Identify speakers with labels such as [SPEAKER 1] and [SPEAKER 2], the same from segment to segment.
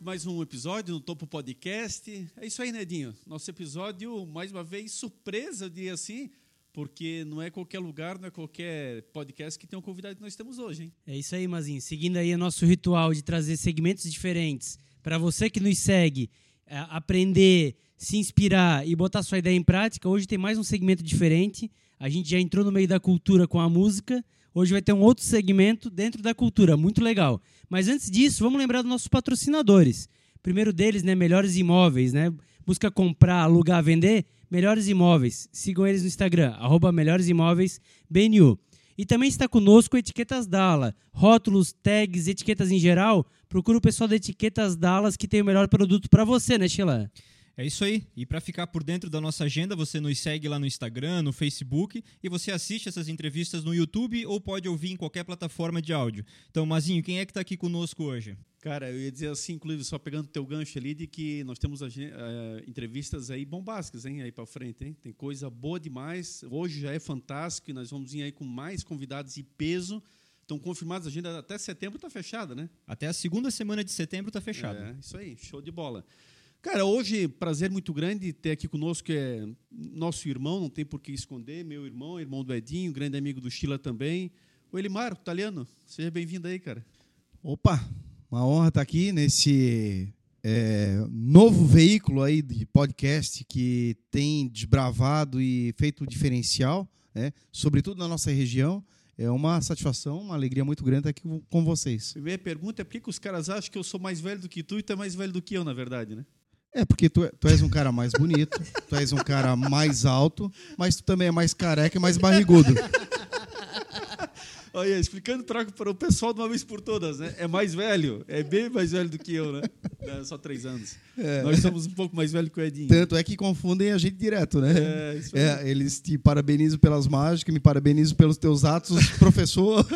[SPEAKER 1] mais um episódio no Topo Podcast. É isso aí, Nedinho. Nosso episódio, mais uma vez, surpresa, eu diria assim, porque não é qualquer lugar, não é qualquer podcast que tem um convidado que nós temos hoje, hein?
[SPEAKER 2] É isso aí, Mazinho. Seguindo aí o nosso ritual de trazer segmentos diferentes para você que nos segue, é, aprender, se inspirar e botar sua ideia em prática, hoje tem mais um segmento diferente. A gente já entrou no meio da cultura com a música. Hoje vai ter um outro segmento dentro da cultura, muito legal. Mas antes disso, vamos lembrar dos nossos patrocinadores. Primeiro deles, né, Melhores Imóveis, né? Busca comprar, alugar, vender, Melhores Imóveis. Sigam eles no Instagram, arroba Melhores Imóveis BNU. E também está conosco Etiquetas Dala. Rótulos, tags, etiquetas em geral. Procura o pessoal da Etiquetas Dallas que tem o melhor produto para você, né, Sheila?
[SPEAKER 3] É isso aí. E para ficar por dentro da nossa agenda, você nos segue lá no Instagram, no Facebook e você assiste essas entrevistas no YouTube ou pode ouvir em qualquer plataforma de áudio. Então, Mazinho, quem é que está aqui conosco hoje?
[SPEAKER 1] Cara, eu ia dizer assim, inclusive, só pegando teu gancho ali, de que nós temos uh, entrevistas aí bombásticas, hein, aí para frente, hein? Tem coisa boa demais. Hoje já é fantástico e nós vamos ir aí com mais convidados de peso. Estão confirmados a agenda até setembro está fechada, né?
[SPEAKER 3] Até a segunda semana de setembro está fechada.
[SPEAKER 1] É, isso aí, show de bola. Cara, hoje, prazer muito grande ter aqui conosco, que é nosso irmão, não tem por que esconder, meu irmão, irmão do Edinho, grande amigo do Sheila também. O Elimar, italiano, seja bem-vindo aí, cara.
[SPEAKER 4] Opa, uma honra estar aqui nesse é, novo veículo aí de podcast que tem desbravado e feito diferencial, né, sobretudo na nossa região. É uma satisfação, uma alegria muito grande estar aqui com vocês.
[SPEAKER 1] Primeira pergunta é por que os caras acham que eu sou mais velho do que tu e tu é mais velho do que eu, na verdade, né?
[SPEAKER 4] É, porque tu, tu és um cara mais bonito, tu és um cara mais alto, mas tu também é mais careca e mais barrigudo.
[SPEAKER 1] Olha, explicando para o pessoal de uma vez por todas, né? É mais velho, é bem mais velho do que eu, né? É só três anos. É. Nós somos um pouco mais velhos que o Edinho.
[SPEAKER 4] Tanto é que confundem a gente direto, né? É, isso é, eles te parabenizam pelas mágicas, me parabenizam pelos teus atos, professor.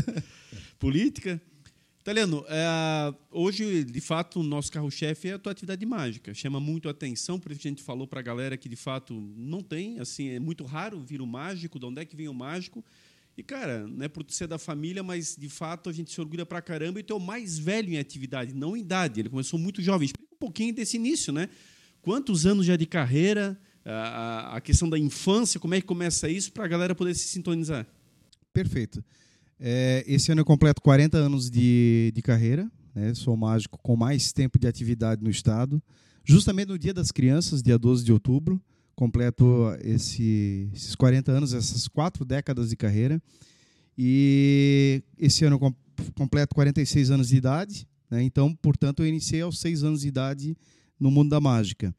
[SPEAKER 1] Política. Italiano, é, hoje, de fato, o nosso carro-chefe é a tua atividade mágica. Chama muito a atenção, por isso a gente falou para a galera que, de fato, não tem, assim, é muito raro vir o mágico, de onde é que vem o mágico. E, cara, não é por ser da família, mas, de fato, a gente se orgulha para caramba e ter o mais velho em atividade, não em idade. Ele começou muito jovem. Explica um pouquinho desse início, né? Quantos anos já de carreira, a, a questão da infância, como é que começa isso, para a galera poder se sintonizar?
[SPEAKER 4] Perfeito. É, esse ano eu completo 40 anos de, de carreira, né? sou mágico com mais tempo de atividade no estado. Justamente no Dia das Crianças, dia 12 de outubro, completo esse, esses 40 anos, essas quatro décadas de carreira. E esse ano eu completo 46 anos de idade, né? então, portanto, eu iniciei aos 6 anos de idade no mundo da mágica.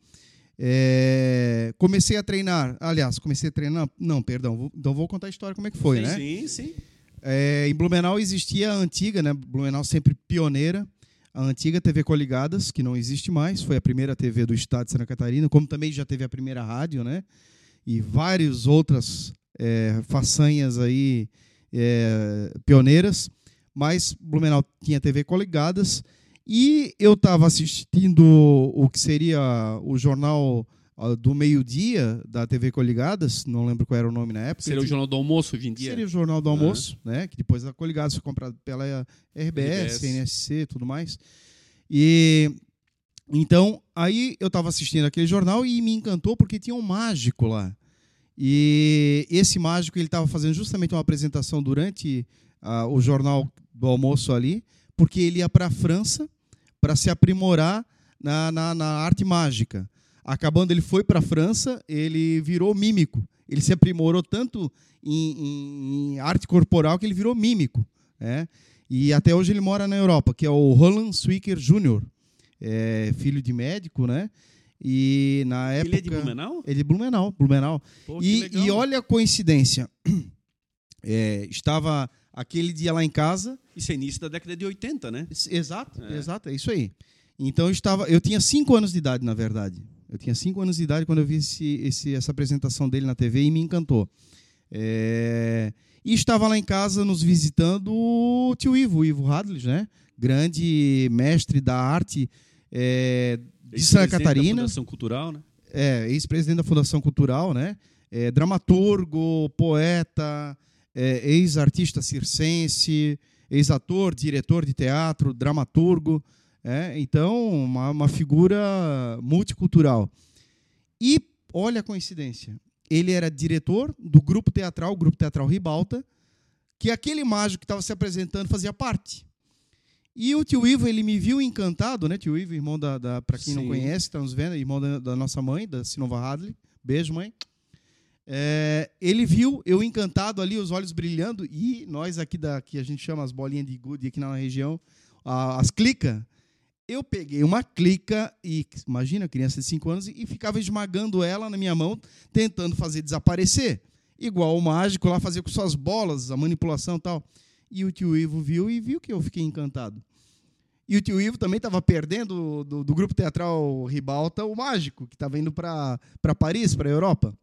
[SPEAKER 4] É, comecei a treinar, aliás, comecei a treinar, não, perdão, então vou contar a história como é que foi,
[SPEAKER 1] sim,
[SPEAKER 4] né?
[SPEAKER 1] Sim, sim.
[SPEAKER 4] É, em Blumenau existia a antiga, né? Blumenau sempre pioneira, a antiga TV Coligadas, que não existe mais, foi a primeira TV do estado de Santa Catarina, como também já teve a primeira rádio, né? E várias outras é, façanhas aí é, pioneiras, mas Blumenau tinha TV Coligadas e eu estava assistindo o que seria o jornal do meio-dia da TV Coligadas, não lembro qual era o nome na época.
[SPEAKER 1] Seria o Jornal do Almoço hoje em dia?
[SPEAKER 4] Seria o Jornal do Almoço, né? Que depois a Coligadas foi comprada pela RBS, RBS. NSC tudo mais. E então, aí eu estava assistindo aquele jornal e me encantou porque tinha um mágico lá. E esse mágico ele estava fazendo justamente uma apresentação durante uh, o jornal do almoço ali, porque ele ia para a França para se aprimorar na, na, na arte mágica. Acabando, ele foi para a França, ele virou mímico. Ele se aprimorou tanto em, em, arte corporal que ele virou mímico. Né? E até hoje ele mora na Europa, que é o Roland Swicker Jr., é, filho de médico, né? E na época.
[SPEAKER 1] Ele é de Blumenau?
[SPEAKER 4] Ele é de Blumenau, Blumenau. Pô, e, e, olha a coincidência. É, estava aquele dia lá em casa.
[SPEAKER 1] Isso é início da década de 80, né?
[SPEAKER 4] Exato, é. exato, é isso aí. Então eu estava, eu tinha cinco anos de idade, na verdade. Eu tinha cinco anos de idade quando eu vi esse, esse, essa apresentação dele na TV e me encantou. É... E estava lá em casa nos visitando o tio Ivo, o Ivo Hadley, né? grande mestre da arte é, de Santa Catarina. Da
[SPEAKER 1] Fundação Cultural, né?
[SPEAKER 4] É, ex-presidente da Fundação Cultural, né? É, dramaturgo, poeta, é, ex-artista circense, ex-ator, diretor de teatro, dramaturgo. É, então, uma, uma figura multicultural. E olha a coincidência. Ele era diretor do grupo teatral, o grupo teatral Ribalta, que aquele mágico que estava se apresentando fazia parte. E o tio Ivo, ele me viu encantado, né? Tio Ivo, irmão da, da para quem Sim. não conhece, está nos vendo, irmão da, da, nossa mãe, da Sinova Hadley. Beijo, mãe. É, ele viu eu encantado ali, os olhos brilhando, e nós aqui da que a gente chama as bolinhas de gude aqui na região, as clica. Eu peguei uma clica e imagina, criança de 5 anos e ficava esmagando ela na minha mão, tentando fazer desaparecer, igual o mágico lá fazia com suas bolas, a manipulação tal. E o tio Ivo viu e viu que eu fiquei encantado. E o tio Ivo também estava perdendo do, do, grupo teatral Ribalta o mágico, que estava indo para Paris, para a Europa.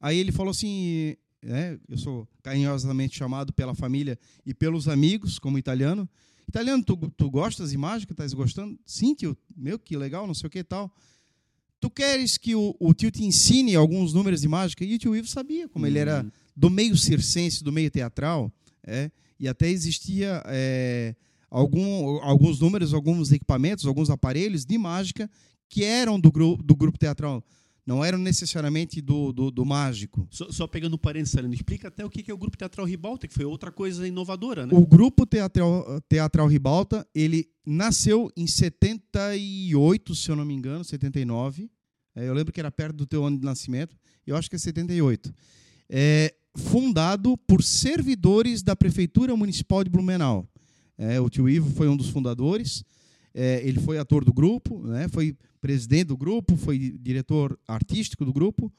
[SPEAKER 4] Aí ele falou assim: é, eu sou carinhosamente chamado pela família e pelos amigos como italiano. Italiano, tu, tu gostas de mágica? Estás gostando? Sim, tio. Meu, que legal, não sei o que e tal. Tu queres que o, o, tio te ensine alguns números de mágica? E o tio Ivo sabia, como ele era uhum. do meio circense, do meio teatral, é, e até existia é, algum, alguns números, alguns equipamentos, alguns aparelhos de mágica que eram do, gru, do grupo teatral não eram necessariamente do, do, do mágico.
[SPEAKER 1] Só, só, pegando o parênteses, Salino, explica até o que é o Grupo Teatral Ribalta, que foi outra coisa inovadora, né?
[SPEAKER 4] O Grupo Teatral, Teatral Ribalta, ele nasceu em 78, se eu não me engano, 79. É, eu lembro que era perto do teu ano de nascimento, eu acho que é 78. É fundado por servidores da Prefeitura Municipal de Blumenau. É, o tio Ivo foi um dos fundadores, é, ele foi ator do grupo, né, foi presidente do grupo, foi diretor artístico do grupo.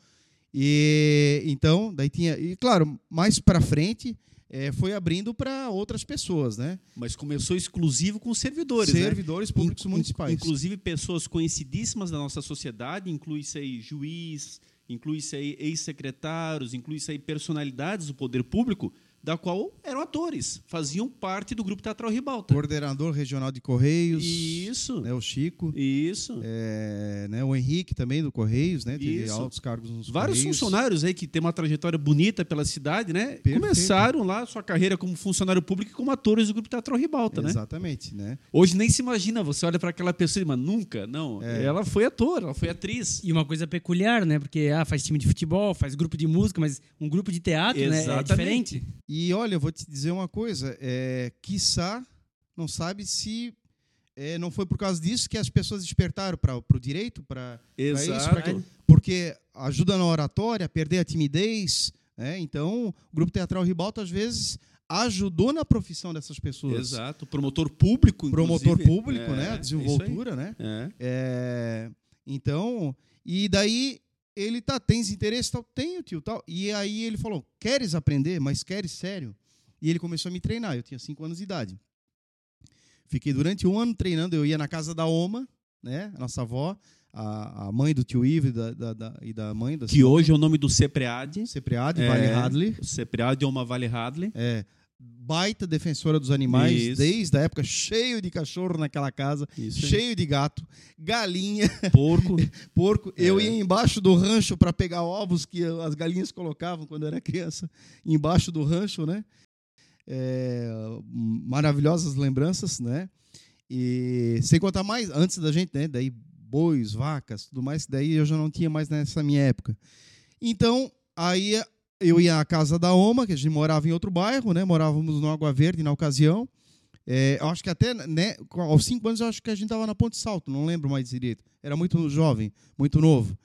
[SPEAKER 4] E então, daí tinha, e claro, mais para frente é, foi abrindo para outras pessoas, né?
[SPEAKER 1] Mas começou exclusivo com servidores,
[SPEAKER 4] né? servidores
[SPEAKER 1] né?
[SPEAKER 4] públicos In, municipais,
[SPEAKER 1] inclusive pessoas conhecidíssimas da nossa sociedade, inclui-se aí juiz, inclui-se aí ex-secretários, inclui-se aí personalidades do poder público da qual eram atores, faziam parte do grupo Teatral Ribalta.
[SPEAKER 4] Coordenador regional de Correios.
[SPEAKER 1] Isso.
[SPEAKER 4] Né, o Chico.
[SPEAKER 1] Isso.
[SPEAKER 4] É, né, o Henrique também do Correios, né? Teve
[SPEAKER 1] Isso.
[SPEAKER 4] altos cargos nos
[SPEAKER 1] Vários
[SPEAKER 4] Correios.
[SPEAKER 1] funcionários aí que têm uma trajetória bonita pela cidade, né? Perfeito. Começaram lá sua carreira como funcionário público e como atores do grupo Teatral Ribalta, né?
[SPEAKER 4] Exatamente, né?
[SPEAKER 1] Hoje nem se imagina, você olha para aquela pessoa e mas nunca, não. É. Ela foi ator, ela foi atriz.
[SPEAKER 2] E uma coisa peculiar, né? Porque ah, faz time de futebol, faz grupo de música, mas um grupo de teatro, Exatamente. né? É diferente.
[SPEAKER 4] E olha, eu vou te dizer uma coisa, é, quiçá, não sabe se é, não foi por causa disso que as pessoas despertaram para o direito, para isso, pra porque ajuda na oratória, perder a timidez. Né? Então, o Grupo Teatral Ribalto, às vezes, ajudou na profissão dessas pessoas.
[SPEAKER 1] Exato, promotor público,
[SPEAKER 4] Promotor público, é, né? A desenvoltura,
[SPEAKER 1] né?
[SPEAKER 4] É. É, então, e daí ele tá, tens interesse tal? Tenho, tio, tal. E aí ele falou, queres aprender, mas queres sério? E ele começou a me treinar. Eu tinha 5 anos de idade. Fiquei durante um ano treinando. Eu ia na casa da Oma, né? A nossa avó, a, a mãe do tio Ivo e da, da, da, e da mãe da
[SPEAKER 1] Que hoje é o nome do Cepreade.
[SPEAKER 4] Cepreade, é, Vale Hadley.
[SPEAKER 1] Cepreade Oma Vale Hadley.
[SPEAKER 4] É. Baita defensora dos animais, Isso. desde a época, cheio de cachorro naquela casa, Isso cheio aí. de gato, galinha,
[SPEAKER 1] porco.
[SPEAKER 4] porco. É. Eu ia embaixo do rancho para pegar ovos que as galinhas colocavam quando eu era criança, embaixo do rancho, né? é, maravilhosas lembranças, né? E sem contar mais, antes da gente, né? Daí bois, vacas, tudo mais, daí eu já não tinha mais nessa minha época. Então, aí eu ia à casa da Oma, que a gente morava em outro bairro, né? Morávamos no Água Verde na ocasião. É, eu acho que até, né, aos cinco anos, eu acho que a gente estava na Ponte Salto, não lembro mais direito. Era muito jovem, muito novo.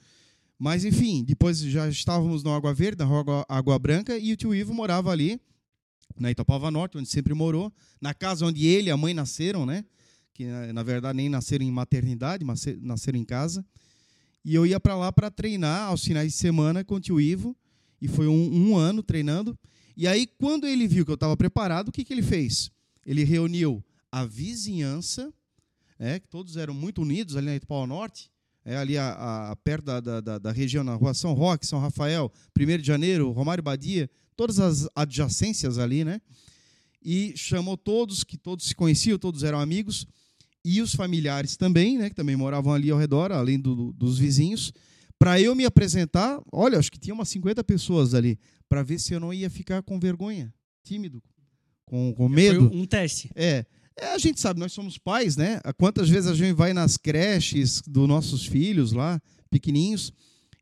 [SPEAKER 4] Mas, enfim, depois já estávamos no Água Verde, na Água, Água Branca, e o tio Ivo morava ali na Itapava Norte, onde sempre morou, na casa onde ele e a mãe nasceram, né? Que na verdade nem nasceram em maternidade, mas nasceram em casa. E eu ia para lá para treinar aos finais de semana com o tio Ivo, e foi um, um ano treinando. E aí, quando ele viu que eu estava preparado, o que, que ele fez? Ele reuniu a vizinhança, é, que todos eram muito unidos ali na Itapava Norte, é, ali a, a, perto da, da, da, região, na rua São Roque, São Rafael, 1 de janeiro, Romário Badia, todas as adjacências ali, né? E chamou todos, que todos se conheciam, todos eram amigos, e os familiares também, né? Que também moravam ali ao redor, além do, dos vizinhos, para eu me apresentar. Olha, acho que tinha umas 50 pessoas ali, para ver se eu não ia ficar com vergonha, tímido, com, com medo.
[SPEAKER 2] Foi um teste.
[SPEAKER 4] É. É, a gente sabe, nós somos pais, né? Quantas vezes a gente vai nas creches dos nossos filhos lá, pequenininhos,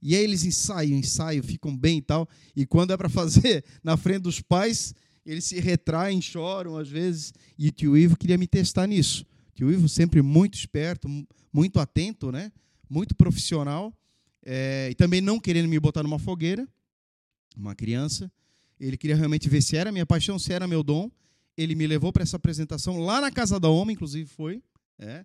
[SPEAKER 4] e aí eles ensaiam, ensaiam, ficam bem e tal. E quando é para fazer na frente dos pais, eles se retraem, choram às vezes. E o tio Ivo queria me testar nisso. O tio Ivo sempre muito esperto, muito atento, né? Muito profissional. É, e também não querendo me botar numa fogueira, uma criança. Ele queria realmente ver se era minha paixão, se era meu dom ele me levou para essa apresentação lá na Casa da Homem, inclusive foi, é,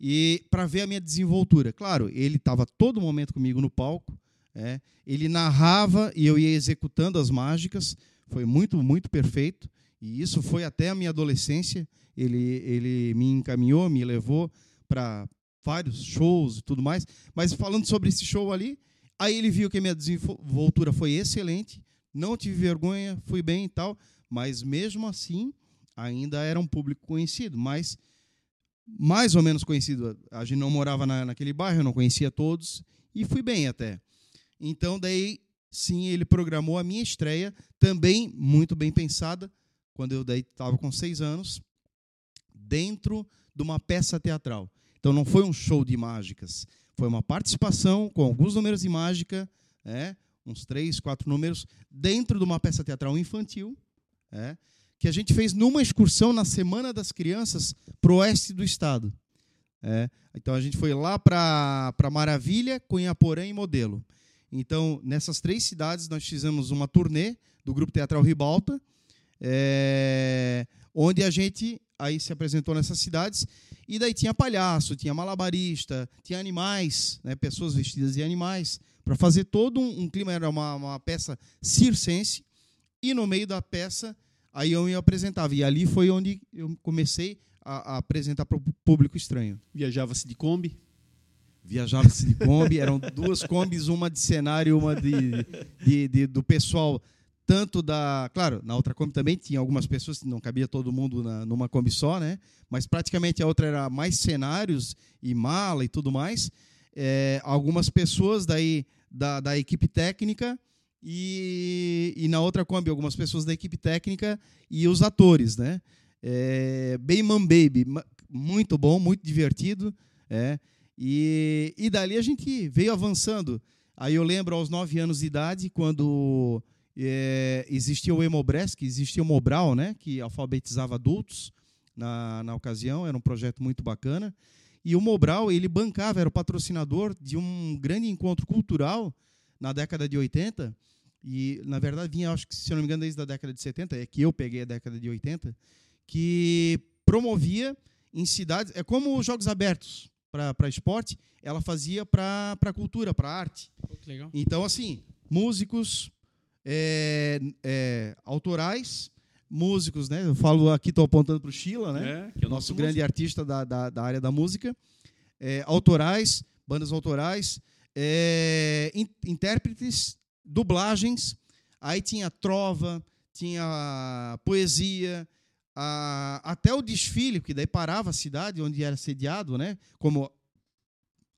[SPEAKER 4] e para ver a minha desenvoltura. Claro, ele estava todo momento comigo no palco, é, ele narrava e eu ia executando as mágicas, foi muito, muito perfeito, e isso foi até a minha adolescência. Ele, ele me encaminhou, me levou para vários shows e tudo mais. Mas falando sobre esse show ali, aí ele viu que a minha desenvoltura foi excelente, não tive vergonha, fui bem e tal, mas mesmo assim ainda era um público conhecido, mas mais ou menos conhecido. A gente não morava na, naquele bairro, eu não conhecia todos e fui bem até. Então daí sim ele programou a minha estreia também muito bem pensada quando eu daí estava com seis anos dentro de uma peça teatral. Então não foi um show de mágicas, foi uma participação com alguns números de mágica, é, uns três, quatro números dentro de uma peça teatral infantil, é, que a gente fez numa excursão na Semana das Crianças para o oeste do estado. É, então a gente foi lá para Maravilha, Cunhaporã e Modelo. Então, nessas três cidades, nós fizemos uma turnê do Grupo Teatral Ribalta, é, onde a gente aí se apresentou nessas cidades. E daí tinha palhaço, tinha malabarista, tinha animais, né, pessoas vestidas de animais, para fazer todo um, um, clima. Era uma, uma peça circense. E no meio da peça Aí eu me apresentava. E ali foi onde eu comecei a, a apresentar para o público estranho.
[SPEAKER 1] Viajava-se de Kombi?
[SPEAKER 4] Viajava-se de Kombi. Eram duas Kombis, uma de cenário uma de, de, de, do pessoal. Tanto da. Claro, na outra Kombi também tinha algumas pessoas, não cabia todo mundo na, numa Kombi só, né? Mas praticamente a outra era mais cenários e mala e tudo mais. É, algumas pessoas daí da, da equipe técnica e, e na outra Kombi algumas pessoas da equipe técnica e os atores, né? É, Bayman Baby, muito bom, muito divertido, é. E, e dali a gente veio avançando. Aí eu lembro aos nove anos de idade, quando é, existia o Hemobresc, existia o Mobral, né, que alfabetizava adultos na, na ocasião, era um projeto muito bacana. E o Mobral, ele bancava, era o patrocinador de um grande encontro cultural na década de 80, e na verdade vinha, acho que se eu não me engano, desde a década de 70, é que eu peguei a década de 80, que promovia em cidades, é como os jogos abertos para esporte, ela fazia para cultura, para arte. Então, assim, músicos é, é, autorais, músicos, né? Eu falo aqui, estou apontando para o Sheila, né? É, que é o nosso, nosso grande artista da, da, da, área da música. É, autorais, bandas autorais, é, in, intérpretes dublagens, aí tinha trova, tinha poesia, a, até o desfile, que daí parava a cidade onde era sediado, né? Como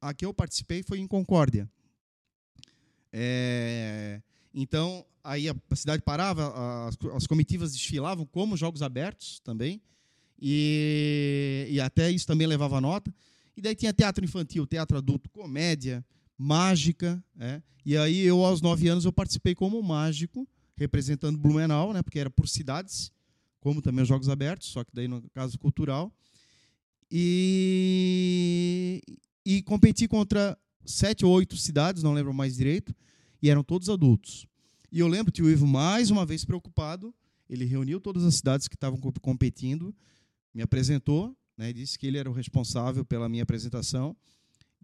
[SPEAKER 4] a que eu participei foi em Concórdia. É, então, aí a, cidade parava, as, as, comitivas desfilavam como jogos abertos também, e, e até isso também levava nota. E daí tinha teatro infantil, teatro adulto, comédia, mágica. É? E aí eu, aos nove anos, eu participei como mágico, representando Blumenau, né? porque era por cidades, como também os Jogos Abertos, só que daí no caso cultural. E, e competi contra sete ou oito cidades, não lembro mais direito, e eram todos adultos. E eu lembro que o Ivo, mais uma vez preocupado, ele reuniu todas as cidades que estavam competindo, me apresentou, né, disse que ele era o responsável pela minha apresentação,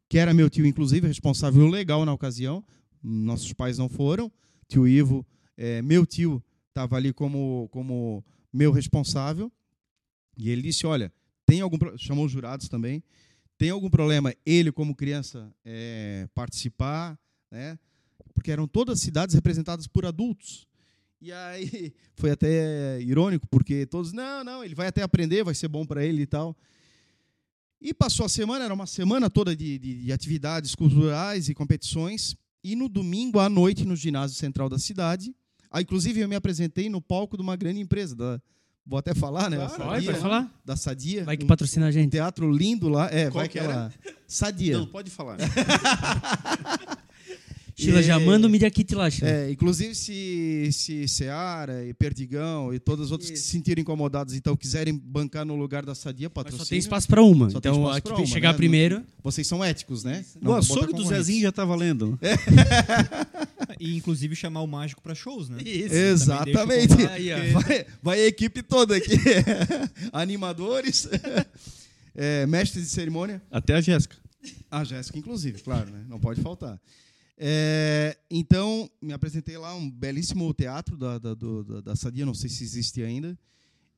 [SPEAKER 4] que era meu tio, inclusive, responsável legal na ocasião. Nossos pais não foram. Tio Ivo, é, meu tio, estava ali como, como meu responsável. E ele disse: Olha, tem algum. Chamou os jurados também. Tem algum problema ele, como criança, é, participar? Né? Porque eram todas cidades representadas por adultos. E aí foi até irônico, porque todos, não, não, ele vai até aprender, vai ser bom para ele e tal. E passou a semana, era uma semana toda de, de, de, atividades culturais e competições. E no domingo à noite, no ginásio central da cidade, aí, inclusive eu me apresentei no palco de uma grande empresa, da Vou até falar, né?
[SPEAKER 1] Claro,
[SPEAKER 4] Sadia,
[SPEAKER 2] Pode, pode falar?
[SPEAKER 4] Da Sadia.
[SPEAKER 2] Vai que
[SPEAKER 4] um
[SPEAKER 2] patrocina a gente.
[SPEAKER 4] teatro lindo lá. É,
[SPEAKER 1] Qual
[SPEAKER 4] vai
[SPEAKER 1] que
[SPEAKER 4] que ela. Sadia.
[SPEAKER 1] Não, pode falar.
[SPEAKER 2] Sheila, já
[SPEAKER 4] E-
[SPEAKER 2] manda o Media Kit lá, Sheila.
[SPEAKER 4] É, inclusive se, se Seara e Perdigão e todas as outras que se sentirem incomodados, então quiserem bancar no lugar da Sadia,
[SPEAKER 2] Mas
[SPEAKER 4] patrocínio.
[SPEAKER 2] só tem espaço pra uma.
[SPEAKER 4] Só
[SPEAKER 2] então, a que
[SPEAKER 4] uma,
[SPEAKER 2] chegar
[SPEAKER 4] né?
[SPEAKER 2] primeiro.
[SPEAKER 4] Vocês são éticos, né?
[SPEAKER 1] O
[SPEAKER 4] Não botar
[SPEAKER 1] açougue do. Zezinho já tá valendo.
[SPEAKER 3] E inclusive chamar o mágico pra shows, né?
[SPEAKER 2] Isso.
[SPEAKER 4] Exatamente. Vai, vai a equipe toda aqui. Animadores, é, mestres de cerimônia.
[SPEAKER 1] Até a Jéssica.
[SPEAKER 4] A Jéssica, inclusive, claro, né? não pode faltar. É, então, me apresentei lá, um belíssimo teatro da, da, do- da, da Sadia, não sei se existe ainda.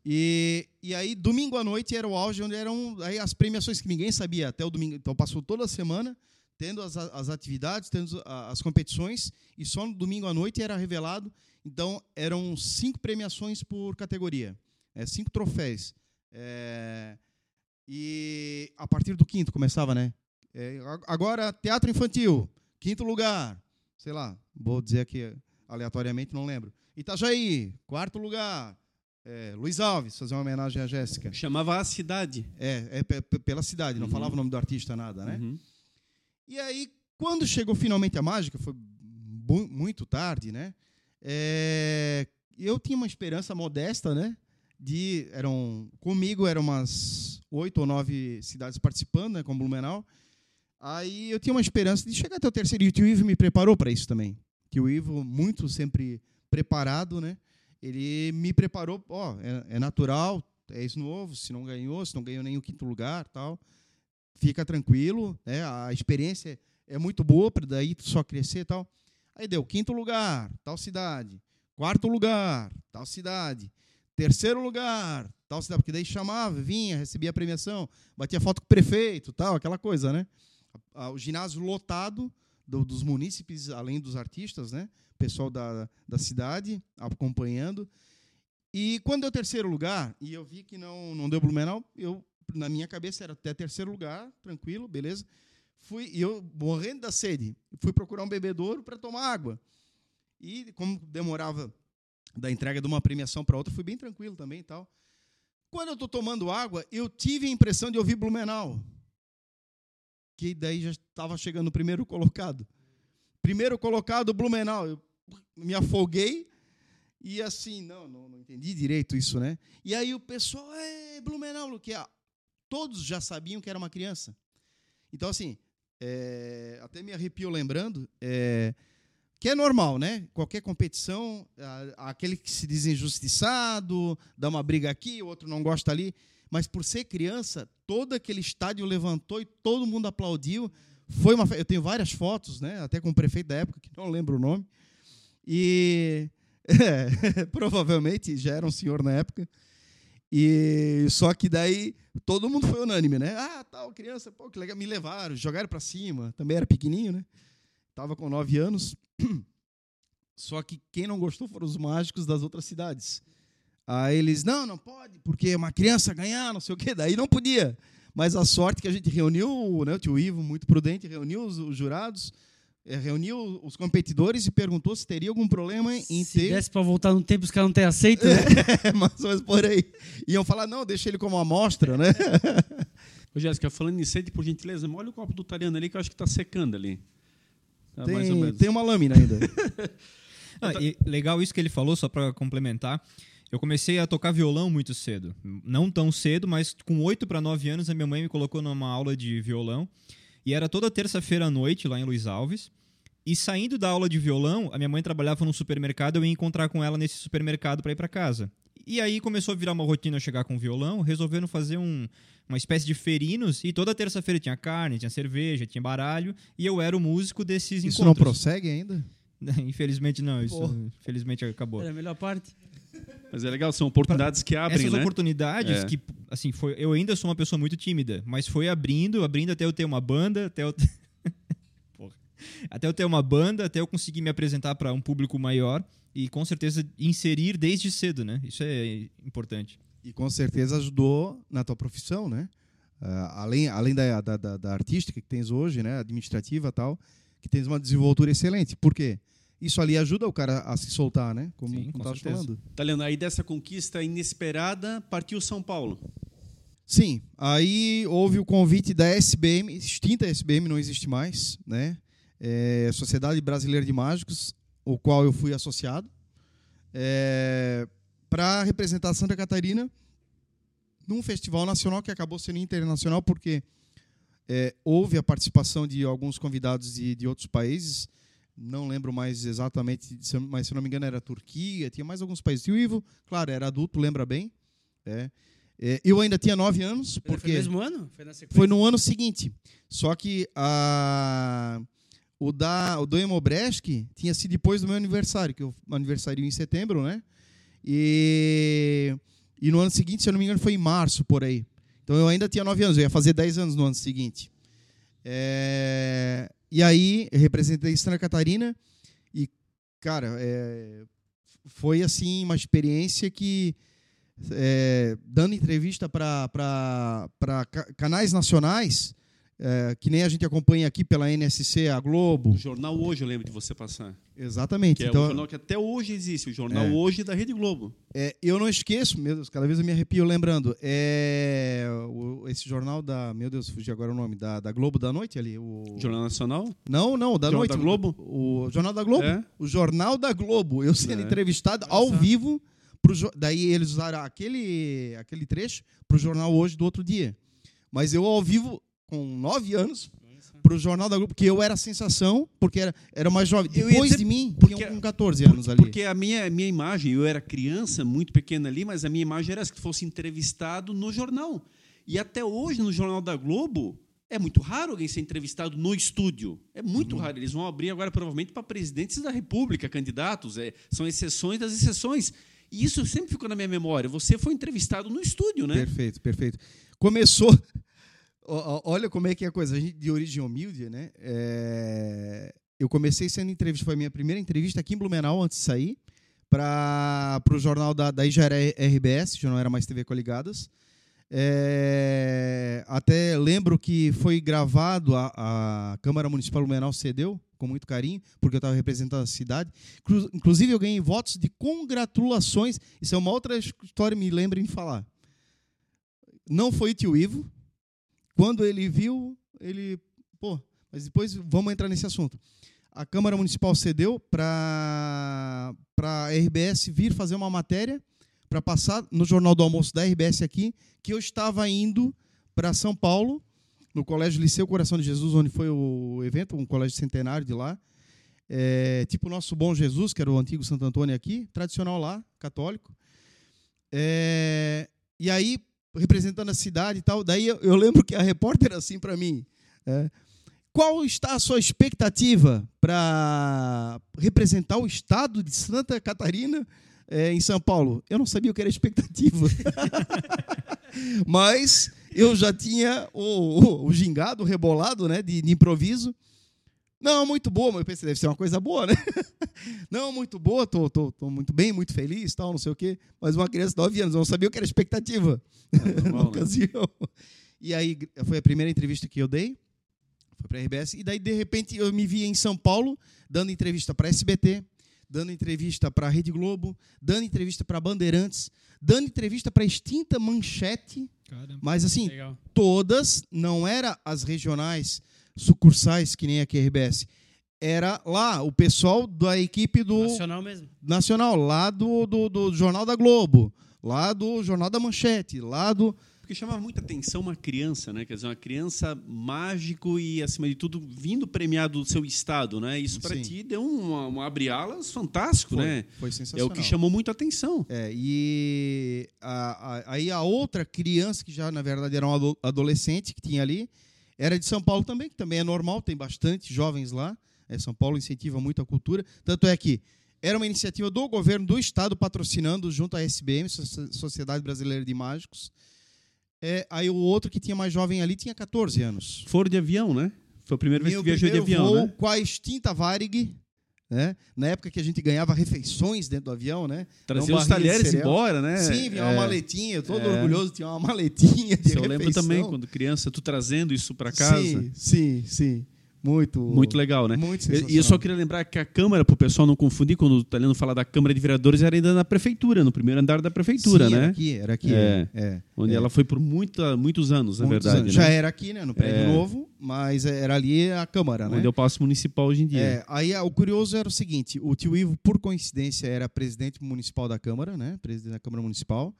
[SPEAKER 4] E, e aí, domingo à noite era o auge, onde eram aí as premiações que ninguém sabia até o domingo. Então, passou toda a semana tendo as, as atividades, tendo as competições, e só no domingo à noite era revelado. Então, eram cinco premiações por categoria, é, cinco troféus. É, e a partir do quinto começava, né? É, ag- agora, teatro infantil, quinto lugar. Sei lá, vou dizer aqui aleatoriamente, não lembro. Itajaí, quarto lugar. É, Luiz Alves, fazer uma homenagem à Jéssica.
[SPEAKER 1] Chamava a cidade.
[SPEAKER 4] É, é pe- pe- pela cidade, não
[SPEAKER 1] Uhum.
[SPEAKER 4] falava o nome do artista, nada, né?
[SPEAKER 1] Uhum.
[SPEAKER 4] E aí, quando chegou finalmente a mágica, foi muito tarde, né? É, eu tinha uma esperança modesta, né? De eram comigo eram umas oito ou nove cidades participando, né? Com Blumenau. Aí eu tinha uma esperança de chegar até o terceiro. E o Ivo me preparou para isso também. Que o Ivo muito sempre preparado, né? Ele me preparou. Ó, é, é natural, é isso novo. Se não ganhou, se não ganhou nem o quinto lugar, tal fica tranquilo, né? A experiência é muito boa para daí só crescer tal. Aí deu quinto lugar, tal cidade. Quarto lugar, tal cidade. Terceiro lugar, tal cidade, porque daí chamava, vinha, recebia a premiação, batia foto com o prefeito, tal, aquela coisa, né? O ginásio lotado do- dos munícipes, além dos artistas, né? Pessoal da, da cidade acompanhando. E quando deu terceiro lugar, e eu vi que não, não deu Blumenau, eu, na minha cabeça era até terceiro lugar, tranquilo, beleza. Fui, e eu, morrendo da sede, fui procurar um bebedouro para tomar água. E como demorava da entrega de uma premiação para outra, fui bem tranquilo também e tal. Quando eu estou tomando água, eu tive a impressão de ouvir Blumenau. Que daí já estava chegando o primeiro colocado. Primeiro colocado, Blumenau. Eu me afoguei e assim, não, não, não entendi direito isso, né? E aí o pessoal, é Blumenau, que é, todos já sabiam que era uma criança. Então, assim, é, até me arrepio lembrando, é, que é normal, né? Qualquer competição, aquele que se diz injustiçado, dá uma briga aqui, o outro não gosta ali, mas por ser criança, todo aquele estádio levantou e todo mundo aplaudiu. Foi uma, eu tenho várias fotos, né? Até com o prefeito da época, que não lembro o nome. E é, provavelmente já era um senhor na época. E só que daí todo mundo foi unânime, né? Ah, tal criança, pô, que legal, me levaram, jogaram para cima. Também era pequenininho, né? Tava com nove anos. Só que quem não gostou foram os mágicos das outras cidades. Aí eles, não, não pode, porque uma criança ganhar, não sei o quê. Daí não podia. Mas a sorte que a gente reuniu, né, o tio Ivo, muito prudente, reuniu os, os jurados, eh, reuniu os competidores e perguntou se teria algum problema em
[SPEAKER 2] Se
[SPEAKER 4] ter.
[SPEAKER 2] desse pra voltar no tempo, os caras não têm aceito, né?
[SPEAKER 4] É, mais ou menos por aí. Iam falar, não, deixa ele como amostra, né?
[SPEAKER 1] Ô, Jéssica, falando em sede, por gentileza, molha o copo do Tariano ali, que eu acho que está secando ali. Tá mais ou
[SPEAKER 4] Tem,
[SPEAKER 1] menos.
[SPEAKER 4] tem uma lâmina ainda.
[SPEAKER 3] Ah, e legal isso que ele falou, só pra complementar. Eu comecei a tocar violão muito cedo. Não tão cedo, mas com 8 para 9 anos a minha mãe me colocou numa aula de violão. E era toda terça-feira à noite lá em Luiz Alves. E saindo da aula de violão, a minha mãe trabalhava num supermercado, eu ia encontrar com ela nesse supermercado para ir para casa. E aí começou a virar uma rotina chegar com violão, resolvendo fazer um, uma espécie de ferinos, e toda terça-feira tinha carne, tinha cerveja, tinha baralho, e eu era o músico desses
[SPEAKER 4] Isso não
[SPEAKER 3] encontros.
[SPEAKER 4] prossegue ainda?
[SPEAKER 3] Infelizmente não, isso
[SPEAKER 4] Porra.
[SPEAKER 3] infelizmente acabou.
[SPEAKER 2] Era a melhor parte.
[SPEAKER 1] Mas é legal, são oportunidades que abrem,
[SPEAKER 3] Essas
[SPEAKER 1] né?
[SPEAKER 3] oportunidades
[SPEAKER 1] É.
[SPEAKER 3] que, assim, foi, eu ainda sou uma pessoa muito tímida, mas foi abrindo, abrindo até eu ter uma banda, até eu Porra. até eu ter uma banda, até eu conseguir me apresentar para um público maior e com certeza inserir desde cedo, né? Isso é importante.
[SPEAKER 4] E com certeza ajudou na tua profissão, né? Ah, além além da, da, da, da artística que tens hoje, né? Administrativa e tal, que tens uma desenvoltura excelente. Por quê? Isso ali ajuda o cara a se soltar, né? Como,
[SPEAKER 3] Sim, com certeza.
[SPEAKER 4] falando.
[SPEAKER 1] Tá lendo? Aí dessa conquista inesperada partiu São Paulo.
[SPEAKER 4] Sim, aí houve o convite da SBM, extinta SBM, não existe mais, né? É, Sociedade Brasileira de Mágicos, o qual eu fui associado, para representar Santa Catarina num festival nacional que acabou sendo internacional porque é, houve a participação de alguns convidados de, de outros países, não lembro mais exatamente, mas se eu não me engano era Turquia, tinha mais alguns países. E o Ivo, claro, era adulto, lembra bem. É. É, eu ainda tinha nove anos,
[SPEAKER 2] Foi
[SPEAKER 4] porque
[SPEAKER 2] no mesmo ano? Foi
[SPEAKER 4] foi no ano seguinte. Só que a, o, da, o do Emobresk tinha sido depois do meu aniversário, que eu aniversario em setembro, né? E, e no ano seguinte, se eu não me engano, foi em março, por aí. Então eu ainda tinha nove anos, eu ia fazer dez anos no ano seguinte. É, e aí, representei Santa Catarina e, cara, é, foi assim uma experiência que é, dando entrevista para canais nacionais, é, que nem a gente acompanha aqui pela NSC, a Globo.
[SPEAKER 1] O jornal Hoje eu lembro de você passar.
[SPEAKER 4] Exatamente.
[SPEAKER 1] Que é o
[SPEAKER 4] então,
[SPEAKER 1] jornal que até hoje existe, o jornal
[SPEAKER 4] É.
[SPEAKER 1] Hoje da Rede Globo.
[SPEAKER 4] é, eu não esqueço, meu Deus, cada vez eu me arrepio lembrando. É, o- esse jornal da. Meu Deus, fugi agora o nome. Da, da Globo da Noite ali. O,
[SPEAKER 1] Jornal Nacional?
[SPEAKER 4] Não, não, da
[SPEAKER 1] Jornal
[SPEAKER 4] Noite.
[SPEAKER 1] da Globo?
[SPEAKER 4] O, o Jornal da Globo.
[SPEAKER 1] É.
[SPEAKER 4] O Jornal da Globo. Eu sendo
[SPEAKER 1] É.
[SPEAKER 4] entrevistado ao vivo. Pro, daí eles usaram aquele, aquele trecho para o jornal hoje do outro dia. Mas eu ao vivo, com nove anos, para o Jornal da Globo, porque eu era a sensação, porque era, era mais jovem. Depois
[SPEAKER 1] dizer,
[SPEAKER 4] de mim,
[SPEAKER 1] porque-
[SPEAKER 4] com 14 anos ali.
[SPEAKER 1] Porque a minha, minha imagem, eu era criança, muito pequena ali, mas a minha imagem era que fosse entrevistado no jornal. E até hoje, no Jornal da Globo, é muito raro alguém ser entrevistado no estúdio. É muito
[SPEAKER 4] Uhum.
[SPEAKER 1] raro. Eles vão abrir agora, provavelmente, para presidentes da República, candidatos. É, são exceções das exceções. E isso sempre ficou na minha memória. Você foi entrevistado no estúdio, né?
[SPEAKER 4] Perfeito, perfeito. Começou. Olha como é que é a coisa. A gente de origem humilde, né? É, Eu comecei sendo entrevista, foi a minha primeira entrevista aqui em Blumenau antes de sair, para o jornal da, daí já RBS, já não era mais TV Coligadas. É, até lembro que foi gravado, a, a Câmara Municipal Blumenau cedeu, com muito carinho, porque eu estava representando a cidade. Inclu- Inclusive, eu ganhei votos de congratulações. Isso é uma outra história, me lembrem de falar. Não foi o tio Ivo. Quando ele viu, ele. Pô, mas depois vamos entrar nesse assunto. A Câmara Municipal cedeu para a RBS vir fazer uma matéria para passar no Jornal do Almoço da RBS aqui, que eu estava indo para São Paulo, no Colégio Liceu Coração de Jesus, onde foi o evento, um colégio centenário de lá. É, tipo o nosso Bom Jesus, que era o antigo Santo Antônio aqui, tradicional lá, católico. É, e aí, representando a cidade e tal, daí eu, lembro que a repórter assim para mim, é, qual está a sua expectativa para representar o estado de Santa Catarina é, em São Paulo? Eu não sabia o que era expectativa. Mas eu já tinha o, o, o gingado, o rebolado né, de, de improviso. Não, muito boa, mas eu pensei, deve ser uma coisa boa, né? Não, muito boa, tô, tô, tô muito bem, muito feliz, tal, não sei o quê. Mas uma criança de 9 anos, eu não sabia o que era expectativa na
[SPEAKER 1] normal, né?
[SPEAKER 4] ocasião. E aí foi a primeira entrevista que eu dei, foi para a RBS, e daí de repente eu me vi em São Paulo dando entrevista para SBT, dando entrevista para a Rede Globo, dando entrevista para Bandeirantes, dando entrevista para a extinta Manchete,
[SPEAKER 3] Caramba.
[SPEAKER 4] mas assim,
[SPEAKER 2] Legal.
[SPEAKER 4] todas, não era as regionais sucursais que nem aqui a RBS. Era lá, o pessoal da equipe do
[SPEAKER 2] Nacional mesmo.
[SPEAKER 4] Nacional, lá do, do, do Jornal da Globo, lá do Jornal da Manchete, lá do.
[SPEAKER 1] Porque chamava muita atenção uma criança, né? Quer dizer, uma criança mágico e, acima de tudo, vindo premiado do seu estado, né? Isso para ti deu um, um abre-alas fantástico, né?
[SPEAKER 4] foi
[SPEAKER 1] É
[SPEAKER 4] sensacional.
[SPEAKER 1] o que chamou muito a atenção.
[SPEAKER 4] É, e a- a- aí a outra criança, que já na verdade era um ado- adolescente que tinha ali, era de São Paulo também, que também é normal, tem bastante jovens lá. É, São Paulo incentiva muito a cultura. Tanto é que era uma iniciativa do governo do estado patrocinando junto à SBM, Soci- Sociedade Brasileira de Mágicos. É, aí o outro que tinha mais jovem ali tinha 14 anos.
[SPEAKER 1] Foram de avião, né? Foi a primeira vez
[SPEAKER 4] Meu
[SPEAKER 1] que viajou de avião,
[SPEAKER 4] voo
[SPEAKER 1] né?
[SPEAKER 4] com a extinta Varig, né? Na época que a gente ganhava refeições dentro do avião, né? Não
[SPEAKER 1] os talheres embora, né?
[SPEAKER 4] Sim, vinha uma
[SPEAKER 1] É.
[SPEAKER 4] maletinha, eu todo
[SPEAKER 1] É.
[SPEAKER 4] orgulhoso, tinha uma maletinha de
[SPEAKER 1] Eu lembro
[SPEAKER 4] refeição.
[SPEAKER 1] também, quando criança, tu trazendo isso para casa.
[SPEAKER 4] Sim, sim, sim. Muito.
[SPEAKER 1] Muito legal, né?
[SPEAKER 4] Muito
[SPEAKER 1] E eu só queria lembrar que a Câmara, para o pessoal não confundir, quando o italiano fala da Câmara de Vereadores, era ainda na Prefeitura, no primeiro andar da Prefeitura,
[SPEAKER 4] Sim,
[SPEAKER 1] né?
[SPEAKER 4] Era aqui, era aqui.
[SPEAKER 1] É.
[SPEAKER 4] é.
[SPEAKER 1] Onde
[SPEAKER 4] É.
[SPEAKER 1] ela foi por muita, muitos anos, na
[SPEAKER 4] Muitos
[SPEAKER 1] verdade.
[SPEAKER 4] anos.
[SPEAKER 1] né?
[SPEAKER 4] Já era aqui, né? No prédio
[SPEAKER 1] É.
[SPEAKER 4] novo, mas era ali a Câmara, né?
[SPEAKER 1] Onde é o Palácio Municipal hoje em dia.
[SPEAKER 4] É, aí ah, o curioso era o seguinte: o tio Ivo, por coincidência, era presidente municipal da Câmara, né? Presidente da Câmara Municipal.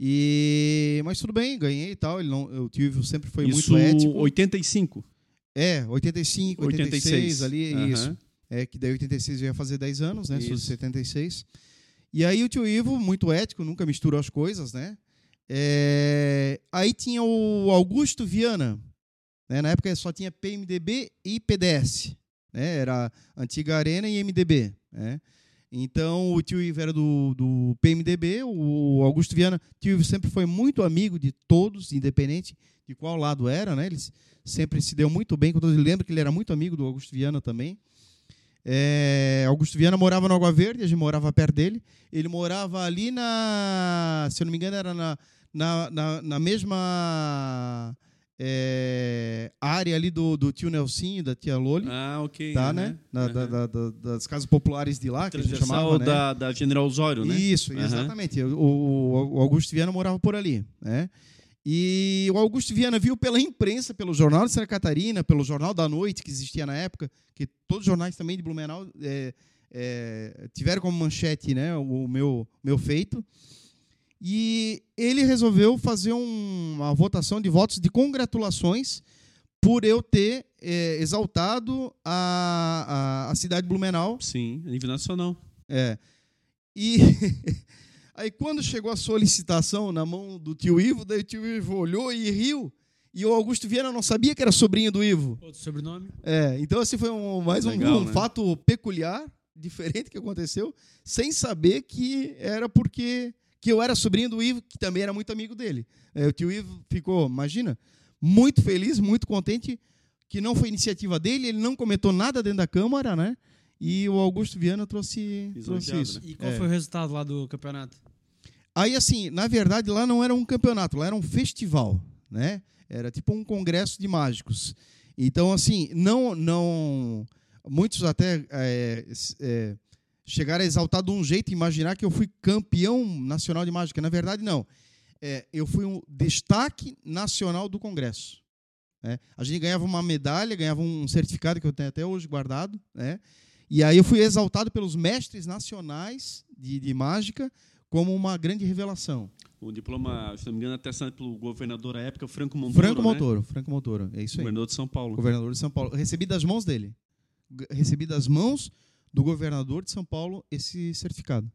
[SPEAKER 4] E mas tudo bem, ganhei e tal. Ele não, o tio Ivo sempre foi
[SPEAKER 1] Isso,
[SPEAKER 4] muito ético.
[SPEAKER 1] 85.
[SPEAKER 4] É, 85, 86,
[SPEAKER 1] 86,
[SPEAKER 4] ali,
[SPEAKER 1] aham.
[SPEAKER 4] isso. É que daí 86 eu ia fazer 10 anos, né? Sou de
[SPEAKER 1] Isso.
[SPEAKER 4] 76. E aí o tio Ivo, muito ético, nunca misturou as coisas, né? É, Aí tinha o Augusto Viana. Né? Na época só tinha PMDB e PDS. Né? Era Antiga Arena e MDB. Né? Então o tio Ivo era do, do PMDB, o Augusto Viana, tio Ivo sempre foi muito amigo de todos, independente de qual lado era, né? Ele sempre se deu muito bem com todos. Lembra que ele era muito amigo do Augusto Viana também. É, Augusto Viana morava no Água Verde, a gente morava perto dele. Ele morava ali na, se eu não me engano, era na, na, na, na mesma é, área ali do, do tio Nelsinho, da tia Loli,
[SPEAKER 1] Ah, ok.
[SPEAKER 4] tá, né? Na- da- da- da- das casas populares de lá, que a gente chamava, né?
[SPEAKER 1] da, da General Osório, né?
[SPEAKER 4] Isso, exatamente. O, o- o Augusto Viana morava por ali, né? E o Augusto Viana viu pela imprensa, pelo Jornal de Santa Catarina, pelo Jornal da Noite, que existia na época, que todos os jornais também de Blumenau é, é, tiveram como manchete né, o meu, meu feito. E ele resolveu fazer um- uma votação de votos de congratulações por eu ter é, exaltado a, a, a cidade de Blumenau
[SPEAKER 1] Sim, a nível nacional.
[SPEAKER 4] é. E aí quando chegou a solicitação na mão do tio Ivo, daí o tio Ivo olhou e riu. E o Augusto Viana não sabia que era sobrinho do Ivo.
[SPEAKER 2] Outro sobrenome?
[SPEAKER 4] É, então assim foi um- mais um,
[SPEAKER 1] Legal,
[SPEAKER 4] um
[SPEAKER 1] né?
[SPEAKER 4] fato peculiar, diferente que aconteceu, sem saber que era porque que eu era sobrinho do Ivo, que também era muito amigo dele. É, o tio Ivo ficou, imagina, muito feliz, muito contente que não foi iniciativa dele, ele não comentou nada dentro da Câmara, né? E o Augusto Viana trouxe, trouxe isso.
[SPEAKER 2] E qual
[SPEAKER 4] É.
[SPEAKER 2] foi o resultado lá do campeonato?
[SPEAKER 4] Aí, assim, na verdade, lá não era um campeonato, lá era um festival, né? Era tipo um congresso de mágicos. Então, assim, não, não, muitos até é, é, chegaram a exaltar de um jeito, imaginar que eu fui campeão nacional de mágica. Na verdade, não. É, eu fui um destaque nacional do congresso. né? A gente ganhava uma medalha, ganhava um certificado que eu tenho até hoje guardado, né? E aí eu fui exaltado pelos mestres nacionais de, de mágica como uma grande revelação.
[SPEAKER 1] O diploma, se não me engano, atestado pelo governador à época, Franco Montoro.
[SPEAKER 4] Franco
[SPEAKER 1] né?
[SPEAKER 4] Montoro, Franco Montoro, é isso aí.
[SPEAKER 1] Governador de São Paulo.
[SPEAKER 4] Governador de São Paulo. Recebi das mãos dele. Recebi das mãos do governador de São Paulo esse certificado.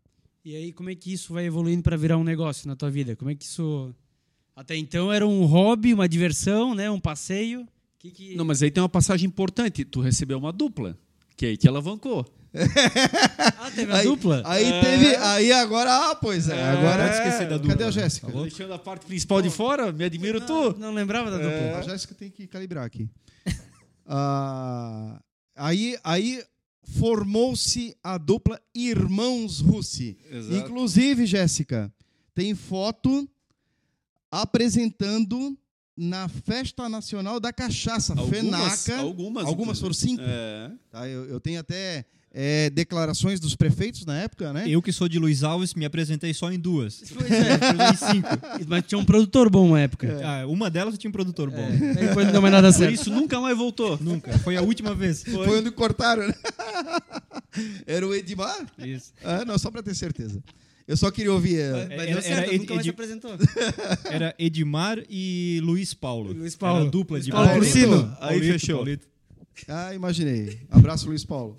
[SPEAKER 2] E aí, como é que isso vai evoluindo para virar um negócio na tua vida? Como é que isso. Até então era um hobby, uma diversão, né? um passeio. Que que...
[SPEAKER 1] Não, mas aí tem uma passagem importante. Tu recebeu uma dupla, que aí te alavancou.
[SPEAKER 2] Ah, teve a
[SPEAKER 4] aí,
[SPEAKER 2] dupla?
[SPEAKER 4] Aí
[SPEAKER 1] É.
[SPEAKER 4] teve. Aí agora, ah, pois é.
[SPEAKER 1] É,
[SPEAKER 4] agora.
[SPEAKER 1] pode esquecer da
[SPEAKER 4] Cadê
[SPEAKER 1] dupla.
[SPEAKER 4] a Jéssica?
[SPEAKER 3] Tá?
[SPEAKER 1] Deixando a parte principal de fora, me admiro tu.
[SPEAKER 2] Não lembrava da dupla.
[SPEAKER 4] A Jéssica tem que calibrar aqui. Ah, aí aí formou-se a dupla Irmãos Russi.
[SPEAKER 1] Exato.
[SPEAKER 4] Inclusive, Jéssica, tem foto apresentando na Festa Nacional da Cachaça, FENACA.
[SPEAKER 1] Algumas.
[SPEAKER 4] Algumas foram cinco.
[SPEAKER 1] É.
[SPEAKER 4] Tá, eu, eu tenho até é, declarações dos prefeitos na época, né?
[SPEAKER 3] Eu que sou de Luiz Alves, me apresentei só em duas.
[SPEAKER 2] Pois é.
[SPEAKER 3] Em cinco.
[SPEAKER 2] Mas tinha um produtor bom na época.
[SPEAKER 3] Ah, uma delas tinha um produtor bom.
[SPEAKER 2] É. Aí depois não deu mais nada
[SPEAKER 1] Por
[SPEAKER 2] certo.
[SPEAKER 1] isso nunca mais voltou.
[SPEAKER 3] Nunca. Foi a última vez.
[SPEAKER 4] Foi onde cortaram, né? Era o Edmar?
[SPEAKER 3] Isso.
[SPEAKER 4] Ah, não, só para ter certeza. Eu só queria ouvir. é,
[SPEAKER 2] Mas
[SPEAKER 3] Era-
[SPEAKER 2] deu certo,
[SPEAKER 3] era
[SPEAKER 2] nunca mais
[SPEAKER 3] Ed-
[SPEAKER 2] se apresentou.
[SPEAKER 3] Era Edmar e Luiz Paulo.
[SPEAKER 2] Luiz Paulo.
[SPEAKER 3] Era a dupla
[SPEAKER 2] Luiz
[SPEAKER 3] de
[SPEAKER 2] Paulo
[SPEAKER 3] Paulito.
[SPEAKER 2] Cursino.
[SPEAKER 1] Aí
[SPEAKER 3] Paulito,
[SPEAKER 1] fechou.
[SPEAKER 3] Paulito.
[SPEAKER 4] Ah, imaginei. Abraço, Luiz Paulo.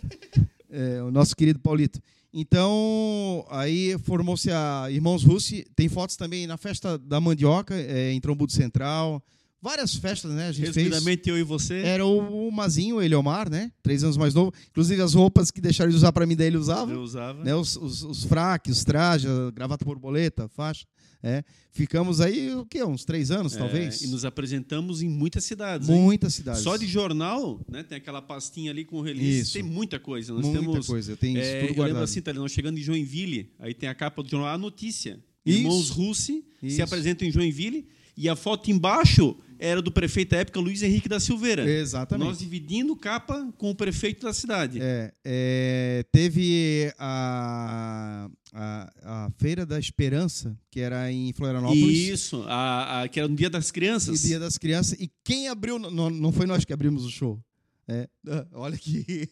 [SPEAKER 4] É, o nosso querido Paulito. Então, aí formou-se a Irmãos Russi. Tem fotos também na festa da Mandioca, é, em Trombudo Central. Várias festas, né? A gente fez.
[SPEAKER 1] Resumidamente, eu e você.
[SPEAKER 4] Era o, o Mazinho, o Eliomar, né? Três anos mais novo. Inclusive, as roupas que deixaram de usar para mim, daí ele usava.
[SPEAKER 1] Eu usava.
[SPEAKER 4] Né? Os, os, os fraques, os trajes, gravata borboleta, faixa. É. Ficamos aí, o quê? Uns três anos,
[SPEAKER 1] É,
[SPEAKER 4] talvez?
[SPEAKER 1] E nos apresentamos em muitas cidades. hein?
[SPEAKER 4] Muitas cidades.
[SPEAKER 1] Só de jornal, né? Tem aquela pastinha ali com release.
[SPEAKER 4] Isso.
[SPEAKER 1] Tem muita coisa. Nós
[SPEAKER 4] Muita
[SPEAKER 1] temos.
[SPEAKER 4] coisa. Tenho isso
[SPEAKER 1] É,
[SPEAKER 4] tudo
[SPEAKER 1] eu lembro
[SPEAKER 4] guardado.
[SPEAKER 1] assim, tá, nós chegando em Joinville, aí tem a capa do jornal A Notícia. Irmãos Russi se apresentam em Joinville E a foto embaixo era do prefeito da época, Luiz Henrique da Silveira.
[SPEAKER 4] Exatamente.
[SPEAKER 1] Nós dividindo capa com o prefeito da cidade.
[SPEAKER 4] É, é, teve a, a, a Feira da Esperança, que era em Florianópolis.
[SPEAKER 1] Isso, a, a- que era no Dia das Crianças.
[SPEAKER 4] E Dia das Crianças. E quem abriu. Não, não foi nós que abrimos o show. É, olha que.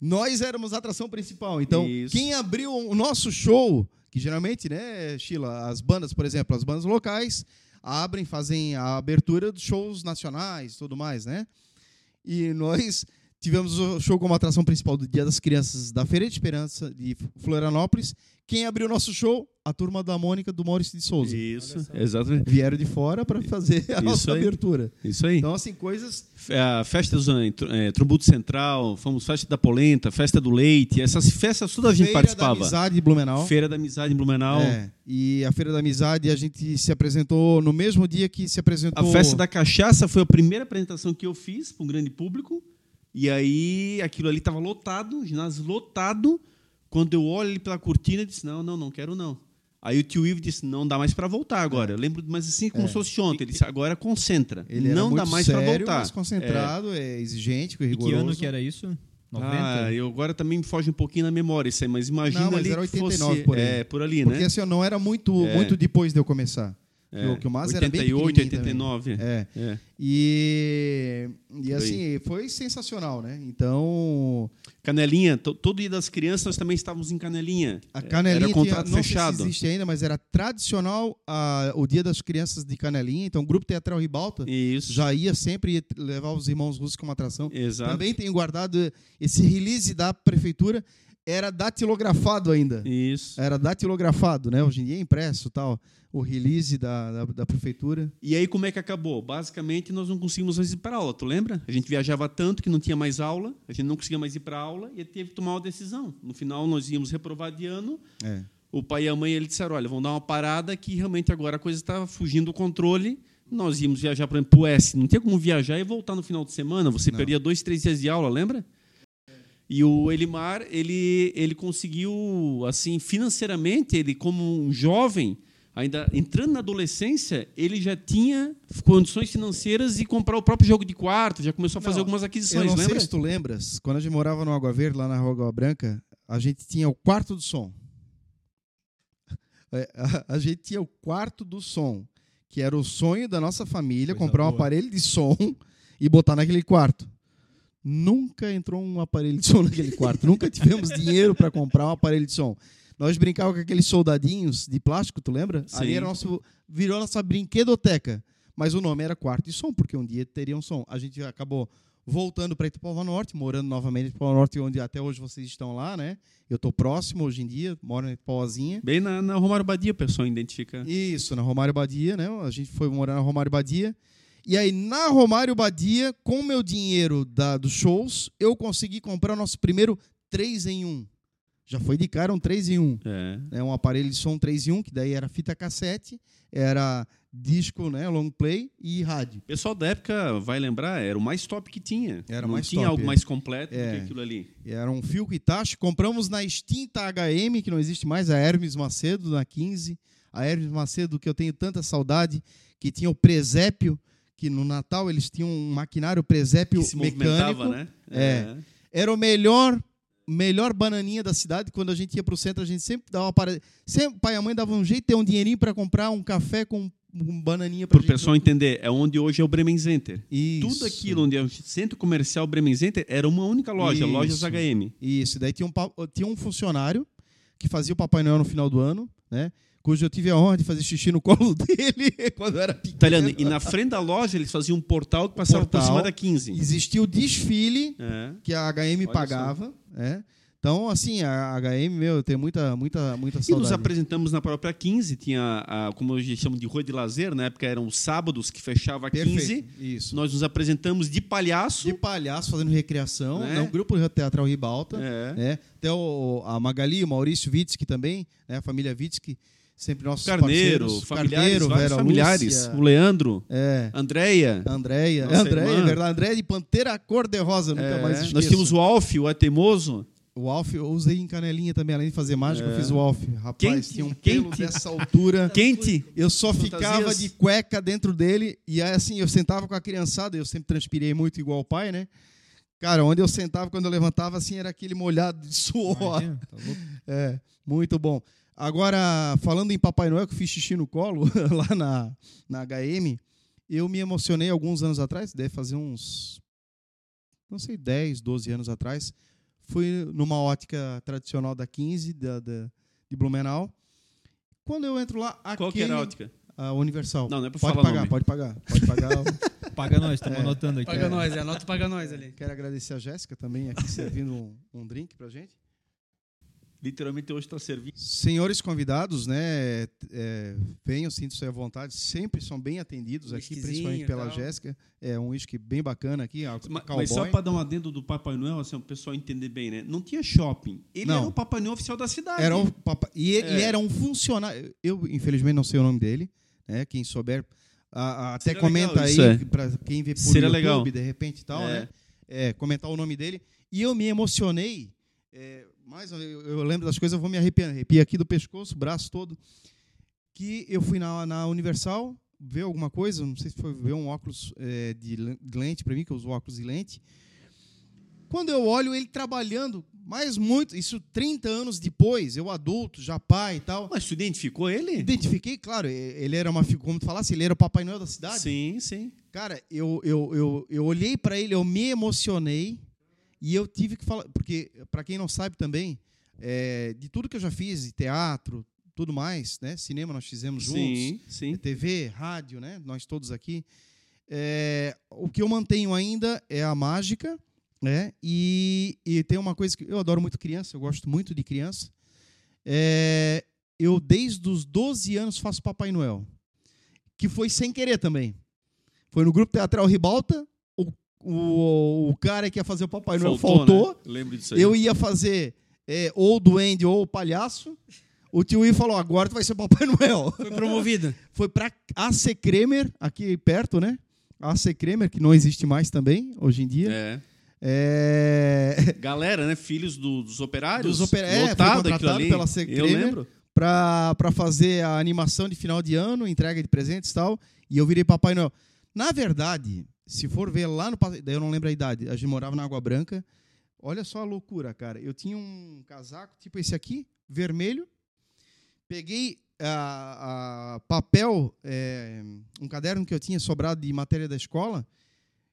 [SPEAKER 4] Nós éramos a atração principal. Então,
[SPEAKER 1] Isso.
[SPEAKER 4] quem abriu o nosso show, que geralmente, né, Sheila, as bandas, por exemplo, as bandas locais abrem, fazem a abertura dos shows nacionais e tudo mais, né? E nós tivemos o show como atração principal do Dia das Crianças da Feira de Esperança de Florianópolis. Quem abriu o nosso show? A turma da Mônica do Maurício de Souza.
[SPEAKER 1] Isso, exatamente.
[SPEAKER 4] Vieram de fora para fazer a
[SPEAKER 1] Isso
[SPEAKER 4] nossa
[SPEAKER 1] aí.
[SPEAKER 4] abertura.
[SPEAKER 1] Isso aí.
[SPEAKER 4] Então, assim, coisas.
[SPEAKER 1] a festa do é, Central, fomos festa da Polenta, festa do leite, essas festas todas a gente
[SPEAKER 4] Feira
[SPEAKER 1] participava.
[SPEAKER 4] da Amizade de Blumenau.
[SPEAKER 1] Feira da Amizade em Blumenau.
[SPEAKER 4] É, e a Feira da Amizade a gente se apresentou no mesmo dia que se
[SPEAKER 1] A
[SPEAKER 4] apresentou.
[SPEAKER 1] festa da cachaça foi a primeira apresentação que eu fiz para um grande público. E aí aquilo ali estava lotado, ginásio lotado. Quando eu olho ali pela cortina, eu disse: Não, não, não quero não. Aí o tio Ivo disse: Não dá mais para voltar agora. Eu lembro, mas assim como
[SPEAKER 4] É.
[SPEAKER 1] se fosse ontem. Ele disse: Agora concentra.
[SPEAKER 4] Ele
[SPEAKER 1] não dá mais para voltar.
[SPEAKER 4] mas concentrado, é, exigente,
[SPEAKER 3] E
[SPEAKER 4] rigoroso.
[SPEAKER 3] que ano que era isso? 90?
[SPEAKER 1] Ah, eu agora também me foge um pouquinho na memória isso aí, mas imagina
[SPEAKER 4] Não, mas
[SPEAKER 1] ali
[SPEAKER 4] era
[SPEAKER 1] que
[SPEAKER 4] 89
[SPEAKER 1] fosse,
[SPEAKER 4] por aí.
[SPEAKER 1] É, por ali,
[SPEAKER 4] Porque
[SPEAKER 1] né?
[SPEAKER 4] assim, não era muito,
[SPEAKER 1] É.
[SPEAKER 4] muito depois de eu começar.
[SPEAKER 1] É,
[SPEAKER 4] o que o Mas era bem
[SPEAKER 1] 88,
[SPEAKER 4] pequenininho
[SPEAKER 1] 89.
[SPEAKER 4] É.
[SPEAKER 1] É.
[SPEAKER 4] E, e assim, foi sensacional, né? Então,
[SPEAKER 1] Canelinha, to- todo dia das crianças nós também estávamos em Canelinha.
[SPEAKER 4] a Canelinha
[SPEAKER 1] Era contrato
[SPEAKER 4] tinha, não
[SPEAKER 1] fechado.
[SPEAKER 4] se existe ainda, mas era tradicional a, o Dia das Crianças de Canelinha. Então, o Grupo Teatral Ribalta
[SPEAKER 1] Isso.
[SPEAKER 4] já ia sempre levar os irmãos russos como atração.
[SPEAKER 1] Exato.
[SPEAKER 4] Também tenho guardado esse release da prefeitura. Era datilografado ainda.
[SPEAKER 1] Isso.
[SPEAKER 4] Era datilografado, né? Hoje em dia é impresso tal. O release da, da, da prefeitura.
[SPEAKER 1] E aí como é que acabou? Basicamente nós não conseguimos mais ir para aula, tu lembra? A gente viajava tanto que não tinha mais aula, a gente não conseguia mais ir para aula e teve que tomar uma decisão. No final nós íamos reprovar de ano.
[SPEAKER 4] É.
[SPEAKER 1] O pai e a mãe ele disseram, olha, vamos dar uma parada que realmente agora a coisa está fugindo do controle. Nós íamos viajar para o S, não tinha como viajar e voltar no final de semana. Você
[SPEAKER 4] Não.
[SPEAKER 1] perdia dois, três dias de aula, lembra? E o Elimar, ele, ele conseguiu, assim, financeiramente, ele como um jovem, ainda entrando na adolescência, ele já tinha condições financeiras de comprar o próprio jogo de quarto, já começou a fazer
[SPEAKER 4] Não,
[SPEAKER 1] algumas
[SPEAKER 4] Eu
[SPEAKER 1] aquisições,
[SPEAKER 4] não
[SPEAKER 1] lembra?
[SPEAKER 4] sei se tu lembras, quando a gente morava no Água Verde, lá na Rua Água Branca, a gente tinha o quarto do som. É, a, gente tinha o quarto do som, que era o sonho da nossa família,
[SPEAKER 3] Coisa
[SPEAKER 4] comprar um
[SPEAKER 3] boa.
[SPEAKER 4] aparelho de som e botar naquele quarto. Nunca entrou um aparelho de som naquele quarto. Nunca tivemos dinheiro para comprar um aparelho de som. Nós brincávamos com aqueles soldadinhos de plástico, tu lembra?
[SPEAKER 1] Sim.
[SPEAKER 4] Ali era nosso, virou nossa brinquedoteca. Mas o nome era quarto de som, porque um dia teria um som. A gente acabou voltando para Itupava Norte, morando novamente em Itupava Norte, onde até hoje vocês estão lá, né? Eu estou próximo hoje em dia, moro em Itupauazinha.
[SPEAKER 1] Bem na, na Romário Badia, o pessoal identifica.
[SPEAKER 4] Isso, na Romário Badia, né? A gente foi morar na Romário Badia. E aí, na Romário Badia, com o meu dinheiro da, dos shows, eu consegui comprar o nosso primeiro 3 em 1. Já foi de cara um 3 em 1.
[SPEAKER 1] É.
[SPEAKER 4] É um aparelho de som 3 em 1, que daí era fita cassete, era disco, né, long play e rádio.
[SPEAKER 1] Pessoal da época vai lembrar, era o mais top que tinha.
[SPEAKER 4] Era
[SPEAKER 1] não
[SPEAKER 4] mais
[SPEAKER 1] tinha
[SPEAKER 4] top,
[SPEAKER 1] algo
[SPEAKER 4] é.
[SPEAKER 1] mais completo do
[SPEAKER 4] É.
[SPEAKER 1] que aquilo ali.
[SPEAKER 4] Era um fio Itachi. Compramos na extinta HM, que não existe mais, a Hermes Macedo, na 15. A Hermes Macedo, que eu tenho tanta saudade, que tinha o presépio, que no Natal eles tinham um maquinário presépio
[SPEAKER 1] Que se
[SPEAKER 4] mecânico.
[SPEAKER 1] né?
[SPEAKER 4] É. Era o melhor melhor bananinha da cidade. Quando a gente ia pro centro, a gente sempre dava uma para... sempre pai e a mãe davam um jeito de ter um dinheirinho para comprar um café com um bananinha para
[SPEAKER 1] Para o pessoal entender, é onde hoje é o Bremen Center.
[SPEAKER 4] Isso.
[SPEAKER 1] Tudo aquilo onde é o centro comercial Bremen Center era uma única loja,
[SPEAKER 4] Isso.
[SPEAKER 1] Lojas HM.
[SPEAKER 4] Isso, daí tinha um, tinha um funcionário que fazia o Papai Noel no final do ano, né? Cujo eu tive a honra de fazer xixi no colo dele quando eu era pequeno.
[SPEAKER 1] Italiano. E na frente da loja eles faziam um portal que passava por
[SPEAKER 4] Portal.
[SPEAKER 1] cima da 15.
[SPEAKER 4] Existia o desfile
[SPEAKER 1] É.
[SPEAKER 4] que a HM
[SPEAKER 1] Olha
[SPEAKER 4] pagava, né? Então, assim, a HM, meu, eu tenho muita, muita, muita
[SPEAKER 1] E nos
[SPEAKER 4] saudade.
[SPEAKER 1] apresentamos na própria 15, tinha, a, como hoje chamam de rua de lazer, na época eram os sábados que fechava a 15.
[SPEAKER 4] Perfeito, isso.
[SPEAKER 1] Nós nos apresentamos de palhaço.
[SPEAKER 4] De palhaço fazendo recreação,
[SPEAKER 1] Né?
[SPEAKER 4] né? o grupo teatral Ribalta,
[SPEAKER 1] É.
[SPEAKER 4] né? Até o, a Magali, o Maurício Vitsky também, né? a família Vitsky, sempre nossos
[SPEAKER 1] Carneiro,
[SPEAKER 4] parceiros.
[SPEAKER 1] familiares,
[SPEAKER 4] Carneiro, Vera
[SPEAKER 1] familiares.
[SPEAKER 4] Lúcia,
[SPEAKER 1] O Leandro,
[SPEAKER 4] é,
[SPEAKER 1] Andréia.
[SPEAKER 4] Andréia, Andréia, é verdade, Andréia de Pantera Cor-de-Rosa, nunca
[SPEAKER 1] É,
[SPEAKER 4] mais
[SPEAKER 1] nós
[SPEAKER 4] esqueço.
[SPEAKER 1] tínhamos o Alf, o Atemoso.
[SPEAKER 4] O Alf eu usei em canelinha também, além de fazer mágica, eu fiz o Alf. Rapaz,
[SPEAKER 1] Quente,
[SPEAKER 4] tinha um pelo
[SPEAKER 1] quente.
[SPEAKER 4] dessa altura.
[SPEAKER 1] Quente.
[SPEAKER 4] Eu só ficava
[SPEAKER 1] Fantasias.
[SPEAKER 4] de cueca dentro dele. E aí, assim, eu sentava com a criançada, eu sempre transpirei muito igual o pai, né? Cara, onde eu sentava, quando eu levantava, assim, era aquele molhado de suor.
[SPEAKER 3] Imagina, tá.
[SPEAKER 4] É, muito bom. Agora, falando em Papai Noel, que eu fiz xixi no colo, lá na, na HM, eu me emocionei alguns anos atrás, deve fazer uns, não sei, 10, 12 anos atrás. Fui numa ótica tradicional da 15, da, da- de Blumenau. Quando eu entro lá, aquele,
[SPEAKER 1] Qual que era a ótica?
[SPEAKER 4] a Universal.
[SPEAKER 1] Não, não é pra
[SPEAKER 4] pode
[SPEAKER 1] falar
[SPEAKER 4] pagar,
[SPEAKER 1] nome.
[SPEAKER 4] pode pagar, pode pagar.
[SPEAKER 3] Paga nós, estamos anotando aqui.
[SPEAKER 2] Paga nós, é, anota paga nós ali.
[SPEAKER 4] Quero agradecer a Jéssica também aqui servindo um, um drink pra gente.
[SPEAKER 1] Literalmente hoje está servindo.
[SPEAKER 4] Senhores convidados, né, é, venham, sintam-se à vontade, sempre são bem atendidos
[SPEAKER 2] Um
[SPEAKER 4] aqui, principalmente pela
[SPEAKER 2] tal.
[SPEAKER 4] Jéssica. É um uísque bem bacana aqui,
[SPEAKER 1] Mas, mas só para dar um adendo do Papai Noel, assim, o pessoal entender bem, né? Não tinha shopping. Ele
[SPEAKER 4] Não.
[SPEAKER 1] era o Papai Noel oficial da cidade.
[SPEAKER 4] Era o papa- e ele
[SPEAKER 1] É.
[SPEAKER 4] era um funcionário. Eu, infelizmente, não sei o nome dele, né? Quem souber, a- a- até
[SPEAKER 1] Seria
[SPEAKER 4] comenta aí
[SPEAKER 1] é.
[SPEAKER 4] para quem vê por
[SPEAKER 1] Seria
[SPEAKER 4] YouTube,
[SPEAKER 1] legal.
[SPEAKER 4] de repente e tal,
[SPEAKER 1] É.
[SPEAKER 4] né? É, comentar o nome dele. E eu me emocionei. é, mais, eu, eu lembro das coisas, eu vou me arrepiando. Arrepia aqui do pescoço, braço todo. Que eu fui na, na Universal ver alguma coisa, não sei se foi ver um óculos é, de le- de lente para mim, que eu uso óculos de lente. Quando eu olho ele trabalhando, mais muito, isso 30 anos depois, eu adulto, já pai e tal.
[SPEAKER 1] Mas tu identificou ele?
[SPEAKER 4] Identifiquei, claro, ele era uma figura, como tu falasse, ele era o Papai Noel da cidade.
[SPEAKER 1] Sim, sim.
[SPEAKER 4] Cara, eu, eu, eu, eu olhei para ele, eu me emocionei e eu tive que falar, porque para quem não sabe também, é, de tudo que eu já fiz, de teatro, tudo mais, né? Cinema nós fizemos juntos,
[SPEAKER 1] Sim, sim.
[SPEAKER 4] TV, rádio, né? Nós todos aqui. É, o que eu mantenho ainda é a mágica, né? E, e tem uma coisa que eu adoro muito criança, eu gosto muito de criança. É, eu desde os 12 anos faço Papai Noel, que foi sem querer também. Foi no grupo teatral Ribalta, o, o, cara que ia fazer o Papai Noel faltou.
[SPEAKER 1] né? Eu lembro disso aí.
[SPEAKER 4] Eu ia fazer é, ou o duende ou o palhaço. O tio I falou: agora tu vai ser o Papai Noel.
[SPEAKER 2] Foi promovido.
[SPEAKER 4] Foi para AC Kremer, aqui perto, né? AC Kremer, que não existe mais também, hoje em dia.
[SPEAKER 1] É.
[SPEAKER 4] É...
[SPEAKER 1] Galera, né? Filhos do- dos operários.
[SPEAKER 4] Dos opera- é, foi
[SPEAKER 1] Lotado
[SPEAKER 4] contratado
[SPEAKER 1] ali.
[SPEAKER 4] pela C.
[SPEAKER 1] Eu
[SPEAKER 4] Kremer.
[SPEAKER 1] lembro.
[SPEAKER 4] para fazer a animação de final de ano, entrega de presentes e tal, e eu virei Papai Noel. Na verdade, se for ver lá no passado, daí eu não lembro a idade, a gente morava na Água Branca. Olha só a loucura, cara. Eu tinha um casaco tipo esse aqui, vermelho. Peguei a, a papel, é, um caderno que eu tinha sobrado de matéria da escola.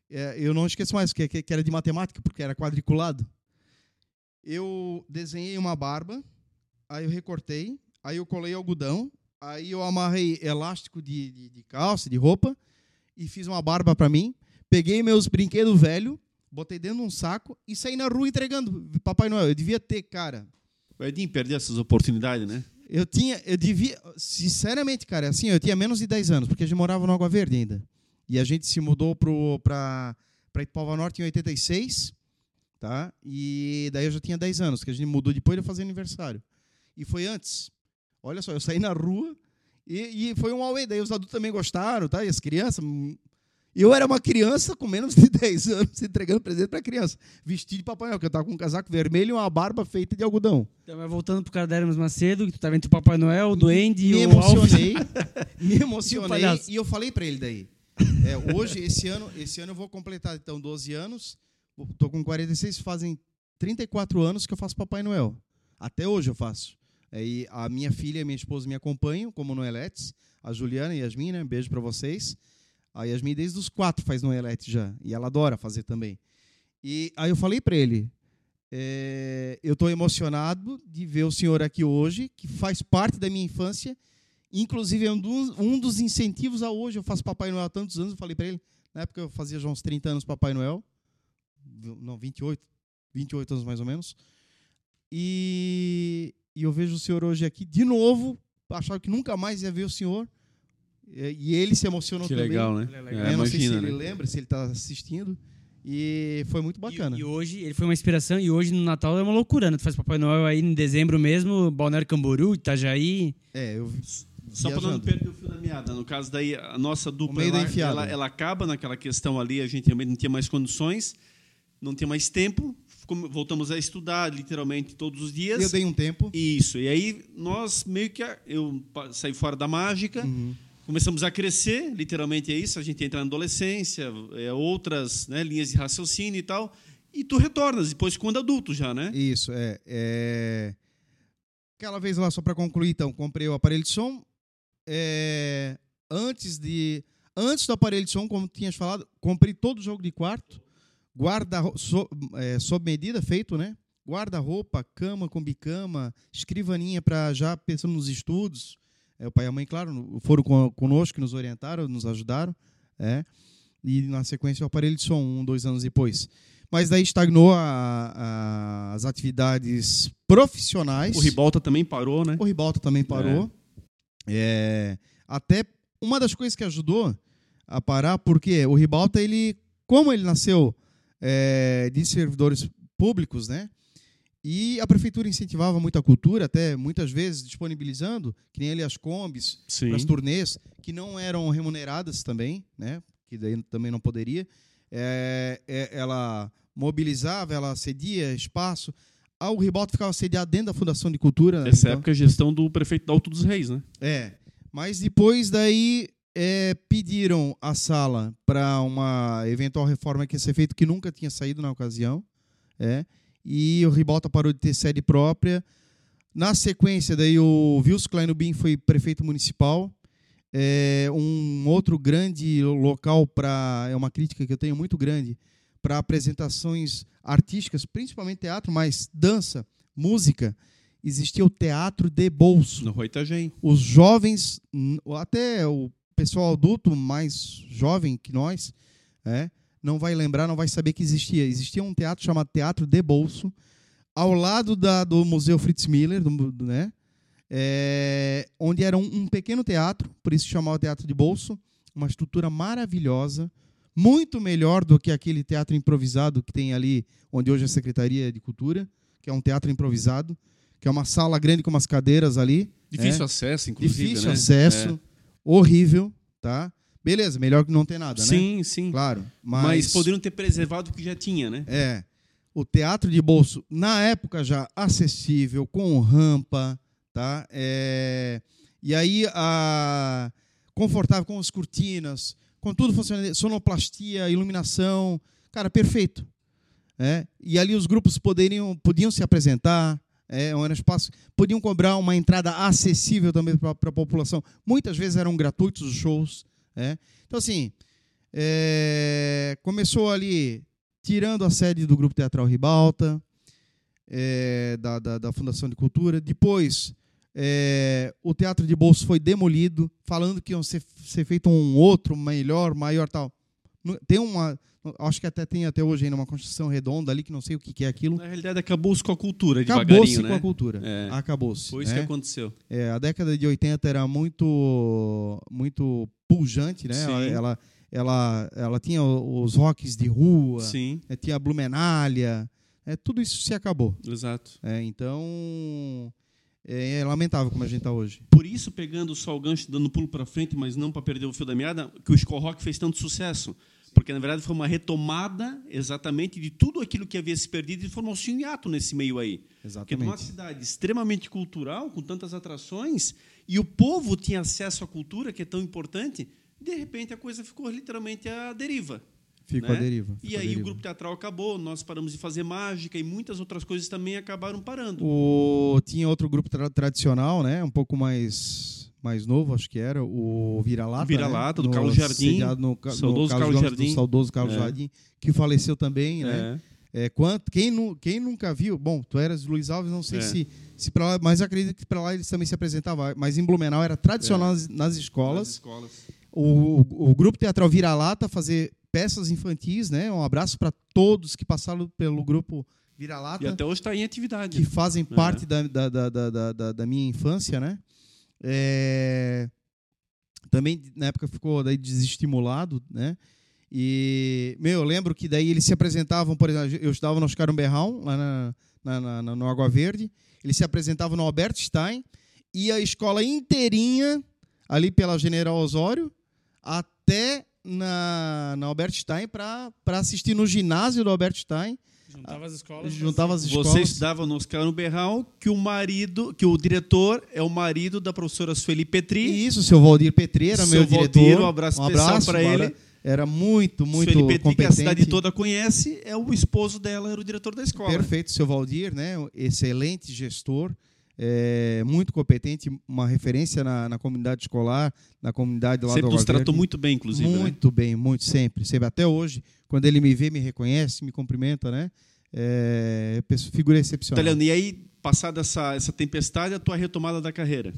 [SPEAKER 4] é, eu não esqueço mais que, que, que era de matemática, porque era quadriculado. Eu desenhei uma barba, aí eu recortei, aí eu colei algodão, aí eu amarrei elástico de, de, de calça, de roupa, e fiz uma barba para mim. Peguei meus brinquedos velhos, botei dentro de um saco e saí na rua entregando. Papai Noel, eu devia ter, cara.
[SPEAKER 1] O Edinho perdeu essas oportunidades, né?
[SPEAKER 4] Eu tinha, eu devia, sinceramente, cara, assim, eu tinha menos de 10 anos, porque a gente morava no Água Verde ainda. E a gente se mudou para Ipova Norte em 86, tá? E daí eu já tinha 10 anos, que a gente mudou depois de fazer aniversário. E foi antes. Olha só, eu saí na rua e, e foi um away. Daí os adultos também gostaram, tá? E as crianças. hum, Eu era uma criança com menos de 10 anos entregando presente para criança. Vestido de Papai Noel, que eu tava com um casaco vermelho e uma barba feita de algodão.
[SPEAKER 2] Então, mas voltando pro cara da Hermes Macedo, que tu tava entre o Papai Noel, o Duende
[SPEAKER 4] me
[SPEAKER 2] e o
[SPEAKER 4] emocionei, me
[SPEAKER 2] E
[SPEAKER 4] emocionei
[SPEAKER 2] palhaço.
[SPEAKER 4] e eu falei para ele daí. é, hoje, esse ano, esse ano eu vou completar então 12 anos. Tô com 46, fazem 34 anos que eu faço Papai Noel. Até hoje eu faço. Aí a minha filha e minha esposa me acompanham como Noeletes, a Juliana e a Yasmin, né? Beijo para vocês. A Yasmin desde os quatro faz Noelete já e ela adora fazer também. E aí eu falei para ele, é, eu estou emocionado de ver o senhor aqui hoje, que faz parte da minha infância. Inclusive, é um dos, um dos incentivos a hoje. Eu faço Papai Noel há tantos anos. Eu falei para ele, na época eu fazia já uns 30 anos Papai Noel. Não, 28, 28 anos mais ou menos. E, e eu vejo o senhor hoje aqui de novo. Achava que nunca mais ia ver o senhor. E, ele se emocionou
[SPEAKER 1] Que
[SPEAKER 4] também.
[SPEAKER 1] legal, né?
[SPEAKER 2] É legal.
[SPEAKER 1] É,
[SPEAKER 4] Eu não sei se
[SPEAKER 1] imagina,
[SPEAKER 4] ele
[SPEAKER 1] né?
[SPEAKER 4] lembra, se ele está assistindo. E foi muito bacana.
[SPEAKER 2] E, e hoje, ele foi uma inspiração, e hoje no Natal é uma loucura, né? Tu faz Papai Noel aí em dezembro mesmo, Balneário Camboriú, Itajaí.
[SPEAKER 4] É, eu
[SPEAKER 1] Só para não perder o fio da meada. No caso daí, a nossa dupla, ela, ela, ela acaba naquela questão ali, a gente realmente não tinha mais condições. não tinha mais tempo, voltamos a estudar literalmente todos os dias.
[SPEAKER 4] Eu dei um tempo.
[SPEAKER 1] Isso. E aí nós meio que eu saí fora da mágica. Uhum. Começamos a crescer, literalmente é isso. A gente entra na adolescência, é, outras né, linhas de raciocínio e tal. E tu retornas depois quando adulto já, né?
[SPEAKER 4] Isso, é. é... Aquela vez lá, só para concluir, então, comprei o aparelho de som. É... Antes de. Antes do aparelho de som, como tinhas falado, comprei todo o jogo de quarto guarda so, é, sob medida feito, né? Guarda-roupa, cama com bicama, escrivaninha para já pensando nos estudos. É, o pai e a mãe, claro, foram conosco, nos orientaram, nos ajudaram. É, e na sequência o aparelho de som, um, dois anos depois. Mas daí estagnou a, a, as atividades profissionais.
[SPEAKER 1] O Ribalta também parou, né?
[SPEAKER 4] O Ribalta também parou. É. É, até uma das coisas que ajudou a parar, porque o Ribalta, ele, como ele nasceu é, de servidores públicos, né? E a prefeitura incentivava muito a cultura, até muitas vezes disponibilizando, que nem ali as combis, as turnês, que não eram remuneradas também, né? Que daí também não poderia. É, é, ela mobilizava, ela cedia espaço. Ah, o Ribalto ficava sediado dentro da Fundação de Cultura.
[SPEAKER 1] Nessa então. época, a gestão do prefeito da Alto dos Reis, né?
[SPEAKER 4] É. Mas depois daí é, pediram a sala para uma eventual reforma que ia ser feita, que nunca tinha saído na ocasião. É, e o Ribalta parou de ter sede própria. Na sequência, daí o Wilson Kleinubin foi prefeito municipal. É, um outro grande local para. É uma crítica que eu tenho muito grande para apresentações artísticas, principalmente teatro, mas dança, música. Existia o teatro de bolso.
[SPEAKER 1] No Rui
[SPEAKER 4] Os jovens, até o pessoal adulto mais jovem que nós, é, não vai lembrar, não vai saber que existia. Existia um teatro chamado Teatro de Bolso, ao lado da, do Museu Fritz Miller, do, do, né? É, onde era um, um, pequeno teatro, por isso chamava Teatro de Bolso, uma estrutura maravilhosa, muito melhor do que aquele teatro improvisado que tem ali, onde hoje é a Secretaria de Cultura, que é um teatro improvisado, que é uma sala grande com umas cadeiras ali.
[SPEAKER 1] Difícil
[SPEAKER 4] é,
[SPEAKER 1] acesso, inclusive.
[SPEAKER 4] Difícil
[SPEAKER 1] né?
[SPEAKER 4] acesso. É horrível, tá? Beleza, melhor que não ter nada,
[SPEAKER 1] sim, né? Sim, sim.
[SPEAKER 4] Claro.
[SPEAKER 1] Mas... mas poderiam ter preservado o que já tinha, né?
[SPEAKER 4] É. O teatro de bolso, na época já acessível, com rampa, tá? É... E aí, a... confortável com as cortinas, com tudo funcionando, sonoplastia, iluminação, cara, perfeito. É? E ali os grupos poderiam, podiam se apresentar, é, um espaço, podiam cobrar uma entrada acessível também para a população. Muitas vezes eram gratuitos os shows. É. Então, assim, é, começou ali tirando a sede do Grupo Teatral Ribalta, é, da, da, da, Fundação de Cultura. Depois, é, o Teatro de Bolso foi demolido, falando que ia ser, ser feito um outro melhor, maior tal. Tem uma, Acho que até tem até hoje ainda uma construção redonda ali, que não sei o que, que é aquilo.
[SPEAKER 1] Na realidade, acabou-se com a cultura,
[SPEAKER 4] Acabou-se
[SPEAKER 1] né?
[SPEAKER 4] com a cultura. É. Acabou-se.
[SPEAKER 1] Foi isso
[SPEAKER 4] né?
[SPEAKER 1] que aconteceu.
[SPEAKER 4] É, a década de 80 era muito, muito pujante, né? Ela, ela, ela, ela, tinha os rocks de rua,
[SPEAKER 1] Sim.
[SPEAKER 4] Né? tinha a Blumenália, é, tudo isso se acabou.
[SPEAKER 1] Exato.
[SPEAKER 4] É, então... É, é lamentável como a gente está hoje.
[SPEAKER 1] Por isso, pegando só o gancho, dando pulo para frente, mas não para perder o fio da meada, que o Skull Rock fez tanto sucesso. Porque, na verdade, foi uma retomada exatamente de tudo aquilo que havia se perdido e formou-se um hiato nesse meio aí.
[SPEAKER 4] Exatamente.
[SPEAKER 1] Porque numa cidade extremamente cultural, com tantas atrações, e o povo tinha acesso à cultura, que é tão importante, de repente a coisa ficou literalmente à deriva.
[SPEAKER 4] Ficou
[SPEAKER 1] né?
[SPEAKER 4] à deriva.
[SPEAKER 1] E aí
[SPEAKER 4] deriva.
[SPEAKER 1] o grupo teatral acabou, nós paramos de fazer mágica e muitas outras coisas também acabaram parando.
[SPEAKER 4] O... Tinha outro grupo tra tradicional, né? um pouco mais mais novo, acho que era, o Vira-Lata.
[SPEAKER 1] Vira-Lata,
[SPEAKER 4] né?
[SPEAKER 1] do Carlos Jardim.
[SPEAKER 4] No, saudoso no Carlos Jardim. saudoso Carlos é. Jardim, que faleceu também, né? É. É, quanto, quem, nu, quem nunca viu, bom, tu eras Luiz Alves, não sei é. se, se para lá, mas acredito que para lá eles também se apresentavam. Mas em Blumenau era tradicional é. nas, nas, escolas. Nas
[SPEAKER 1] escolas.
[SPEAKER 4] O, o, o grupo teatral Vira-Lata fazer peças infantis, né? Um abraço para todos que passaram pelo grupo Vira-Lata.
[SPEAKER 1] E até hoje está em atividade.
[SPEAKER 4] Que fazem é. parte da, da, da, da, da, da minha infância, né? É, também na época ficou daí desestimulado, né? E, meu, eu lembro que daí eles se apresentavam, por exemplo, eu estudava no Oscar Berrão, lá na, na, na, no Água Verde, eles se apresentavam no Albert Stein, e a escola inteirinha, ali pela General Osório, até na, na Albert Stein para assistir no ginásio do Albert Stein.
[SPEAKER 2] Juntava as escolas.
[SPEAKER 4] Juntava as escolas.
[SPEAKER 1] Você estudava no Oscar no Berral, que o marido, que o diretor é o marido da professora Sueli Petri.
[SPEAKER 4] E isso, o seu Valdir Petri era
[SPEAKER 1] Seu
[SPEAKER 4] meu
[SPEAKER 1] Valdir,
[SPEAKER 4] diretor.
[SPEAKER 1] um abraço especial pra
[SPEAKER 4] Bárbara.
[SPEAKER 1] ele.
[SPEAKER 4] Era muito, muito
[SPEAKER 1] Sueli Petri, que a
[SPEAKER 4] competente.
[SPEAKER 1] cidade toda conhece, é o esposo dela, era o diretor da escola.
[SPEAKER 4] Perfeito, seu Valdir, né? Excelente gestor, é, muito competente, uma referência na, na comunidade escolar, na comunidade lá
[SPEAKER 1] Sempre nos tratou muito bem, inclusive. né?
[SPEAKER 4] Muito bem, muito sempre, sempre. Até hoje, quando ele me vê, me reconhece, me cumprimenta, né? É, figura excepcional.
[SPEAKER 1] Italiano, e aí, passada essa, essa tempestade, a tua retomada da carreira?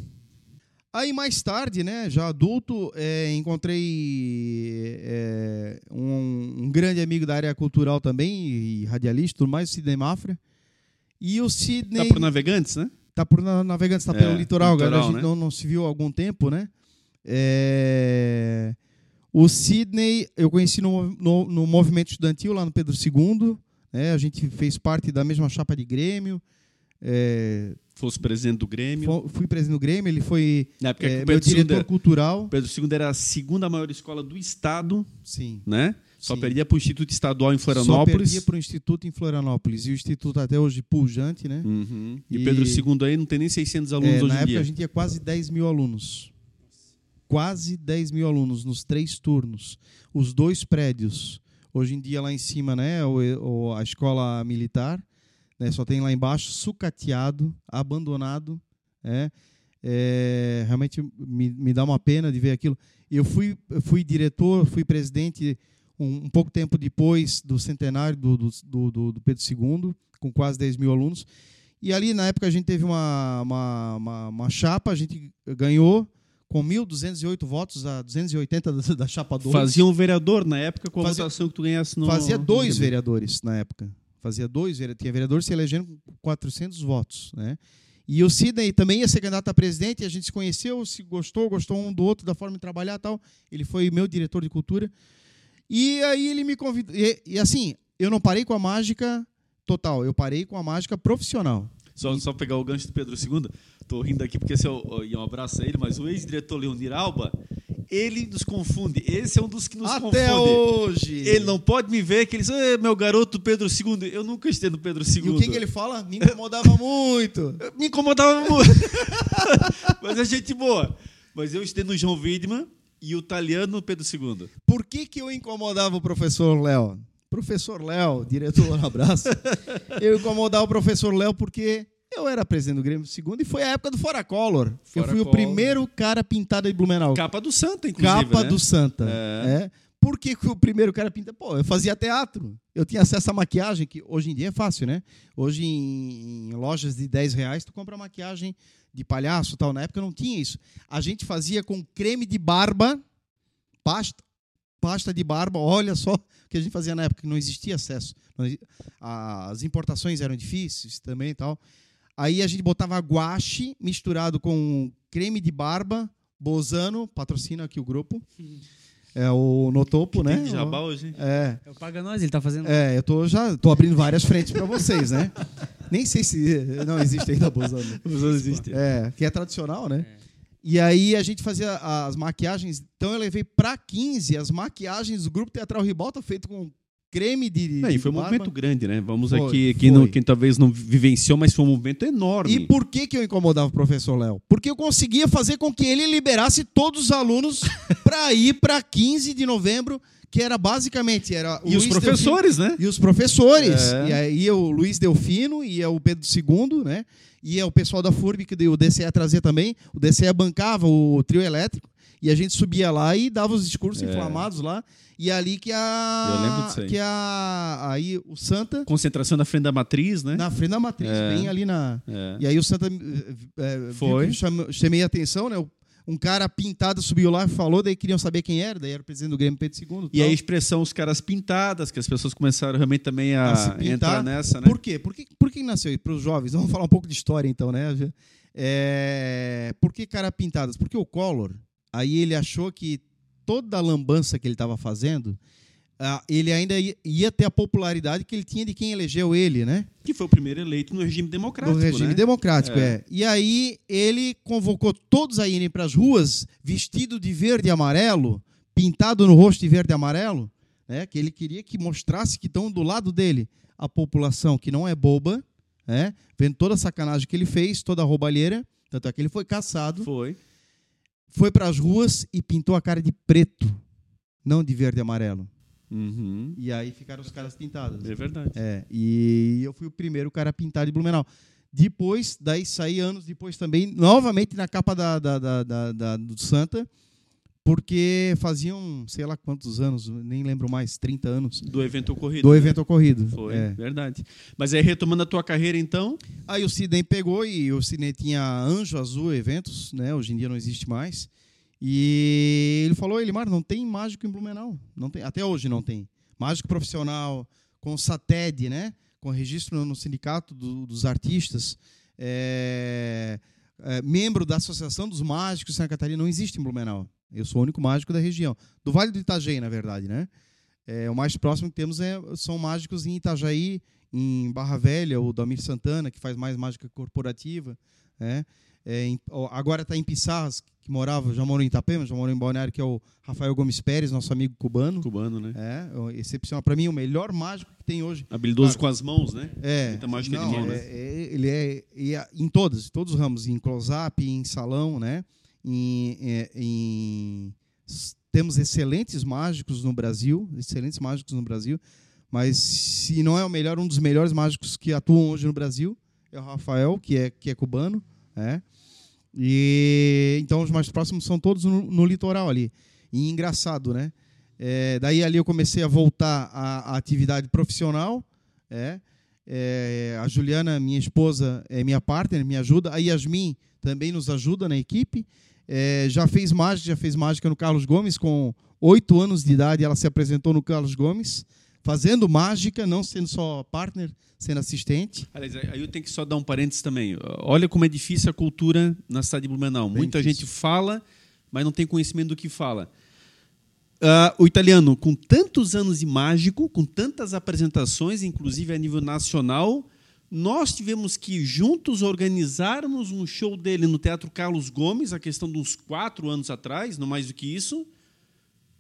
[SPEAKER 4] Aí mais tarde, né, já adulto, é, encontrei é, um, um grande amigo da área cultural também, e radialista, tudo mais, o Sidney Mafra. E o Sidney
[SPEAKER 1] Tá por navegantes, né?
[SPEAKER 4] Tá por na- Navegantes, tá
[SPEAKER 1] É,
[SPEAKER 4] pelo litoral,
[SPEAKER 1] litoral,
[SPEAKER 4] agora a gente
[SPEAKER 1] né?
[SPEAKER 4] não, não se viu há algum tempo, né? É, O Sidney eu conheci no, no, no movimento estudantil lá no Pedro II, né? A gente fez parte da mesma chapa de Grêmio. É,
[SPEAKER 1] Fosse presidente do Grêmio.
[SPEAKER 4] fui presidente do Grêmio, ele foi
[SPEAKER 1] Na época que
[SPEAKER 4] é,
[SPEAKER 1] o
[SPEAKER 4] meu
[SPEAKER 1] II,
[SPEAKER 4] diretor
[SPEAKER 1] era,
[SPEAKER 4] cultural.
[SPEAKER 1] Pedro II era a segunda maior escola do estado,
[SPEAKER 4] Sim.
[SPEAKER 1] né? Só
[SPEAKER 4] Sim.
[SPEAKER 1] perdia para o Instituto Estadual em
[SPEAKER 4] Só
[SPEAKER 1] Florianópolis.
[SPEAKER 4] perdia para o Instituto em Florianópolis. E o Instituto até hoje pujante, né?
[SPEAKER 1] Uhum. E,
[SPEAKER 4] E-
[SPEAKER 1] Pedro II aí não tem nem 600 alunos
[SPEAKER 4] É,
[SPEAKER 1] hoje
[SPEAKER 4] na
[SPEAKER 1] em
[SPEAKER 4] época
[SPEAKER 1] dia.
[SPEAKER 4] a gente tinha quase 10 mil alunos. Quase 10 mil alunos nos três turnos. Os dois prédios. Hoje em dia lá em cima, né? O, a escola militar. né, só tem lá embaixo sucateado, abandonado. É, É, realmente me, me dá uma pena de ver aquilo. Eu fui, eu fui diretor, fui presidente um, um pouco tempo depois do centenário do, do, do- do- Pedro II, com quase 10 mil alunos. E ali, na época, a gente teve uma, uma, uma, uma chapa, a gente ganhou com 1.208 votos a 280 da, da chapa 2.
[SPEAKER 1] Fazia um vereador na época com a
[SPEAKER 4] Fazia-
[SPEAKER 1] votação que tu ganhasse no.
[SPEAKER 4] Fazia dois vereadores na época. Fazia dois vereadores. Tinha vereador se elegendo com 400 votos. Né? E o Sidney também ia ser candidato a presidente. E a gente se conheceu, se gostou, gostou um do outro, da forma de trabalhar e tal. Ele foi meu diretor de cultura. E aí ele me convidou. E, e assim, eu não parei com a mágica total. Eu parei com a mágica profissional.
[SPEAKER 1] Só, só pegar o gancho do Pedro II. Tô rindo aqui porque esse é o, e um abraço a ele, mas o ex-diretor Leonir Alba, ele nos confunde. Esse é um dos que nos
[SPEAKER 4] Até
[SPEAKER 1] confunde.
[SPEAKER 4] hoje.
[SPEAKER 1] Ele não pode me ver que ele diz, "Eh, meu garoto Pedro II. Eu nunca estei no Pedro II.
[SPEAKER 4] E o que, que ele fala? Me incomodava muito.
[SPEAKER 1] Me incomodava muito. mas é gente boa. Mas eu estei no João Widman e o italiano no Pedro II.
[SPEAKER 4] Por que, que eu incomodava o professor Léo? Professor Léo, diretor, um abraço. Eu incomodava o professor Léo porque eu era presidente do Grêmio segundo e foi a época do Fora Collor. eu
[SPEAKER 1] Fora
[SPEAKER 4] fui o primeiro cara pintado de Blumenau.
[SPEAKER 1] Capa do Santa, inclusive.
[SPEAKER 4] Capa
[SPEAKER 1] né?
[SPEAKER 4] do Santa.
[SPEAKER 1] É.
[SPEAKER 4] É. Por que, que o primeiro cara pinta? Pô, eu fazia teatro. Eu tinha acesso à maquiagem, que hoje em dia é fácil, né? Hoje em, em lojas de 10 reais tu compra maquiagem de palhaço tal. Na época não tinha isso. A gente fazia com creme de barba, pasta, pasta de barba. Olha só o que a gente fazia na época, que não existia acesso. As importações eram difíceis também e tal. Aí a gente botava guache misturado com creme de barba, Bozano, patrocina aqui o grupo. É o Notopo, né?
[SPEAKER 1] Tem de jabá hoje, hein?
[SPEAKER 4] É.
[SPEAKER 2] É o Paga Nós, ele tá fazendo.
[SPEAKER 4] É, eu tô já tô abrindo várias frentes para vocês, né? Nem sei se não existe ainda Bozano.
[SPEAKER 1] Não existe.
[SPEAKER 4] É, que é tradicional, né? E aí a gente fazia as maquiagens. Então eu levei para 15 as maquiagens do grupo Teatral Ribalta feito com creme de.
[SPEAKER 1] Não, e foi um
[SPEAKER 4] barba.
[SPEAKER 1] movimento grande, né? Vamos
[SPEAKER 4] Foi,
[SPEAKER 1] aqui, quem, não, quem talvez não vivenciou, mas foi um movimento enorme.
[SPEAKER 4] E por que, que eu incomodava o professor Léo? Porque eu conseguia fazer com que ele liberasse todos os alunos para ir para 15 de novembro, que era basicamente era
[SPEAKER 1] E os
[SPEAKER 4] Luiz
[SPEAKER 1] professores, né?
[SPEAKER 4] Delfino- e os professores.
[SPEAKER 1] É.
[SPEAKER 4] E aí o Luiz Delfino, ia o Pedro II, né? Ia o pessoal da FURB, que o DCE trazia também. O DCE bancava o trio elétrico. E a gente subia lá e dava os discursos
[SPEAKER 1] É.
[SPEAKER 4] inflamados lá. E é ali que a.
[SPEAKER 1] Eu lembro disso aí.
[SPEAKER 4] Que a. Aí o Santa.
[SPEAKER 1] Concentração na frente da matriz, né?
[SPEAKER 4] Na frente da matriz,
[SPEAKER 1] É.
[SPEAKER 4] bem ali na.
[SPEAKER 1] É.
[SPEAKER 4] E aí o Santa eh, eh, viu
[SPEAKER 1] Foi.
[SPEAKER 4] chamou- chamei a atenção, né? Um cara pintado subiu lá e falou, daí queriam saber quem era, daí era o presidente do Grêmio Pedro II.
[SPEAKER 1] E
[SPEAKER 4] tal.
[SPEAKER 1] a expressão os caras pintadas, que as pessoas começaram realmente também a,
[SPEAKER 4] A
[SPEAKER 1] entrar nessa, né?
[SPEAKER 4] Por quê? Por que, por que nasceu? Para os jovens, vamos falar um pouco de história então, né? É, por que cara pintadas? Porque o Collor, aí ele achou que toda a lambança que ele estava fazendo, ah, ele ainda ia, ter a popularidade que ele tinha de quem elegeu ele, né?
[SPEAKER 1] Que foi o primeiro eleito no regime democrático,
[SPEAKER 4] Do regime
[SPEAKER 1] né?
[SPEAKER 4] democrático,
[SPEAKER 1] É.
[SPEAKER 4] é. E aí ele convocou todos a irem para as ruas vestido de verde e amarelo pintado no rosto de verde e amarelo, né? que ele queria que mostrasse que estão do lado dele a população que não é boba, né? vendo toda a sacanagem que ele fez, toda a roubalheira, tanto é que ele foi caçado,
[SPEAKER 1] Foi.
[SPEAKER 4] Foi para as ruas e pintou a cara de preto, não de verde e amarelo.
[SPEAKER 1] Uhum.
[SPEAKER 4] E aí ficaram os caras pintados.
[SPEAKER 1] É verdade.
[SPEAKER 4] É, e eu fui o primeiro cara a pintar de Blumenau. Depois, daí saí anos depois também, novamente na capa da, da, da, da- da- do Santa, porque faziam, sei lá quantos anos, nem lembro mais, 30 anos,
[SPEAKER 1] Do evento ocorrido.
[SPEAKER 4] do
[SPEAKER 1] né?
[SPEAKER 4] evento ocorrido.
[SPEAKER 1] Foi,
[SPEAKER 4] É.
[SPEAKER 1] verdade. Mas aí, retomando a tua carreira, então,
[SPEAKER 4] Aí o Sidney pegou e o Sidney tinha Anjo Azul Eventos, né? Hoje em dia não existe mais. E ele falou, Elimar, não tem mágico em Blumenau. Não tem, até hoje não tem. Mágico profissional, com SATED, né? Com registro no, sindicato do- dos artistas. É, é, membro da Associação dos Mágicos de Santa Catarina, não existe em Blumenau. Eu sou o único mágico da região. Do Vale do Itajaí, na verdade, né? É, o mais próximo que temos é, são mágicos em Itajaí, em Barra Velha, o Damir Santana, que faz mais mágica corporativa. Né? É, em- agora está em Pissarras, que morava, já morou em Itapema, já morou em Balneário, que é o Rafael Gomes Pérez, nosso amigo cubano.
[SPEAKER 1] cubano, né?
[SPEAKER 4] É, excepcional. Para mim, o melhor mágico que tem hoje.
[SPEAKER 1] Habilidoso
[SPEAKER 4] Claro.
[SPEAKER 1] com as mãos, né?
[SPEAKER 4] É,
[SPEAKER 1] Muita mágica de
[SPEAKER 4] não,
[SPEAKER 1] mão, né?
[SPEAKER 4] é- é- ele é, a- em todos, todos os ramos, em close-up, em salão, né? Em, é, em- temos excelentes mágicos no Brasil, excelentes mágicos no Brasil, mas se não é o melhor, um dos melhores mágicos que atuam hoje no Brasil é o Rafael, que é que é cubano, né? E então os mais próximos são todos no, no litoral ali. E engraçado, né? É, daí ali eu comecei a voltar à, à atividade profissional, é, é, a Juliana, minha esposa, é minha partner, me ajuda. A Yasmin também nos ajuda na equipe. É, já fez mágica, já fez mágica no Carlos Gomes com oito anos de idade. Ela se apresentou no Carlos Gomes, fazendo mágica, não sendo só partner, sendo assistente.
[SPEAKER 1] Aliás, aí eu tenho que só dar um parênteses também. Olha como é difícil a cultura na cidade de Blumenau.
[SPEAKER 4] Bem
[SPEAKER 1] Muita
[SPEAKER 4] difícil.
[SPEAKER 1] gente fala, mas não tem conhecimento do que fala. Ah, o italiano, com tantos anos de mágico, com tantas apresentações, inclusive a nível nacional, nós tivemos que juntos organizarmos um show dele no Teatro Carlos Gomes, a questão de uns quatro anos atrás, não mais do que isso,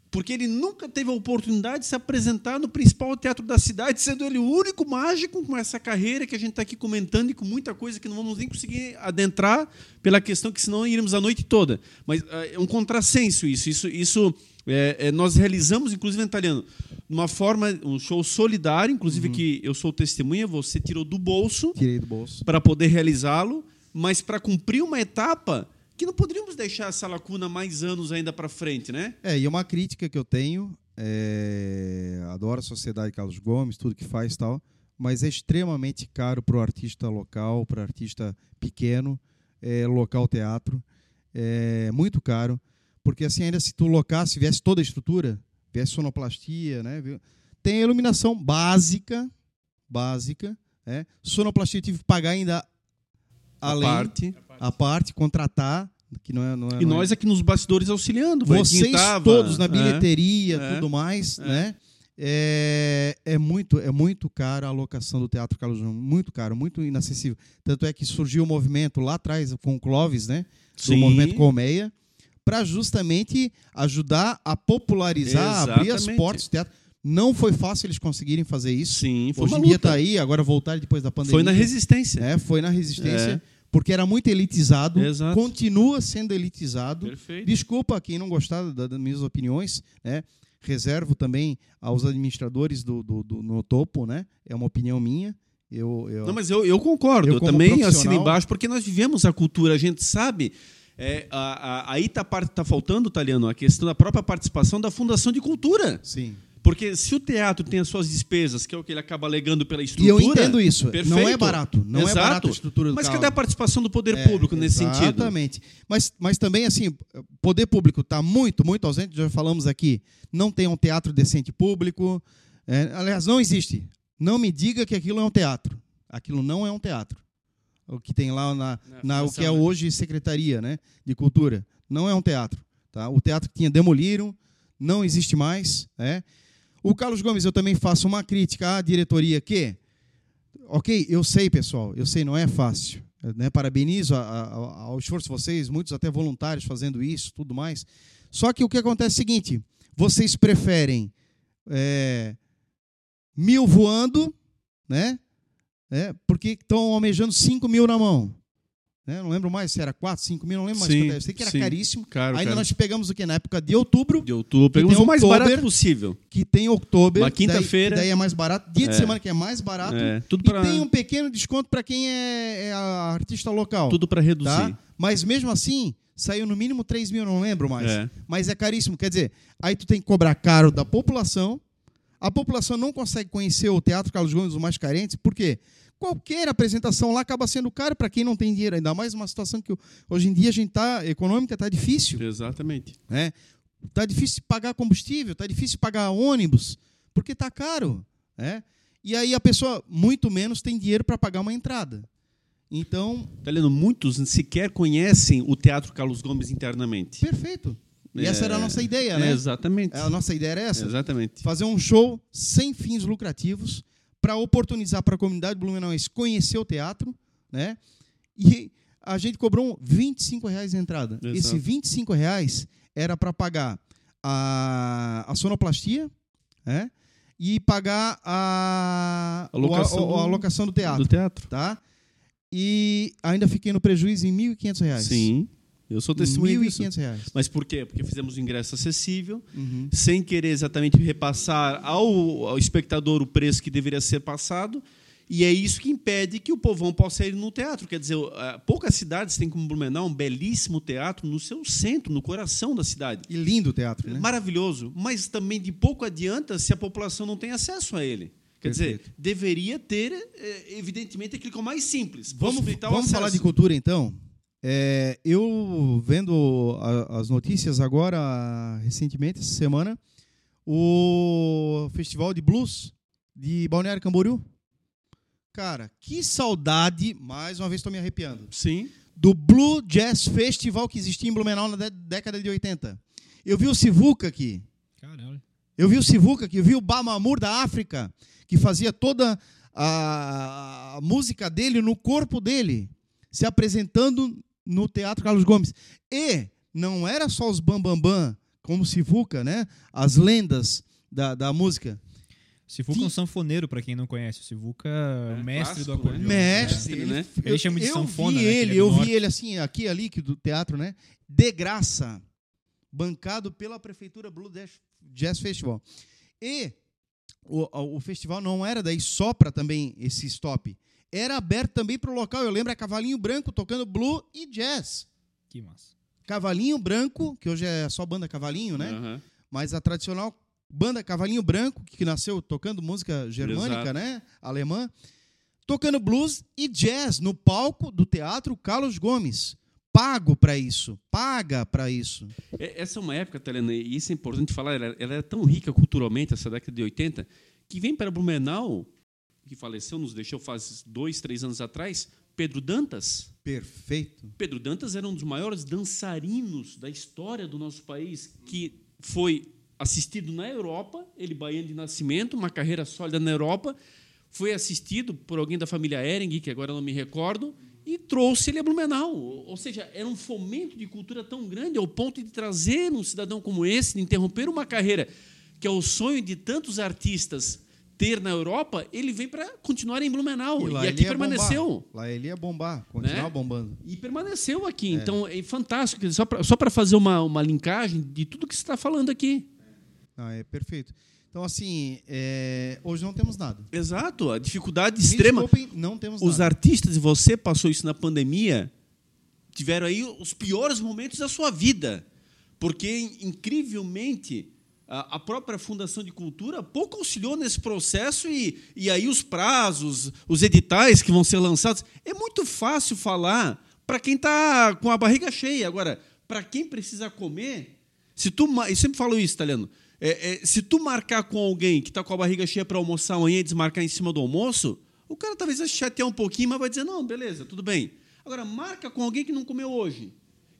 [SPEAKER 1] porque ele nunca teve a oportunidade de se apresentar no principal teatro da cidade, sendo ele o único mágico com essa carreira que a gente está aqui comentando e com muita coisa que não vamos nem conseguir adentrar pela questão que senão iríamos a noite toda. Mas ah, é um contrassenso isso. Isso, isso é, é, nós realizamos, inclusive em italiano, uma forma, um show solidário, inclusive que eu sou testemunha, você tirou do bolso
[SPEAKER 4] Tirei do bolso.
[SPEAKER 1] para poder realizá-lo, mas para cumprir uma etapa que não poderíamos deixar essa lacuna mais anos ainda para frente, né?
[SPEAKER 4] É, e uma crítica que eu tenho, é, adoro a Sociedade Carlos Gomes, tudo que faz e tal, mas é extremamente caro para o artista local, para o artista pequeno, é, local teatro, é muito caro, porque assim, ainda se tu locasse, viesse toda a estrutura, viesse sonoplastia, né, tem a iluminação básica, básica, né? sonoplastia eu tive que pagar ainda
[SPEAKER 1] A
[SPEAKER 4] além,
[SPEAKER 1] parte.
[SPEAKER 4] a parte, contratar, que não é... Não é
[SPEAKER 1] E
[SPEAKER 4] não é-
[SPEAKER 1] nós aqui nos bastidores auxiliando.
[SPEAKER 4] vocês
[SPEAKER 1] tava,
[SPEAKER 4] todos na
[SPEAKER 1] é.
[SPEAKER 4] bilheteria,
[SPEAKER 1] é,
[SPEAKER 4] tudo mais,
[SPEAKER 1] é.
[SPEAKER 4] né? É, é muito é muito caro a alocação do Teatro Carlos João, muito caro, muito inacessível. Tanto é que surgiu o movimento lá atrás com o Clóvis, né? Do
[SPEAKER 1] Sim.
[SPEAKER 4] movimento Colmeia, para justamente ajudar a popularizar, abrir as
[SPEAKER 1] Exatamente.
[SPEAKER 4] portas do teatro. Não foi fácil eles conseguirem fazer isso.
[SPEAKER 1] Sim, foi
[SPEAKER 4] Hoje em dia está aí, agora voltar depois da pandemia.
[SPEAKER 1] Foi na resistência.
[SPEAKER 4] É, foi na resistência,
[SPEAKER 1] É.
[SPEAKER 4] porque era muito elitizado,
[SPEAKER 1] Exato.
[SPEAKER 4] continua sendo elitizado.
[SPEAKER 1] Perfeito.
[SPEAKER 4] Desculpa quem não gostar da- das minhas opiniões, né? Reservo também aos administradores do, do, do- no topo, né? É uma opinião minha. Eu, eu...
[SPEAKER 1] Não, mas eu, eu concordo.
[SPEAKER 4] Eu
[SPEAKER 1] Eu, também assino embaixo, porque nós vivemos a cultura, a gente sabe. É, a, a, aí está tá faltando, Taliano, a questão da própria participação da Fundação de Cultura.
[SPEAKER 4] Sim.
[SPEAKER 1] Porque se o teatro tem as suas despesas, que é o que ele acaba alegando pela
[SPEAKER 4] E
[SPEAKER 1] estrutura.
[SPEAKER 4] eu entendo isso. Não é
[SPEAKER 1] perfeito.
[SPEAKER 4] barato. Não é
[SPEAKER 1] Exato.
[SPEAKER 4] barato a estrutura do
[SPEAKER 1] Mas cadê a participação do poder
[SPEAKER 4] É,
[SPEAKER 1] público nesse sentido?
[SPEAKER 4] Exatamente. Mas, mas também, assim, poder público está muito, muito ausente, já falamos aqui. Não tem um teatro decente público. É, aliás, não existe. Não me diga que aquilo é um teatro. Aquilo não é um teatro. O que tem lá na, na- o que é
[SPEAKER 1] né?
[SPEAKER 4] hoje Secretaria né, de Cultura. Não é um teatro. Tá? O teatro que tinha demoliram, não existe mais. É. O Carlos Gomes, eu também faço uma crítica à diretoria que, ok, eu sei, pessoal, eu sei, não é fácil. Né? Parabenizo a- a- ao esforço de vocês, muitos até voluntários fazendo isso, tudo mais. Só que o que acontece é o seguinte: vocês preferem é, mil voando, né? É, porque estão almejando 5 mil na mão. Né? Não lembro mais se era 4, 5 mil, não lembro mais.
[SPEAKER 1] Sim,
[SPEAKER 4] quanto era. Eu sei que era
[SPEAKER 1] sim.
[SPEAKER 4] caríssimo.
[SPEAKER 1] Caro,
[SPEAKER 4] Ainda
[SPEAKER 1] caro.
[SPEAKER 4] nós pegamos o que? Na época de outubro,
[SPEAKER 1] De outubro. Pegamos o mais barato possível.
[SPEAKER 4] que tem outubro.
[SPEAKER 1] Uma quinta-feira.
[SPEAKER 4] Daí, daí é mais barato. Dia de
[SPEAKER 1] É.
[SPEAKER 4] semana que é mais barato.
[SPEAKER 1] É, tudo
[SPEAKER 4] E
[SPEAKER 1] para
[SPEAKER 4] tem um pequeno desconto para quem é, é a artista local.
[SPEAKER 1] tudo para reduzir.
[SPEAKER 4] tá? Mas mesmo assim, saiu no mínimo 3 mil, não lembro mais.
[SPEAKER 1] É.
[SPEAKER 4] Mas é caríssimo. Quer dizer, aí tu tem que cobrar caro da população. A população não consegue conhecer o Teatro Carlos Gomes, os mais carentes, por quê? Qualquer apresentação lá acaba sendo caro para quem não tem dinheiro. Ainda mais uma situação que hoje em dia a gente tá econômica tá difícil,
[SPEAKER 1] Exatamente.
[SPEAKER 4] né? Tá difícil pagar combustível, tá difícil pagar ônibus, porque tá caro, né? E aí a pessoa muito menos tem dinheiro para pagar uma entrada. Então,
[SPEAKER 1] Tá lendo? Muitos sequer conhecem o Teatro Carlos Gomes internamente.
[SPEAKER 4] perfeito. E essa era a nossa ideia,
[SPEAKER 1] É,
[SPEAKER 4] né?
[SPEAKER 1] exatamente.
[SPEAKER 4] A nossa ideia era essa.
[SPEAKER 1] Exatamente.
[SPEAKER 4] fazer um show sem fins lucrativos para oportunizar para a comunidade blumenauense conhecer o teatro, né? E a gente cobrou 25 reais de entrada.
[SPEAKER 1] Exato.
[SPEAKER 4] Esse 25 reais era para pagar a, a sonoplastia, né? E pagar a,
[SPEAKER 1] A locação
[SPEAKER 4] o- a, a
[SPEAKER 1] do-
[SPEAKER 4] locação do teatro,
[SPEAKER 1] Do teatro.
[SPEAKER 4] tá? E ainda fiquei no prejuízo em 1.500 reais.
[SPEAKER 1] Sim. Eu sou testemunha disso.
[SPEAKER 4] 1.500 reais.
[SPEAKER 1] Mas por quê? Porque fizemos o ingresso acessível,
[SPEAKER 4] Uhum.
[SPEAKER 1] sem querer exatamente repassar ao, ao espectador o preço que deveria ser passado. E é isso que impede que o povão possa ir no teatro. Quer dizer, eh, poucas cidades têm como Blumenau um belíssimo teatro no seu centro, no coração da cidade.
[SPEAKER 4] E lindo o teatro, né?
[SPEAKER 1] Maravilhoso. Mas também de pouco adianta se a população não tem acesso a ele. Quer dizer,
[SPEAKER 4] Perfeito.
[SPEAKER 1] deveria ter, eh, evidentemente, aquilo que é o mais simples.
[SPEAKER 4] Vamos, vamos falar de cultura então. É, eu vendo a- as notícias agora, recentemente, essa semana, o Festival de Blues de Balneário Camboriú. Cara, que saudade, mais uma vez estou me arrepiando,
[SPEAKER 1] Sim.
[SPEAKER 4] do Blue Jazz Festival que existia em Blumenau na dé- década de 80. Eu vi o Sivuca aqui,
[SPEAKER 3] Caralho.
[SPEAKER 4] eu vi o Sivuca aqui, eu vi o Bamamur da África, que fazia toda a, a música dele no corpo dele, se apresentando no Teatro Carlos Gomes. E não era só os Bambambam, Bam Bam, como Sivuca, né? As lendas da, da música.
[SPEAKER 3] Sivuca é um sanfoneiro, pra quem não conhece. O Sivuca é o mestre do
[SPEAKER 1] clássico,
[SPEAKER 3] acordeão.
[SPEAKER 1] né?
[SPEAKER 4] Mestre,
[SPEAKER 1] É,
[SPEAKER 4] ele,
[SPEAKER 1] né?
[SPEAKER 3] Ele chama de
[SPEAKER 4] eu
[SPEAKER 3] sanfona,
[SPEAKER 4] Vi
[SPEAKER 3] né,
[SPEAKER 4] ele,
[SPEAKER 3] é do
[SPEAKER 4] eu vi
[SPEAKER 3] norte.
[SPEAKER 4] ele assim, aqui ali, que do teatro, né? De graça. Bancado pela Prefeitura Blue Jazz- Jazz Festival. E o, o festival não era daí só para também esse stop. Era aberto também para o local. Eu lembro a Cavalinho Branco tocando blue e jazz.
[SPEAKER 3] Que massa.
[SPEAKER 4] Cavalinho Branco, que hoje é só banda Cavalinho, né?
[SPEAKER 1] Aham.
[SPEAKER 4] Mas a tradicional banda Cavalinho Branco, que nasceu tocando música germânica,
[SPEAKER 1] Exato.
[SPEAKER 4] né? Alemã, tocando blues e jazz no palco do Teatro Carlos Gomes. Pago para isso, paga para isso.
[SPEAKER 1] É- Essa é uma época, Telena, e isso é importante falar, ela, ela é tão rica culturalmente, essa década de 80, que vem para Blumenau, que faleceu, nos deixou faz dois, três anos atrás, Pedro Dantas.
[SPEAKER 4] Perfeito.
[SPEAKER 1] Pedro Dantas era um dos maiores dançarinos da história do nosso país, que foi assistido na Europa, ele baiano de nascimento, uma carreira sólida na Europa, foi assistido por alguém da família Ering, que agora não me recordo, e trouxe ele a Blumenau. Ou seja, era um fomento de cultura tão grande ao ponto de trazer um cidadão como esse, de interromper uma carreira que é o sonho de tantos artistas ter na Europa, ele vem para continuar em Blumenau. E,
[SPEAKER 4] lá
[SPEAKER 1] aqui permaneceu.
[SPEAKER 4] bombar. Lá ele ia bombar, continuar
[SPEAKER 1] Né?
[SPEAKER 4] bombando.
[SPEAKER 1] E permaneceu aqui. Então é fantástico. Só para só pra fazer uma, uma linkagem de tudo que você está falando aqui.
[SPEAKER 4] Ah, é perfeito. Então, assim, é, hoje não temos nada.
[SPEAKER 1] Exato. A dificuldade
[SPEAKER 4] Me
[SPEAKER 1] extrema.
[SPEAKER 4] desculpem, não temos
[SPEAKER 1] Os
[SPEAKER 4] nada.
[SPEAKER 1] artistas, e você passou isso na pandemia, tiveram aí os piores momentos da sua vida. Porque, incrivelmente, a, própria Fundação de Cultura pouco auxiliou nesse processo e, e aí os prazos, os editais que vão ser lançados. É muito fácil falar para quem está com a barriga cheia. Agora, para quem precisa comer, se tu, eu sempre falo isso, italiano. É, é, se tu marcar com alguém que está com a barriga cheia para almoçar amanhã e desmarcar em cima do almoço, o cara talvez vai chatear um pouquinho, mas vai dizer, não, beleza, tudo bem. Agora, marca com alguém que não comeu hoje.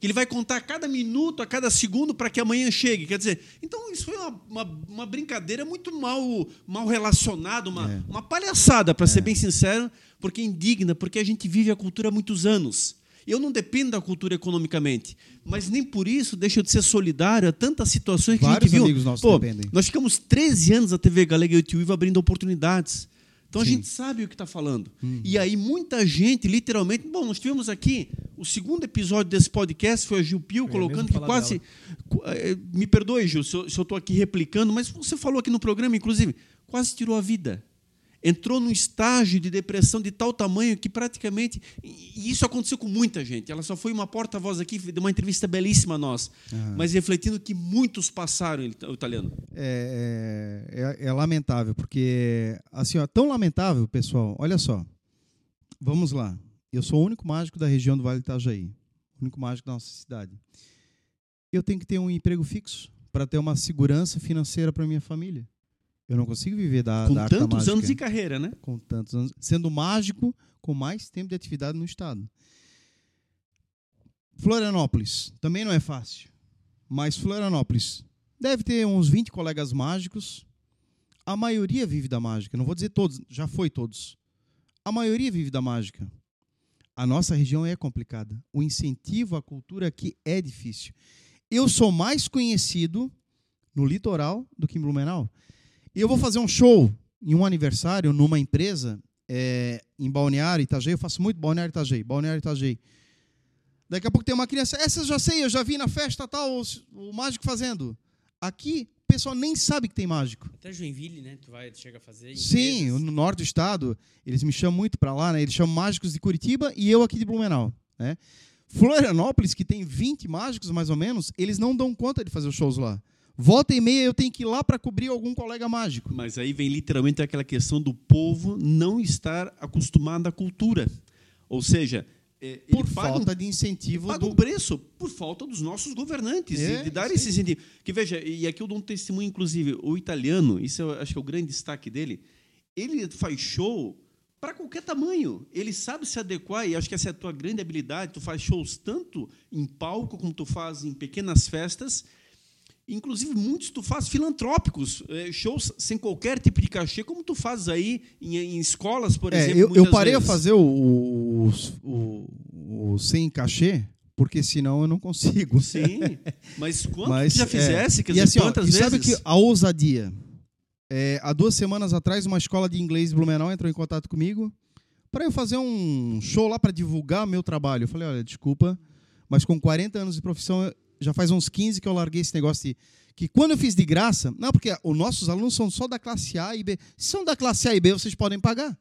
[SPEAKER 1] Que ele vai contar a cada minuto, a cada segundo, para que amanhã chegue. Quer dizer, então isso foi uma, uma, uma brincadeira muito mal, mal relacionada, uma,
[SPEAKER 4] É.
[SPEAKER 1] uma palhaçada, para ser bem sincero, porque é indigna, porque a gente vive a cultura há muitos anos. Eu não dependo da cultura economicamente, mas nem por isso deixa de ser solidário a tantas situações que
[SPEAKER 4] Vários
[SPEAKER 1] a gente viu.
[SPEAKER 4] amigos nossos
[SPEAKER 1] Pô,
[SPEAKER 4] dependem.
[SPEAKER 1] nós ficamos 13 anos a TV Galega e o Tio Ivo abrindo oportunidades. Então a
[SPEAKER 4] Sim.
[SPEAKER 1] gente sabe o que está falando. E aí muita gente, literalmente... Bom, nós tivemos aqui... O segundo episódio desse podcast foi a Gil Pio
[SPEAKER 3] ia
[SPEAKER 1] colocando que quase... cu- eh, Me perdoe, Gil, se eu estou aqui replicando, mas você falou aqui no programa, inclusive, quase tirou a vida. Entrou num estágio de depressão de tal tamanho que praticamente. E isso aconteceu com muita gente. Ela só foi uma porta-voz aqui, deu uma entrevista belíssima a nós. Mas refletindo que muitos passaram o italiano.
[SPEAKER 4] É, é, é- é lamentável, porque, assim, ó, tão lamentável, pessoal, olha só. Vamos lá. Eu sou o único mágico da região do Vale do Itajaí. O único mágico da nossa cidade. Eu tenho que ter um emprego fixo para ter uma segurança financeira para minha família. Eu não consigo viver da,
[SPEAKER 1] com
[SPEAKER 4] da arte
[SPEAKER 1] tantos anos de carreira, né?
[SPEAKER 4] com tantos anos, sendo mágico com mais tempo de atividade no estado. Florianópolis também não é fácil, mas Florianópolis deve ter uns 20 colegas mágicos. A maioria vive da mágica, não vou dizer todos, já foi todos. A maioria vive da mágica. A nossa região é complicada. O incentivo à cultura aqui é difícil. Eu sou mais conhecido no litoral do que em Blumenau. E eu vou fazer um show em um aniversário numa empresa é, em Balneário Itajaí. Eu faço muito Balneário Itajaí, Balneário Itajaí. Daqui a pouco tem uma criança. Essa eu já sei, eu já vi na festa tal, o, o mágico fazendo. Aqui, o pessoal nem sabe que tem mágico.
[SPEAKER 2] Até Joinville, né? Tu vai, tu chega a fazer.
[SPEAKER 4] Sim,
[SPEAKER 2] empresas.
[SPEAKER 4] no norte do estado, eles me chamam muito para lá, né? Eles chamam mágicos de Curitiba e eu aqui de Blumenau, né? Florianópolis, que tem 20 mágicos mais ou menos, eles não dão conta de fazer os shows lá. Volta e meia eu tenho que ir lá para cobrir algum colega mágico.
[SPEAKER 1] Mas aí vem literalmente aquela questão do povo não estar acostumado à cultura. Ou seja, é,
[SPEAKER 4] Por
[SPEAKER 1] paga um
[SPEAKER 4] falta de incentivo
[SPEAKER 1] paga
[SPEAKER 4] do,
[SPEAKER 1] um preço por falta dos nossos governantes
[SPEAKER 4] É,
[SPEAKER 1] de, de dar
[SPEAKER 4] sim.
[SPEAKER 1] esse incentivo. Que veja, e aqui eu dou um testemunho, inclusive, o italiano, isso eu acho que é o grande destaque dele, ele faz show para qualquer tamanho. Ele sabe se adequar, e acho que essa é a tua grande habilidade. Tu faz shows tanto em palco como tu faz em pequenas festas. Inclusive, muitos tu faz filantrópicos, eh, shows sem qualquer tipo de cachê, como tu fazes aí em, em escolas, por
[SPEAKER 4] É,
[SPEAKER 1] exemplo.
[SPEAKER 4] eu, eu parei
[SPEAKER 1] vezes.
[SPEAKER 4] a fazer o, o, o- o sem cachê, porque senão eu não consigo.
[SPEAKER 1] Sim, mas quanto
[SPEAKER 4] Mas,
[SPEAKER 1] já
[SPEAKER 4] é,
[SPEAKER 1] fizesse, quer
[SPEAKER 4] e
[SPEAKER 1] dizer,
[SPEAKER 4] assim, ó,
[SPEAKER 1] quantas
[SPEAKER 4] e
[SPEAKER 1] vezes?
[SPEAKER 4] sabe que a ousadia? É, há duas semanas atrás, uma escola de inglês de Blumenau entrou em contato comigo para eu fazer um show lá para divulgar meu trabalho. Eu falei, olha, desculpa, mas com 40 anos de profissão, já faz uns 15 que eu larguei esse negócio de que quando eu fiz de graça, não, porque os nossos alunos são só da classe A e B. Se são da classe A e B, vocês podem pagar.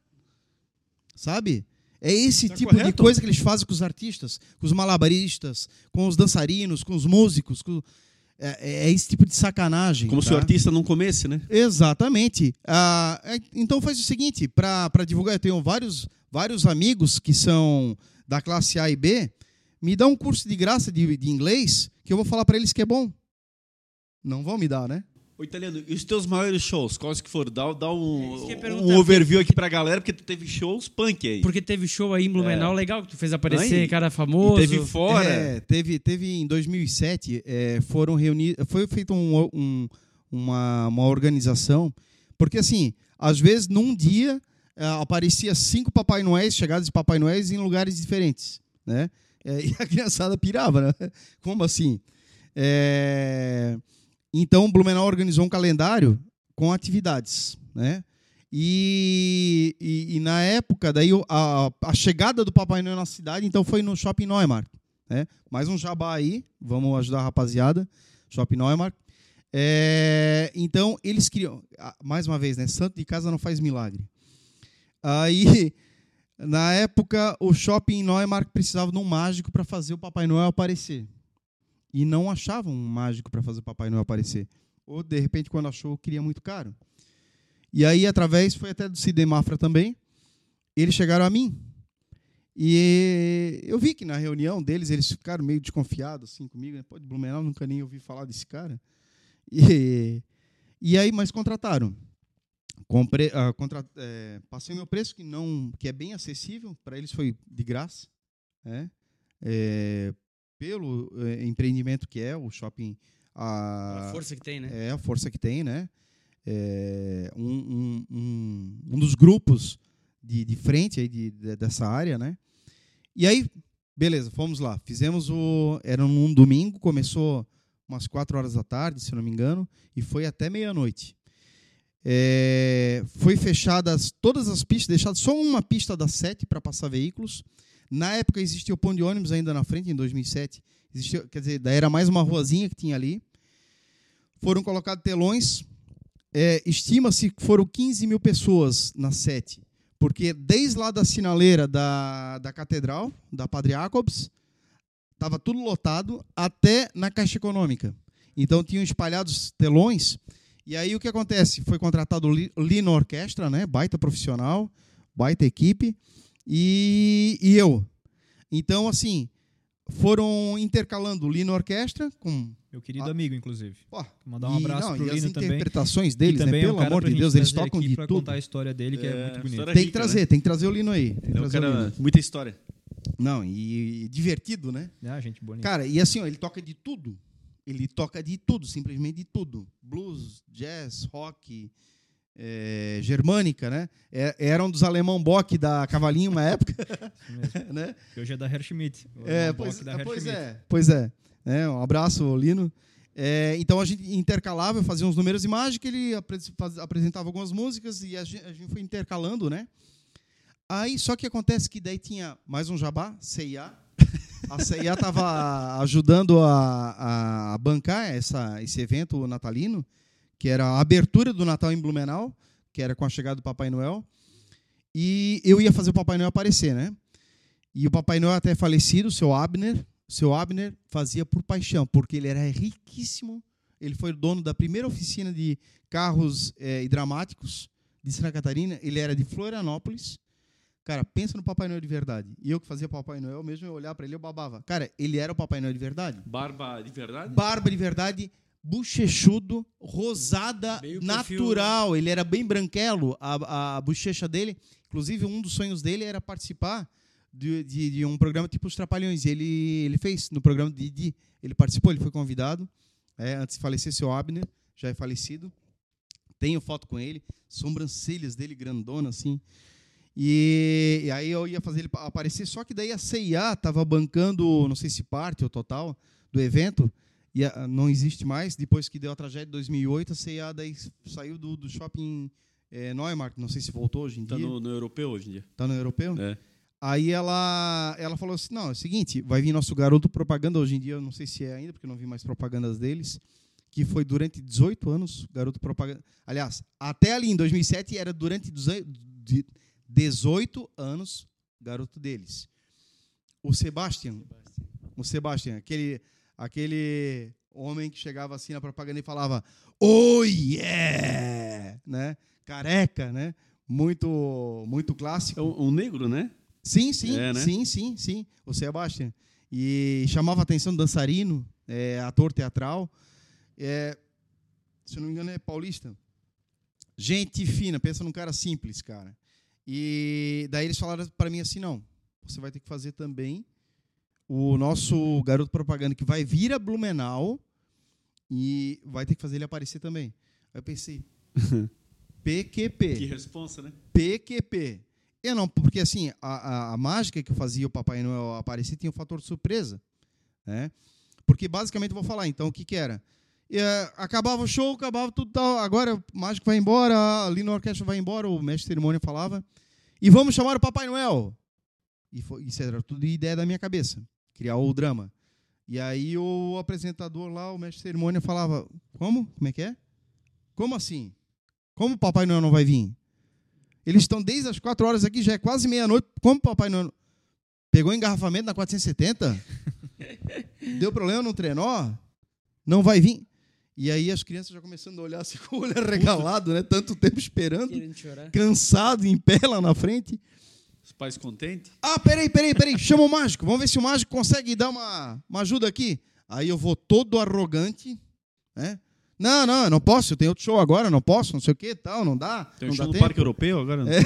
[SPEAKER 4] Sabe? É esse
[SPEAKER 1] Tá
[SPEAKER 4] tipo de
[SPEAKER 1] correto.
[SPEAKER 4] coisa que eles fazem com os artistas, com os malabaristas, com os dançarinos, com os músicos. com- É, é esse tipo de sacanagem.
[SPEAKER 1] Como se o
[SPEAKER 4] tá?
[SPEAKER 1] artista não comesse, né?
[SPEAKER 4] Exatamente. Ah, é, então faz o seguinte, para divulgar, eu tenho vários, vários amigos que são da classe A e B, me dá um curso de graça de, de inglês que eu vou falar para eles que é bom. Não vão me dar, né?
[SPEAKER 1] Ô, Italiano, e os teus maiores shows, quais que foram? Dá, dá
[SPEAKER 2] É,
[SPEAKER 1] um,
[SPEAKER 2] ia
[SPEAKER 1] um overview aqui pra galera, porque tu teve shows punk aí.
[SPEAKER 2] Porque teve show aí em Blumenau legal, que tu fez aparecer
[SPEAKER 1] Aí,
[SPEAKER 2] cara
[SPEAKER 1] E
[SPEAKER 2] famoso.
[SPEAKER 1] teve fora.
[SPEAKER 4] É, teve, teve em 2007, é, foram reunidos, foi feita um, um- uma, uma organização, porque assim, às vezes num dia é, aparecia cinco Papai Noéis, chegadas de Papai Noéis em lugares diferentes, né? É, e a criançada pirava, né? Como assim? É, então, Blumenau organizou um calendário com atividades, né? E, e- e na época, daí a, a chegada do Papai Noel na cidade, então foi no Shopping Neumarkt, né? Mais um jabá aí, vamos ajudar a rapaziada, Shopping Neumarkt. É, então, eles criam, mais uma vez, né? Santo de casa não faz milagre. Aí, na época, o Shopping Neumarkt precisava de um mágico para fazer o Papai Noel aparecer. E não achavam um mágico para fazer o Papai Noel aparecer. Ou, de repente, quando achou, queria muito caro. E aí, através, foi até do Sidney Mafra também, eles chegaram a mim. E eu vi que na reunião deles, eles ficaram meio desconfiados assim comigo. Né? Pô, de Blumenau, nunca nem ouvi falar desse cara. E, e aí, mas contrataram. Comprei, ah, contra, é, passei meu preço, que, não, que é bem acessível, para eles foi de graça. né? É, pelo é, empreendimento que é o shopping. A,
[SPEAKER 2] A força que tem, né?
[SPEAKER 4] é a força que tem, né? É um, um, um, um dos grupos de, de frente aí de, de- dessa área, né? E aí Beleza, fomos lá. Fizemos o. Era num domingo, começou umas 4 horas da tarde, se não me engano, e foi até meia-noite. É, foi fechadas todas as pistas, deixado só uma pista das sete para passar veículos. Na época existia o pão de ônibus ainda na frente, em 2007. Existia, quer dizer, era mais uma ruazinha que tinha ali. Foram colocados telões. É, Estima-se que foram 15 mil pessoas na sete. Porque desde lá da sinaleira da, da catedral, da Padre Jacobs, estava tudo lotado, até na Caixa Econômica. Então tinham espalhados telões. E aí o que acontece? Foi contratado o Lino Orquestra, né? baita profissional, baita equipe e, e eu. Então, assim, foram intercalando o Lino Orquestra com.
[SPEAKER 3] Meu querido a... amigo, inclusive.
[SPEAKER 4] Pô,
[SPEAKER 3] Mandar um abraço
[SPEAKER 4] e,
[SPEAKER 3] não, pro
[SPEAKER 4] e
[SPEAKER 3] Lino
[SPEAKER 4] as
[SPEAKER 3] também.
[SPEAKER 4] interpretações deles, né?
[SPEAKER 3] é
[SPEAKER 4] Pelo
[SPEAKER 3] um
[SPEAKER 4] amor de Deus, eles tocam de
[SPEAKER 3] pra
[SPEAKER 4] tudo.
[SPEAKER 3] contar a história dele, que é,
[SPEAKER 1] É,
[SPEAKER 3] muito bonita.
[SPEAKER 1] história
[SPEAKER 4] Tem que trazer,
[SPEAKER 1] né?
[SPEAKER 4] tem que trazer o Lino aí. Tem
[SPEAKER 1] É cara,
[SPEAKER 4] Lino.
[SPEAKER 1] muita história.
[SPEAKER 4] Não, e, e divertido, né?
[SPEAKER 3] Ah, gente bonita.
[SPEAKER 4] Cara, e assim, ó, ele toca de tudo. Ele toca de tudo, simplesmente de tudo. Blues, jazz, rock, é, germânica, né? É, era um dos alemão Bock da Cavalinho uma época, né?
[SPEAKER 3] Que hoje é da Herschmidt.
[SPEAKER 4] É, pois,
[SPEAKER 3] da
[SPEAKER 4] pois
[SPEAKER 3] Herschmidt.
[SPEAKER 4] é, pois é. É, um abraço, Lino. É, então a gente intercalava, eu fazia uns números de mágica, ele apresentava algumas músicas e a gente, a gente foi intercalando, né? Aí só que acontece que daí tinha mais um jabá, CIA. A CIA estava ajudando a, a- bancar essa, esse evento natalino, que era a abertura do Natal em Blumenau, que era com a chegada do Papai Noel. E eu ia fazer o Papai Noel aparecer, né? E o Papai Noel até falecido, o seu Abner, o seu Abner fazia por paixão, porque ele era riquíssimo. Ele foi dono da primeira oficina de carros eh, hidromáticos de Santa Catarina. Ele era de Florianópolis. Cara, pensa no Papai Noel de verdade. E eu que fazia Papai Noel, mesmo eu olhar para ele, eu babava. Cara, ele era o Papai Noel de verdade.
[SPEAKER 1] Barba de verdade?
[SPEAKER 4] Barba de verdade, bochechudo, rosada,
[SPEAKER 2] Bem o perfil,
[SPEAKER 4] natural. Ele era bem branquelo, a, a bochecha dele. Inclusive, um dos sonhos dele era participar de, de, de um programa tipo Os Trapalhões. E ele, ele fez no programa de, de ele participou, ele foi convidado. É, antes de falecer, seu Abner, já é falecido. Tenho foto com ele, sobrancelhas dele grandona assim. E, e aí eu ia fazer ele pa- aparecer, só que daí a CIA estava bancando, não sei se parte ou total do evento, e a- não existe mais. Depois que deu a tragédia de 2008, a CIA daí saiu do, do shopping eh, Neumarkt, não sei se voltou hoje em
[SPEAKER 1] Tá
[SPEAKER 4] dia.
[SPEAKER 1] no, no europeu hoje em dia.
[SPEAKER 4] Tá no europeu?
[SPEAKER 1] É.
[SPEAKER 4] Aí ela, ela falou assim: não, é o seguinte, vai vir nosso garoto propaganda hoje em dia, eu não sei se é ainda, porque eu não vi mais propagandas deles, que foi durante 18 anos, garoto propaganda. Aliás, até ali em 2007 era durante 18 de- 18 anos, garoto deles. O Sebastian, o Sebastian, aquele, aquele homem que chegava assim na propaganda e falava: Oh yeah! Né? Careca, né? Muito, muito clássico.
[SPEAKER 1] É um, um negro, né?
[SPEAKER 4] Sim, sim,
[SPEAKER 1] É, né?
[SPEAKER 4] sim, sim, sim. O Sebastian. E chamava a atenção do dançarino, é, ator teatral. É, se eu não me engano, é paulista. Gente fina, pensa num cara simples, cara. E daí eles falaram para mim assim: não, você vai ter que fazer também o nosso garoto propaganda que vai vir a Blumenau e vai ter que fazer ele aparecer também. Aí eu pensei: PQP.
[SPEAKER 1] Que responsa, né?
[SPEAKER 4] PQP. Eu não, porque assim, a, a, a mágica que eu fazia o Papai Noel aparecer tinha o fator surpresa. Né? Porque basicamente eu vou falar, então, o que, que era? É, acabava o show, acabava tudo tal. Agora o mágico vai embora, ali na orquestra vai embora, o mestre de cerimônia falava. E vamos chamar o Papai Noel. E foi, isso era tudo ideia da minha cabeça, criar o drama. E aí o apresentador lá, o mestre de cerimônia, falava: Como? Como é que é? Como assim? Como o Papai Noel não vai vir? Eles estão desde as 4 horas aqui, já é quase meia-noite. Como o Papai Noel. Pegou engarrafamento na 470? Deu problema no trenó? Não vai vir? E aí as crianças já começando a olhar assim com o olho arregalado, né? Tanto tempo esperando, cansado, em pé lá na frente.
[SPEAKER 1] Os pais contentes.
[SPEAKER 4] Ah, peraí, peraí, peraí. Chama o mágico. Vamos ver se o mágico consegue dar uma, uma ajuda aqui. Aí eu vou todo arrogante, né? Não, não, eu não posso. Eu tenho outro show agora, não posso, não sei o que tal, não dá.
[SPEAKER 1] Tem
[SPEAKER 4] não
[SPEAKER 1] um show
[SPEAKER 4] dá
[SPEAKER 1] no
[SPEAKER 4] tempo.
[SPEAKER 1] Parque Europeu agora?
[SPEAKER 4] É.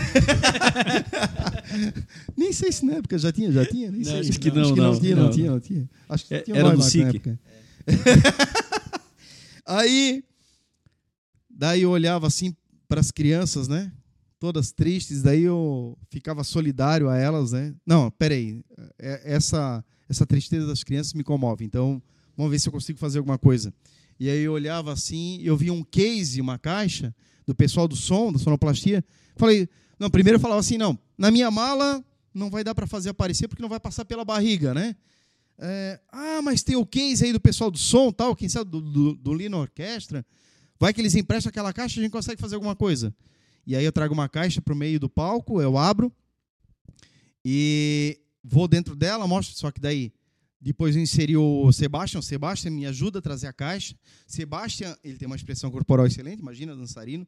[SPEAKER 4] Nem sei se na época já tinha, já tinha, nem
[SPEAKER 1] Não,
[SPEAKER 4] sei.
[SPEAKER 1] acho que não,
[SPEAKER 4] acho que não,
[SPEAKER 1] não,
[SPEAKER 4] tinha, não,
[SPEAKER 1] não.
[SPEAKER 4] tinha, não tinha. Acho que
[SPEAKER 1] É,
[SPEAKER 4] tinha
[SPEAKER 1] era
[SPEAKER 4] na
[SPEAKER 1] SIC.
[SPEAKER 4] Aí, daí eu olhava assim para as crianças, né? todas tristes, daí eu ficava solidário a elas, né? Não, peraí, é, essa, essa tristeza das crianças me comove, então vamos ver se eu consigo fazer alguma coisa. E aí eu olhava assim, eu via um case, uma caixa, do pessoal do som, da sonoplastia. Falei, não, primeiro eu falava assim, não, na minha mala não vai dar para fazer aparecer porque não vai passar pela barriga, né? É, ah, mas tem o case aí do pessoal do som, tal, quem sabe do, do, do Lino Orquestra. Vai que eles emprestam aquela caixa, a gente consegue fazer alguma coisa. E aí eu trago uma caixa para o meio do palco, eu abro e vou dentro dela, mostro, só que daí depois eu inseri o Sebastian. O Sebastian me ajuda a trazer a caixa. Sebastian, ele tem uma expressão corporal excelente, imagina, dançarino.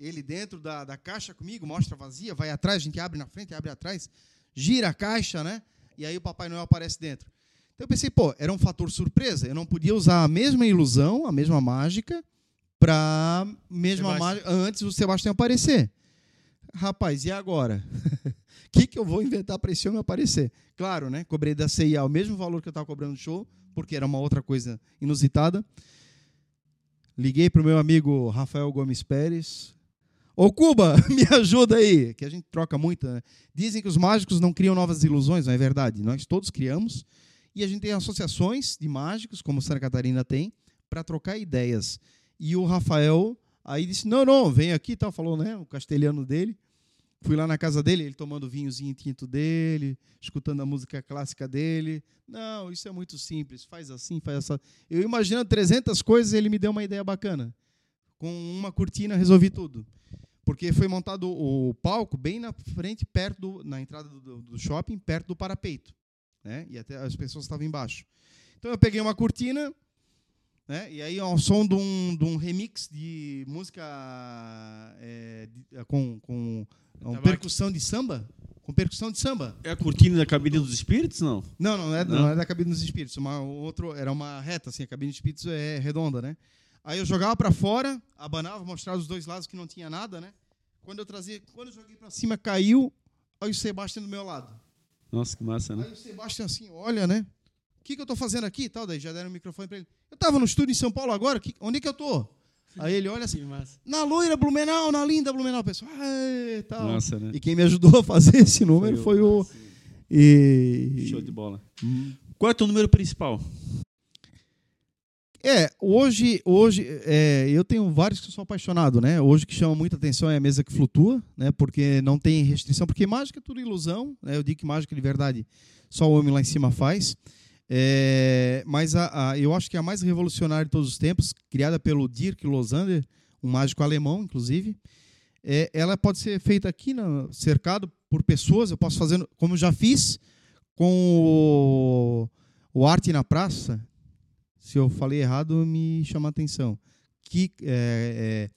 [SPEAKER 4] Ele dentro da, da caixa comigo, mostra vazia, vai atrás, a gente abre na frente, abre atrás, gira a caixa, né? E aí o Papai Noel aparece dentro. Então eu pensei, pô, era um fator surpresa. Eu não podia usar a mesma ilusão, a mesma mágica, para mesma mágica antes do Sebastião aparecer. Rapaz, e agora? O que, que eu vou inventar para esse homem aparecer? Claro, né? Cobrei da CIA o mesmo valor que eu estava cobrando no show, porque era uma outra coisa inusitada. Liguei para o meu amigo Rafael Gomes Pérez. Ô Cuba, me ajuda aí, que a gente troca muito. Né? Dizem que os mágicos não criam novas ilusões, não é verdade? Nós todos criamos. E a gente tem associações de mágicos, como Santa Catarina tem, para trocar ideias. E o Rafael aí disse: Não, não, vem aqui, tal, falou, né? O castelhano dele. Fui lá na casa dele, ele tomando o vinhozinho tinto dele, escutando a música clássica dele. Não, isso é muito simples, faz assim, faz essa. Eu imaginando 300 coisas, ele me deu uma ideia bacana. Com uma cortina resolvi tudo. Porque foi montado o palco bem na frente, perto do, na entrada do, do shopping, perto do parapeito. Né? E até as pessoas estavam embaixo. Então eu peguei uma cortina, né? E aí, ao som de um, de um remix de música é, de, com, com uma percussão de samba. Com percussão de samba.
[SPEAKER 1] É a cortina da cabine dos espíritos, não?
[SPEAKER 4] Não, não é, não. não é da cabine dos espíritos. Uma, outro, era uma reta, assim, a cabine dos espíritos é redonda, né? Aí eu jogava para fora, abanava, mostrava os dois lados que não tinha nada, né? Quando eu trazia, quando eu joguei para cima, caiu, o Sebastião do meu lado.
[SPEAKER 1] Nossa, que massa, né?
[SPEAKER 4] Aí o Sebastião assim, olha, né? O que, que eu estou fazendo aqui e tal? Daí já deram o microfone para ele. Eu estava no estúdio em São Paulo agora, que, onde é que eu estou? Aí ele olha assim, na loira Blumenau, na linda Blumenau, pessoal. Tal.
[SPEAKER 1] Nossa, né?
[SPEAKER 4] E quem me ajudou a fazer esse número foi, foi o. E...
[SPEAKER 1] Show de bola. Hum. Qual é o teu número principal?
[SPEAKER 4] É, hoje, hoje é, eu tenho vários que eu sou apaixonado, né? Hoje que chama muita atenção é a mesa que flutua, né? Porque não tem restrição, porque mágica é tudo ilusão, né? Eu digo que mágica de verdade só o homem lá em cima faz. É, mas a, a, eu acho que é a mais revolucionária de todos os tempos, criada pelo Dirk Losander, um mágico alemão, inclusive. É, ela pode ser feita aqui, no, cercado por pessoas. Eu posso fazer, como já fiz, com o, o Arte na Praça. Se eu falei errado, me chama a atenção. Que, é, é,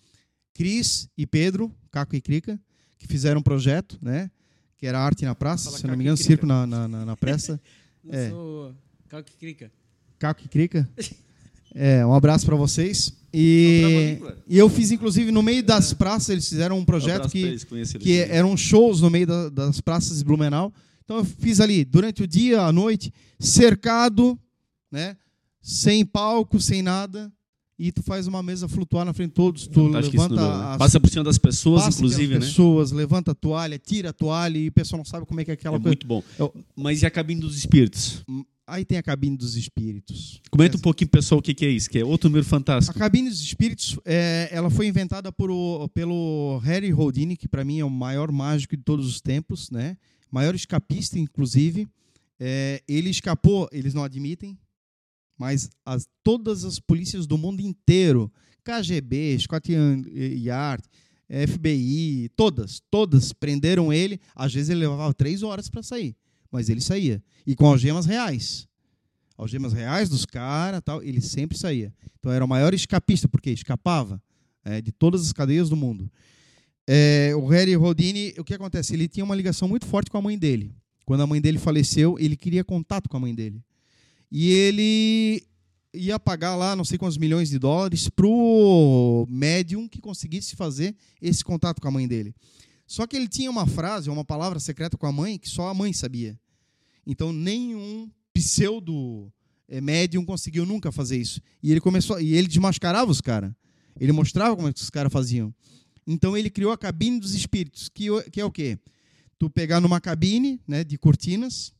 [SPEAKER 4] Cris e Pedro, Caco e Crica, que fizeram um projeto, né? Que era Arte na Praça, Fala se não me engano, Circo na, na, na, na Praça.
[SPEAKER 2] é. Sou... Caco que crica.
[SPEAKER 4] Caco que crica. É, um abraço para vocês. E, e eu fiz, inclusive, no meio das praças, eles fizeram um projeto um que, eles, que eram shows no meio da, das praças de Blumenau. Então eu fiz ali, durante o dia, à noite, cercado, né? Sem palco, sem nada. E tu faz uma mesa flutuar na frente de todos. Tu levanta
[SPEAKER 1] né? as, Passa por cima das pessoas, inclusive,
[SPEAKER 4] né? pessoas, levanta a toalha, tira a toalha e o pessoal não sabe como é que é aquela
[SPEAKER 1] é
[SPEAKER 4] coisa.
[SPEAKER 1] Muito bom. Eu, Mas e a cabine dos espíritos?
[SPEAKER 4] Hum, Aí tem a cabine dos espíritos.
[SPEAKER 1] Comenta um pouquinho, pessoal, o que é isso, que é outro número fantástico.
[SPEAKER 4] A cabine dos espíritos, é, ela foi inventada por o, pelo Harry Houdini, que para mim é o maior mágico de todos os tempos, né? Maior escapista, inclusive. É, ele escapou, eles não admitem, mas as, todas as polícias do mundo inteiro, KGB, Scotland Yard, FBI, todas, todas prenderam ele. Às vezes ele levava três horas para sair mas ele saía. E com algemas reais. Algemas reais dos caras, tal, ele sempre saía. Então era o maior escapista, porque escapava é, de todas as cadeias do mundo. É, o Harry Rodini, o que acontece? Ele tinha uma ligação muito forte com a mãe dele. Quando a mãe dele faleceu, ele queria contato com a mãe dele. E ele ia pagar lá não sei quantos milhões de dólares para o médium que conseguisse fazer esse contato com a mãe dele. Só que ele tinha uma frase, uma palavra secreta com a mãe que só a mãe sabia. Então nenhum pseudo eh, médium conseguiu nunca fazer isso. E ele começou, e ele desmascarava os caras. Ele mostrava como é que os caras faziam. Então ele criou a cabine dos espíritos, que, que é o quê? Tu pegar numa cabine né, de cortinas,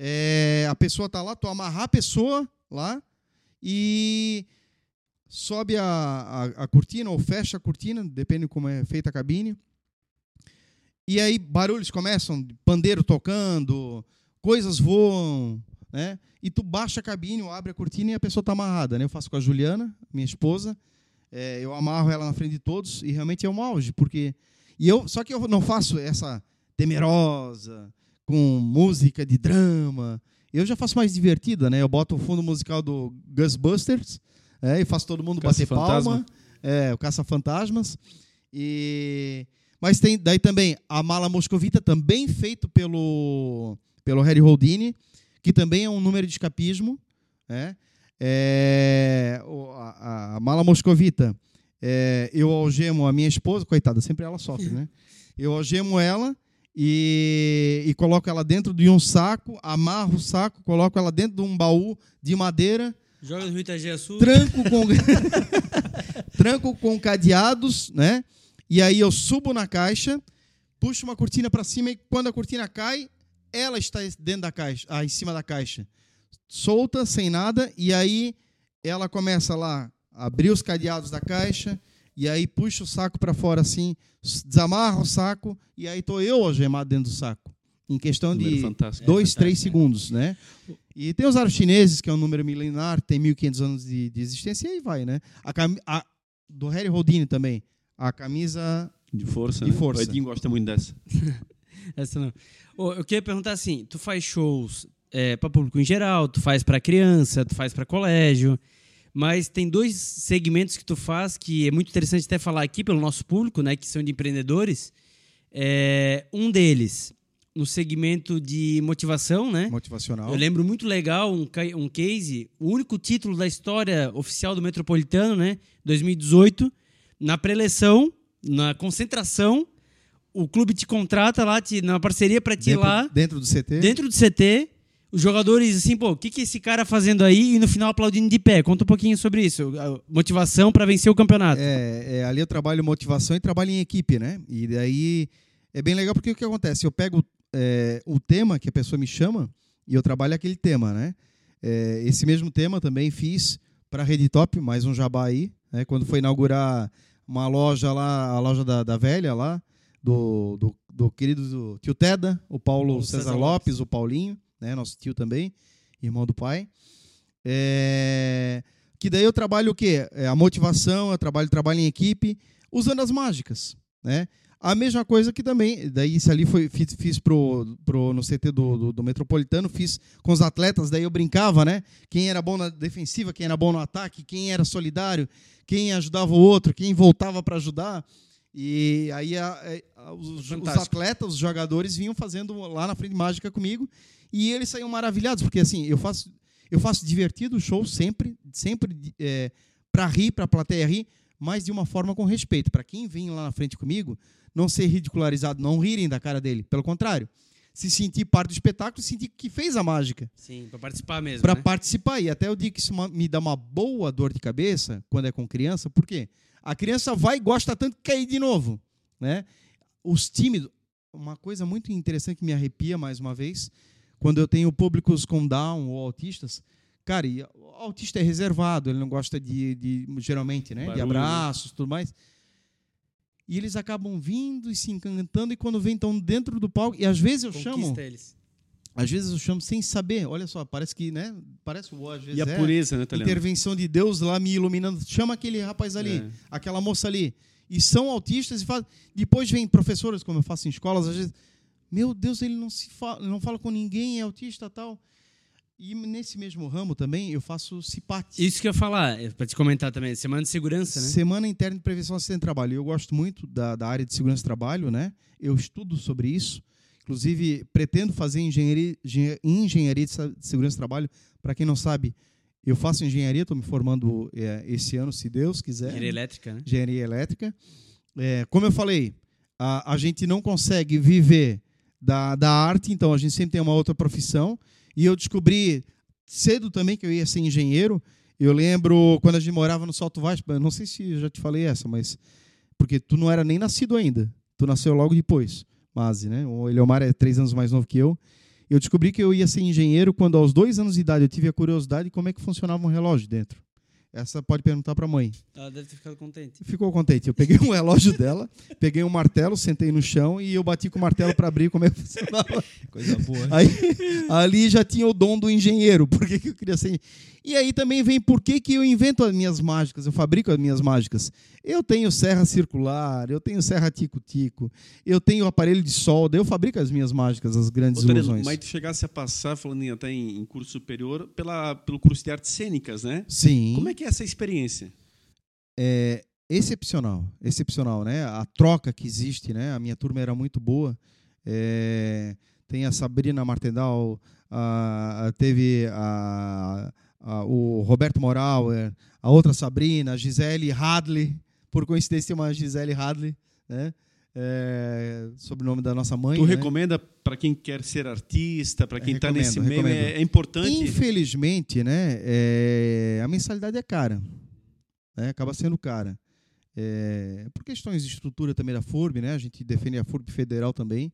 [SPEAKER 4] é, a pessoa tá lá, tu amarrar a pessoa lá e sobe a, a, a, cortina ou fecha a cortina, depende de como é feita a cabine. E aí barulhos começam, pandeiro tocando, coisas voam, né? E tu baixa a cabine, ou abre a cortina e a pessoa está amarrada, né? Eu faço com a Juliana, minha esposa, é, eu amarro ela na frente de todos e realmente é um auge, porque e eu só que eu não faço essa temerosa com música de drama. Eu já faço mais divertida, né? Eu boto o fundo musical do Ghostbusters é, e faço todo mundo Caça bater Fantasma. palma. É, o Caça Fantasmas. E mas tem daí também a Mala Moscovita também feito pelo pelo Harry Houdini, que também é um número de escapismo, né? É, a, a, mala moscovita, é, eu algemo a minha esposa, coitada, sempre ela sofre, né? Eu algemo ela e, e coloco ela dentro de um saco, amarro o saco, coloco ela dentro de um baú de madeira.
[SPEAKER 2] Joga no Itajaí
[SPEAKER 4] Tranco com, tranco com cadeados, né? E aí eu subo na caixa, puxo uma cortina para cima e quando a cortina cai, ela está dentro da caixa, ah, em cima da caixa solta, sem nada, e aí ela começa lá a abrir os cadeados da caixa, e aí puxa o saco para fora assim, desamarra o saco, e aí tô eu algemado dentro do saco. Em questão de dois, é três segundos, né? E tem os aros chineses, que é um número milenar, tem 1.500 anos de, de, existência, e aí vai, né? A, a, do Harry Houdini também, a camisa...
[SPEAKER 1] De força,
[SPEAKER 4] de
[SPEAKER 1] né?
[SPEAKER 4] força.
[SPEAKER 1] O Edinho gosta muito dessa.
[SPEAKER 2] essa não. Oh, eu queria perguntar assim, tu faz shows é, para público em geral, tu faz para criança, tu faz para colégio, mas tem dois segmentos que tu faz que é muito interessante até falar aqui pelo nosso público, né, que são de empreendedores. É, um deles no segmento de motivação, né?
[SPEAKER 4] Motivacional.
[SPEAKER 2] Eu lembro muito legal um, um case, o único título da história oficial do Metropolitano, né? 2018, na preleção, na concentração, o clube te contrata lá, te, na parceria para te ir lá.
[SPEAKER 4] Dentro do CT?
[SPEAKER 2] Dentro do CT os jogadores, assim, pô, o que, que esse cara fazendo aí e no final aplaudindo de pé? Conta um pouquinho sobre isso. Motivação para vencer o campeonato.
[SPEAKER 4] É, é, ali eu trabalho motivação e trabalho em equipe, né? E daí é bem legal porque o que acontece? Eu pego é, o tema que a pessoa me chama e eu trabalho aquele tema, né? É, esse mesmo tema também fiz para a Rede Top, mais um jabá aí, né? quando foi inaugurar uma loja lá, a loja da, da velha lá, do, do, do querido do tio Teda, o Paulo César, César Lopes, Lopes, o Paulinho né? Nosso tio também, irmão do pai. É... Que daí eu trabalho o quê? É a motivação, eu trabalho trabalho em equipe, usando as mágicas, né? A mesma coisa que também, daí isso ali foi, fiz, fiz pro, pro, no CT do, do, do, Metropolitano, fiz com os atletas, daí eu brincava, né? Quem era bom na defensiva, quem era bom no ataque, quem era solidário, quem ajudava o outro, quem voltava para ajudar. E aí a, a, os, os, atletas, os jogadores vinham fazendo lá na frente mágica comigo e eles saíam maravilhados, porque assim, eu faço, eu faço divertido o show sempre, sempre é, para rir, para a plateia rir, mas de uma forma com respeito. Para quem vem lá na frente comigo, não ser ridicularizado, não rirem da cara dele. Pelo contrário, se sentir parte do espetáculo, sentir que fez a mágica.
[SPEAKER 2] Sim, para participar mesmo.
[SPEAKER 4] Para
[SPEAKER 2] né?
[SPEAKER 4] participar. E até eu digo que isso me dá uma boa dor de cabeça quando é com criança, por quê? A criança vai e gosta tanto que quer ir de novo. Né? Os tímidos. Uma coisa muito interessante que me arrepia mais uma vez quando eu tenho públicos com Down ou autistas, cara, o autista é reservado, ele não gosta de, de geralmente, né, de abraços, tudo mais. E eles acabam vindo e se encantando e quando vêm estão dentro do palco e às vezes eu Conquista chamo eles. Às vezes eu chamo sem saber. Olha só, parece que, né? Parece o às vezes
[SPEAKER 1] E a é pureza, né,
[SPEAKER 4] Intervenção de Deus lá me iluminando. Chama aquele rapaz ali, é. aquela moça ali. E são autistas e faz... depois vem professores, como eu faço em escolas, às vezes meu Deus, ele não se fala, não fala com ninguém, é autista tal. E nesse mesmo ramo também eu faço CIPAT.
[SPEAKER 2] Isso que eu ia falar, é, para te comentar também, Semana de Segurança, né?
[SPEAKER 4] Semana Interna de Prevenção ao Acidente de Trabalho. Eu gosto muito da, da área de segurança de trabalho, né? Eu estudo sobre isso. Inclusive, pretendo fazer engenharia, engenharia de segurança de trabalho. Para quem não sabe, eu faço engenharia, estou me formando é, esse ano, se Deus quiser.
[SPEAKER 2] Engenharia elétrica, né?
[SPEAKER 4] Engenharia elétrica. É, como eu falei, a, a gente não consegue viver da, da arte, então a gente sempre tem uma outra profissão. E eu descobri cedo também que eu ia ser engenheiro. Eu lembro quando a gente morava no Salto Vasco, não sei se já te falei essa, mas porque tu não era nem nascido ainda. Tu nasceu logo depois, Mazi, né? O Eliomar é três anos mais novo que eu. Eu descobri que eu ia ser engenheiro quando, aos dois anos de idade, eu tive a curiosidade de como é que funcionava um relógio dentro. Essa pode perguntar para a mãe.
[SPEAKER 2] Ela deve ter ficado contente.
[SPEAKER 4] Ficou contente. Eu peguei um relógio dela, peguei um martelo, sentei no chão e eu bati com o martelo para abrir como é que funcionava.
[SPEAKER 3] Coisa boa.
[SPEAKER 4] Aí, ali já tinha o dom do engenheiro. Por que, que eu queria ser E aí também vem por que, que eu invento as minhas mágicas, eu fabrico as minhas mágicas. Eu tenho serra circular, eu tenho serra tico-tico, eu tenho aparelho de solda, eu fabrico as minhas mágicas, as grandes
[SPEAKER 1] Ô,
[SPEAKER 4] ilusões.
[SPEAKER 1] Mas tu chegasse a passar, falando até em, em curso superior, pela, pelo curso de artes cênicas, né?
[SPEAKER 4] Sim.
[SPEAKER 1] Como é que é essa experiência?
[SPEAKER 4] é excepcional, excepcional, né? A troca que existe, né? A minha turma era muito boa. É, tem a Sabrina Martendal, a, a- teve a, o Roberto Moral, a outra Sabrina, a Gisele Hadley, por coincidência uma Gisele Hadley, né? É, sobrenome da nossa mãe.
[SPEAKER 1] tu
[SPEAKER 4] né?
[SPEAKER 1] recomenda para quem quer ser artista, para quem está
[SPEAKER 4] Recomendo,
[SPEAKER 1] nesse meio, é, é importante?
[SPEAKER 4] Infelizmente, né, é, a mensalidade é cara. né, acaba sendo cara. É, por questões de estrutura também da FURB, né? A gente defende a FURB federal também.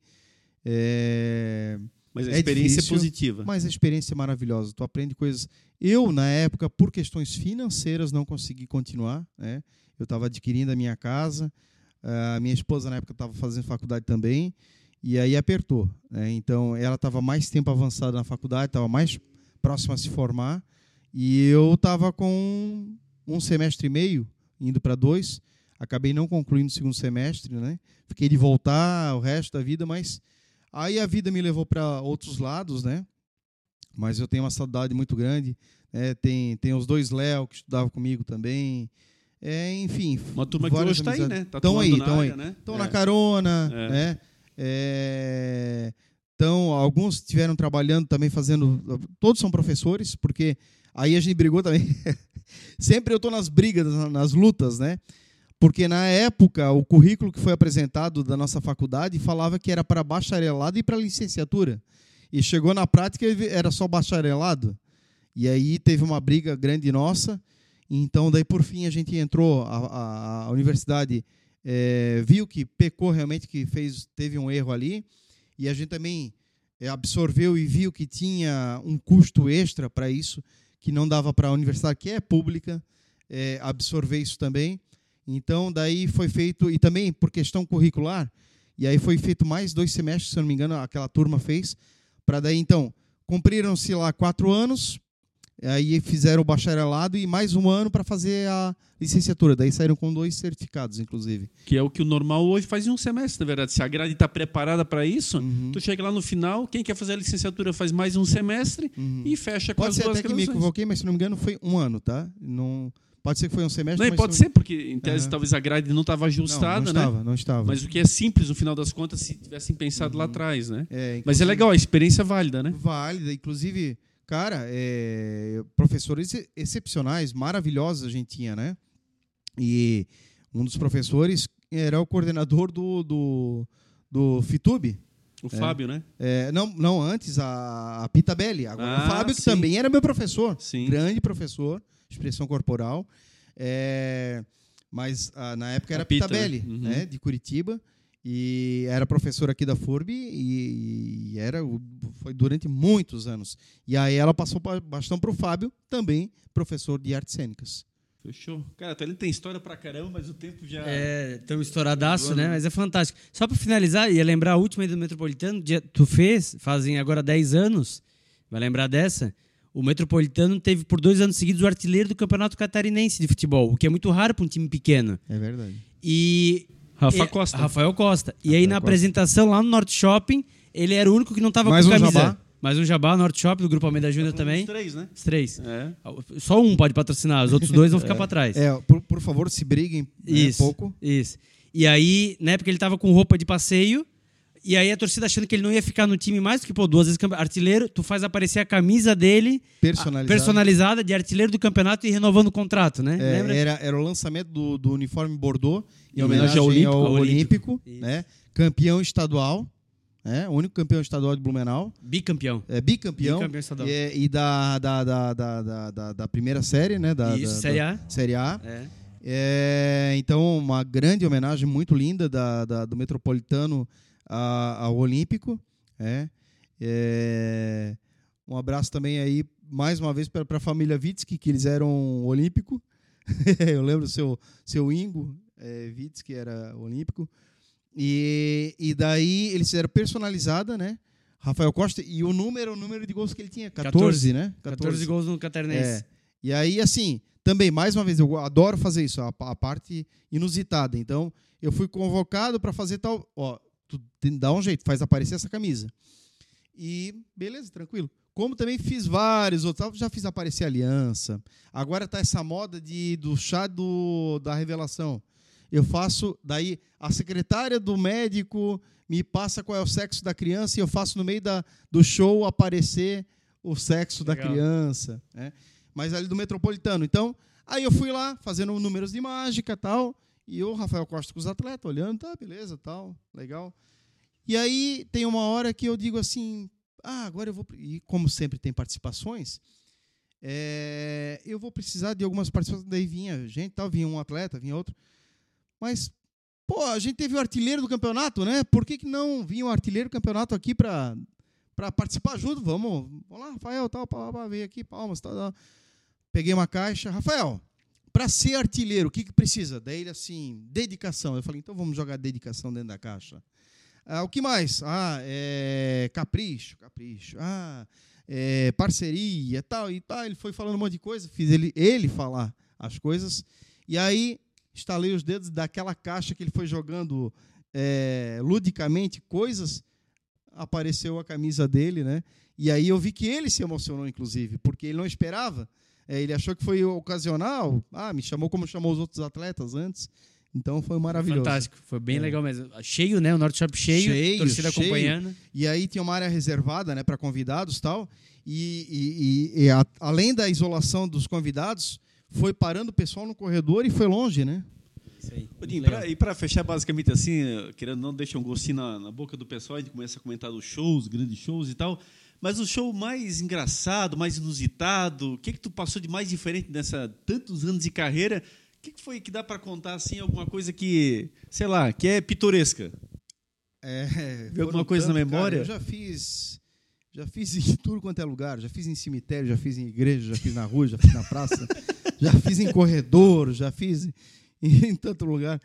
[SPEAKER 4] É,
[SPEAKER 1] Mas a
[SPEAKER 4] é
[SPEAKER 1] experiência
[SPEAKER 4] difícil,
[SPEAKER 1] é positiva.
[SPEAKER 4] mas a experiência é maravilhosa. Tu aprende coisas. Eu, na época, por questões financeiras, não consegui continuar. Né? Eu estava adquirindo a minha casa. A minha esposa, na época, estava fazendo faculdade também. E aí apertou. Né? Então, ela estava mais tempo avançada na faculdade, estava mais próxima a se formar. E eu estava com um semestre e meio, indo para dois. Acabei não concluindo o segundo semestre. Né? Fiquei de voltar o resto da vida, mas Aí a vida me levou para outros lados, né? Mas eu tenho uma saudade muito grande. né? tem, tem os dois Léo que estudavam comigo também. É, enfim.
[SPEAKER 1] Uma turma que hoje está aí, né? Tá
[SPEAKER 4] aí,
[SPEAKER 1] na
[SPEAKER 4] tão
[SPEAKER 1] área,
[SPEAKER 4] aí.
[SPEAKER 1] né?
[SPEAKER 4] Estão
[SPEAKER 1] É.
[SPEAKER 4] na carona, né? Então, alguns estiveram trabalhando também, fazendo. Todos são professores, porque aí a gente brigou também. Sempre eu estou nas brigas, nas, lutas, né? Porque na época, o currículo que foi apresentado da nossa faculdade falava que era para bacharelado e para licenciatura. E chegou na prática era só bacharelado. E aí teve uma briga grande nossa. Então, daí por fim, a gente entrou, a, a, a universidade eh, viu que pecou realmente, que fez, teve um erro ali. E a gente também eh, absorveu e viu que tinha um custo extra para isso, que não dava para a universidade, que é pública, eh, absorver isso também. Então, daí foi feito, e também por questão curricular, e aí foi feito mais dois semestres, se não me engano, aquela turma fez, para daí, então, cumpriram-se lá quatro anos, aí fizeram o bacharelado e mais um ano para fazer a licenciatura. Daí saíram com dois certificados, inclusive.
[SPEAKER 1] Que é o que o normal hoje faz em um semestre, na verdade. Se a grade está preparada para isso,
[SPEAKER 4] Uhum.
[SPEAKER 1] tu chega lá no final, quem quer fazer a licenciatura faz mais um semestre
[SPEAKER 4] Uhum.
[SPEAKER 1] e fecha com
[SPEAKER 4] Pode
[SPEAKER 1] as
[SPEAKER 4] ser
[SPEAKER 1] duas
[SPEAKER 4] até que me equivoquei, mas se não me engano foi um ano, tá? Não, pode ser que foi um semestre.
[SPEAKER 1] Não, pode
[SPEAKER 4] se
[SPEAKER 1] ser, porque em tese
[SPEAKER 4] Aham.
[SPEAKER 1] talvez a grade não estava
[SPEAKER 4] não,
[SPEAKER 1] ajustada,
[SPEAKER 4] não,
[SPEAKER 1] né?
[SPEAKER 4] estava, não estava.
[SPEAKER 1] Mas o que é simples, no final das contas, se tivessem pensado lá atrás, né?
[SPEAKER 4] É,
[SPEAKER 1] Mas é legal, a experiência é válida, né?
[SPEAKER 4] válida, inclusive, cara, é, professores ex- excepcionais, maravilhosos a gente tinha, né? E um dos professores era o coordenador do, do, do FITUB.
[SPEAKER 1] O Fábio, né?
[SPEAKER 4] É, não, não, antes a, a Pita Belli. Agora
[SPEAKER 1] Ah,
[SPEAKER 4] o Fábio, que
[SPEAKER 1] sim.
[SPEAKER 4] também era meu professor.
[SPEAKER 1] Sim.
[SPEAKER 4] Grande professor, expressão corporal. É, mas ah, na época
[SPEAKER 1] A
[SPEAKER 4] era
[SPEAKER 1] Pita,
[SPEAKER 4] Pita Belli,
[SPEAKER 1] né? Uhum.
[SPEAKER 4] né, de Curitiba. E era professor aqui da FURB e, e era, o- foi durante muitos anos. E aí ela passou ba- bastão para o Fábio, também professor de artes cênicas.
[SPEAKER 1] Fechou. Cara, ele tem história pra caramba, mas o tempo já.
[SPEAKER 2] É, tão estouradaço,
[SPEAKER 1] Boa,
[SPEAKER 2] né?
[SPEAKER 1] né?
[SPEAKER 2] Mas é fantástico. Só para finalizar, ia lembrar a última aí do Metropolitano, dia- tu fez, fazem agora 10 anos, vai lembrar dessa? O Metropolitano teve por dois anos seguidos o artilheiro do Campeonato Catarinense de Futebol, o que é muito raro para um time pequeno.
[SPEAKER 4] É verdade.
[SPEAKER 2] E
[SPEAKER 1] Rafa
[SPEAKER 2] e-
[SPEAKER 1] Costa.
[SPEAKER 2] Rafael Costa. E aí
[SPEAKER 4] Rafael
[SPEAKER 2] na
[SPEAKER 4] Costa.
[SPEAKER 2] apresentação lá no Norte Shopping, ele era o único que não tava
[SPEAKER 4] Mais
[SPEAKER 2] com
[SPEAKER 4] um
[SPEAKER 2] camisa.
[SPEAKER 4] jabá.
[SPEAKER 2] Mais um jabá, Norte Shopping, do Grupo Almeida Júnior
[SPEAKER 1] Os
[SPEAKER 2] também.
[SPEAKER 1] três, né?
[SPEAKER 2] Os três.
[SPEAKER 1] É.
[SPEAKER 2] Só um pode patrocinar, os outros dois vão ficar para trás.
[SPEAKER 4] É, por, por favor, se briguem né,
[SPEAKER 2] Isso.
[SPEAKER 4] pouco.
[SPEAKER 2] Isso. E aí, na época, ele tava com roupa de passeio. E aí a torcida achando que ele não ia ficar no time mais, porque, pô, duas vezes artilheiro, tu faz aparecer a camisa dele
[SPEAKER 4] Personalizado.
[SPEAKER 2] a- personalizada de artilheiro do campeonato e renovando o contrato, né?
[SPEAKER 4] É,
[SPEAKER 2] Lembra?
[SPEAKER 4] era, era o lançamento do, do uniforme Bordeaux, em
[SPEAKER 1] Em
[SPEAKER 4] homenagem
[SPEAKER 1] homenagem
[SPEAKER 4] ao
[SPEAKER 1] ao
[SPEAKER 4] Olímpico,
[SPEAKER 2] Olímpico.
[SPEAKER 4] Olímpico,
[SPEAKER 2] Isso.
[SPEAKER 4] né? campeão estadual, né? o único campeão estadual de Blumenau,
[SPEAKER 2] Bicampeão.
[SPEAKER 4] é, bicampeão,
[SPEAKER 2] Bicampeão estadual.
[SPEAKER 4] e, é- e da, da, da, da, da, da- da primeira série, né? da,
[SPEAKER 2] Isso,
[SPEAKER 4] da-
[SPEAKER 2] Série
[SPEAKER 4] da-
[SPEAKER 2] A.
[SPEAKER 4] Série A.
[SPEAKER 2] É.
[SPEAKER 4] É, então, uma grande homenagem muito linda da, da do Metropolitano a, ao Olímpico. É, é, um abraço também aí, mais uma vez, para a família Vitsky, que eles eram olímpico. Eu lembro seu, seu Ingo é, Vitsky era olímpico. E, e daí eles fizeram personalizada, né? Rafael Costa, e o número, o número de gols que ele tinha, 14, 14 né?
[SPEAKER 2] 14. 14 gols no Catarinense.
[SPEAKER 4] É. E aí, assim, também, mais uma vez, eu adoro fazer isso, a, a parte inusitada. Então, eu fui convocado para fazer tal. Ó, tu dá um jeito, faz aparecer essa camisa. E beleza, tranquilo. Como também fiz vários outros, já fiz aparecer aliança. Agora tá essa moda de do chá do, da revelação. Eu faço, daí a secretária do médico me passa qual é o sexo da criança e eu faço no meio da, do show aparecer o sexo Legal. da criança. Né? Mas ali do metropolitano. Então, aí eu fui lá fazendo números de mágica tal. E o Rafael Costa com os atletas, olhando, tá, beleza, tal, legal. E aí tem uma hora que eu digo assim, ah, agora eu vou. E como sempre tem participações, é, eu vou precisar de algumas participações. Daí vinha gente, tal, vinha um atleta, vinha outro. Mas, pô, a gente teve o artilheiro do campeonato, né? Por que, que não vinha o artilheiro do campeonato aqui para participar junto? Vamos, vamos lá, Rafael, tal, pá, pá, veio aqui, palmas, tal, tal. Peguei uma caixa. Rafael, para ser artilheiro, o que, que precisa? Daí ele assim, dedicação. Eu falei, então vamos jogar dedicação dentro da caixa. Ah, o que mais? Ah, é, capricho, capricho. Ah, é, parceria, tal e tal. Ele foi falando um monte de coisa, fiz ele, ele falar as coisas. E aí estalei os dedos daquela caixa que ele foi jogando é, ludicamente coisas. Apareceu a camisa dele, né? E aí eu vi que ele se emocionou, inclusive, porque ele não esperava. É, ele achou que foi ocasional. Ah, me chamou como chamou os outros atletas antes. Então foi maravilhoso.
[SPEAKER 2] Fantástico, foi bem é. legal mesmo. Cheio, né? O Norte Shop cheio, cheio torcida cheio. acompanhando.
[SPEAKER 4] E aí tinha uma área reservada, né, para convidados tal. E, e, e, e a, além da isolação dos convidados, foi parando o pessoal no corredor e foi longe, né?
[SPEAKER 1] Isso aí. pra, e para fechar basicamente assim, querendo não deixar um gostinho na, na boca do pessoal, a gente começa a comentar dos shows, grandes shows e tal. Mas o show mais engraçado, mais inusitado, o que que tu passou de mais diferente nessa tantos anos de carreira? O que, que foi que dá para contar assim alguma coisa que, sei lá, que é pitoresca?
[SPEAKER 4] É,
[SPEAKER 1] Vê alguma coisa tanto, na memória?
[SPEAKER 4] Cara, eu já fiz já fiz em tudo quanto é lugar, já fiz em cemitério, já fiz em igreja, já fiz na rua, já fiz na praça, já fiz em corredor, já fiz em, em tanto lugar.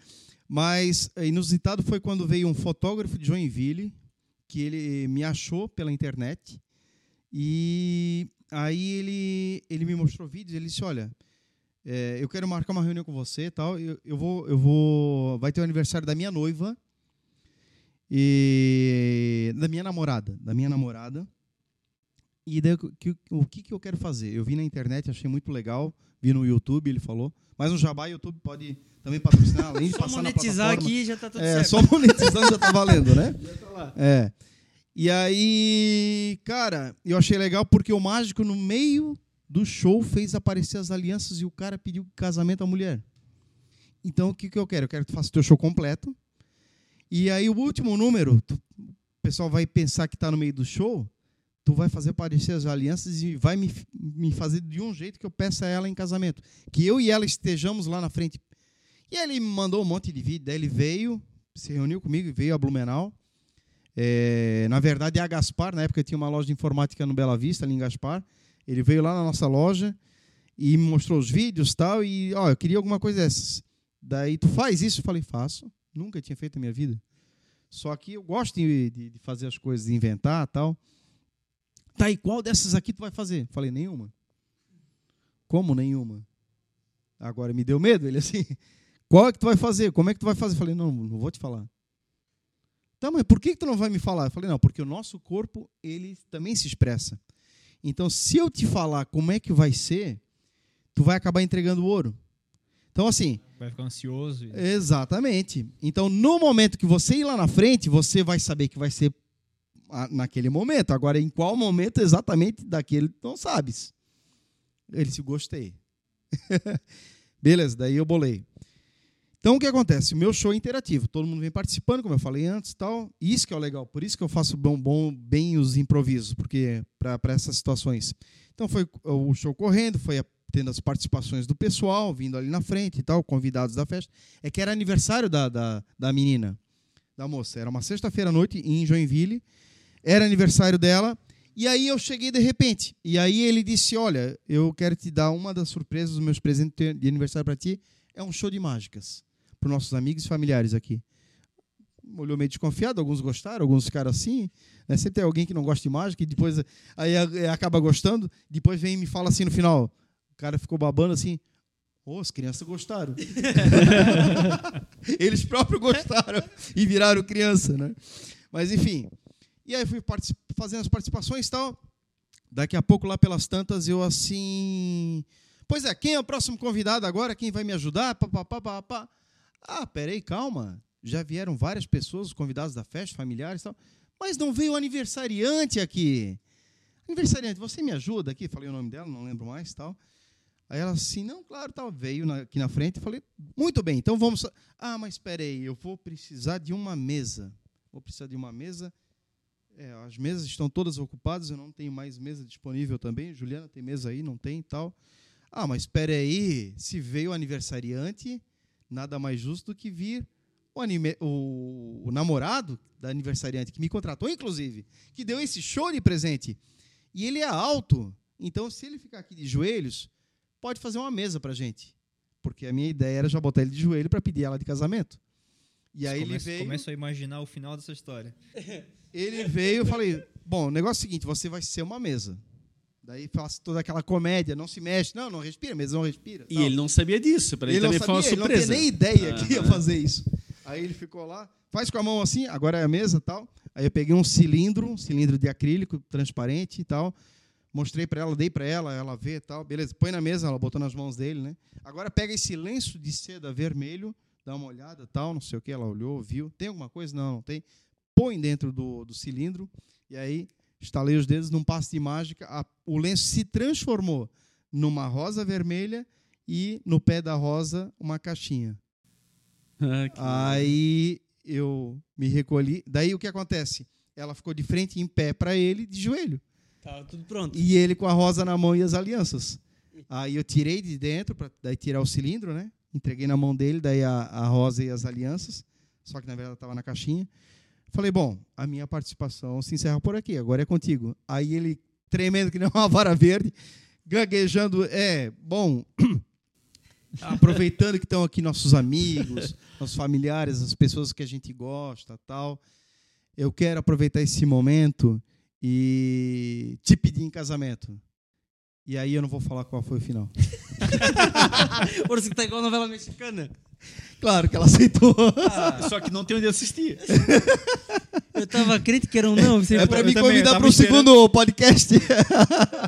[SPEAKER 4] Mas inusitado foi quando veio um fotógrafo de Joinville, que ele me achou pela internet e aí ele, ele me mostrou vídeos, ele disse, olha, é, eu quero marcar uma reunião com você tal, eu, eu, vou, eu vou, vai ter o aniversário da minha noiva e da minha namorada, da minha namorada. E daí, que, o que, que eu quero fazer? Eu vi na internet, achei muito legal, vi no YouTube, ele falou. Mas no Jabá, YouTube pode também patrocinar, além de só passar
[SPEAKER 2] monetizar aqui já está tudo é, certo.
[SPEAKER 4] Só monetizando já está valendo, né? já tá lá. É. E aí, cara, eu achei legal porque o mágico, no meio do show, fez aparecer as alianças e o cara pediu casamento à mulher. Então, o que, que eu quero? Eu quero que tu faça o teu show completo. E aí, o último número, tu, o pessoal vai pensar que está no meio do show, tu vai fazer aparecer as alianças e vai me, me fazer de um jeito que eu peça a ela em casamento. Que eu e ela estejamos lá na frente. E ele me mandou um monte de vídeo. Daí ele veio, se reuniu comigo, veio a Blumenau. É, na verdade, é a Gaspar, na época tinha uma loja de informática no Bela Vista, ali em Gaspar. Ele veio lá na nossa loja e me mostrou os vídeos tal, e ó, eu queria alguma coisa dessas. Daí, tu faz isso? Eu falei, faço. Nunca tinha feito na minha vida. Só que eu gosto de, de, de fazer as coisas, de inventar tal. Tá, e qual dessas aqui tu vai fazer? Eu falei, nenhuma. Como nenhuma? Agora me deu medo, ele assim, qual é que tu vai fazer? Como é que tu vai fazer? Eu falei, não, não vou te falar. Tá, mas por que, tu não vai me falar? Eu falei, não, porque o nosso corpo, ele também se expressa. Então, se eu te falar como é que vai ser, tu vai acabar entregando o ouro. Então, assim.
[SPEAKER 3] Vai ficar ansioso.
[SPEAKER 4] Exatamente. Então, no momento que você ir lá na frente, você vai saber que vai ser naquele momento. Agora, em qual momento exatamente daquele, não sabes. Ele se gostei. Beleza, daí eu bolei. Então o que acontece? O meu show é interativo, todo mundo vem participando, como eu falei antes, tal. Isso que é o legal, por isso que eu faço bom, bom bem os improvisos, porque para essas situações. Então foi o show correndo, foi tendo as participações do pessoal, vindo ali na frente e tal, convidados da festa. É que era aniversário da, da, da menina, da moça. Era uma sexta-feira à noite em Joinville. Era aniversário dela. E aí eu cheguei de repente. E aí ele disse: Olha, eu quero te dar uma das surpresas dos meus presentes de aniversário para ti. É um show de mágicas para nossos amigos e familiares aqui. Olhou meio desconfiado, alguns gostaram, alguns ficaram assim. Né? Sempre tem alguém que não gosta de mágica e depois aí acaba gostando. Depois vem e me fala assim no final: cara ficou babando assim. Oh, as crianças gostaram. Eles próprios gostaram e viraram criança, né? Mas enfim. E aí fui fazendo as participações e tal. Daqui a pouco, lá pelas tantas, eu assim. Pois é, quem é o próximo convidado agora? Quem vai me ajudar? Pá, pá, pá, pá, pá. Ah, peraí, calma. Já vieram várias pessoas, os convidados da festa, familiares e tal. Mas não veio o aniversariante aqui. Aniversariante, você me ajuda aqui? Falei o nome dela, não lembro mais tal. Aí ela assim, não, claro, tal, veio na, aqui na frente e falei, muito bem, então vamos. Ah, mas espera aí, eu vou precisar de uma mesa. Vou precisar de uma mesa. É, as mesas estão todas ocupadas, eu não tenho mais mesa disponível também. Juliana tem mesa aí, não tem tal. Ah, mas espera aí, se veio o aniversariante, nada mais justo do que vir o, anime, o, o namorado da aniversariante, que me contratou, inclusive, que deu esse show de presente. E ele é alto, então se ele ficar aqui de joelhos, pode fazer uma mesa para gente. Porque a minha ideia era já botar ele de joelho para pedir ela de casamento. E aí
[SPEAKER 3] começa,
[SPEAKER 4] ele veio.
[SPEAKER 3] Começo a imaginar o final dessa história.
[SPEAKER 4] Ele veio, eu falei: bom, o negócio é o seguinte, você vai ser uma mesa. Daí faço toda aquela comédia, não se mexe, não, não respira, mesa não respira.
[SPEAKER 1] E tal. ele não sabia disso, para ele, ele também foi uma surpresa.
[SPEAKER 4] Ele não tinha nem ideia que ia fazer isso. Aí ele ficou lá, faz com a mão assim, agora é a mesa tal. Aí eu peguei um cilindro, um cilindro de acrílico transparente e tal. Mostrei para ela, dei para ela, ela vê e tal. Beleza, põe na mesa, ela botou nas mãos dele, né? Agora pega esse lenço de seda vermelho, dá uma olhada, tal, não sei o que. Ela olhou, viu. Tem alguma coisa? Não, não tem. Põe dentro do, do cilindro e aí estalei os dedos num passe de mágica. A, o lenço se transformou numa rosa vermelha e no pé da rosa uma caixinha. Ah, aí eu me recolhi. Daí o que acontece? Ela ficou de frente em pé para ele, de joelho.
[SPEAKER 2] Tava tudo pronto.
[SPEAKER 4] E ele com a rosa na mão e as alianças. Aí eu tirei de dentro para daí tirar o cilindro, né? Entreguei na mão dele, daí a, a rosa e as alianças. Só que na verdade estava na caixinha. Falei, bom, a minha participação se encerra por aqui, agora é contigo. Aí ele, tremendo que nem uma vara verde, gaguejando, é, bom, aproveitando que estão aqui nossos amigos, nossos familiares, as pessoas que a gente gosta, tal. Eu quero aproveitar esse momento e te pedir em casamento. E aí eu não vou falar qual foi o final.
[SPEAKER 2] Por isso que tá igual novela mexicana.
[SPEAKER 4] Claro que ela aceitou.
[SPEAKER 1] Ah, só que não tem onde assistir.
[SPEAKER 2] Eu tava crente que era um não.
[SPEAKER 4] Você é pra me convidar para o segundo podcast.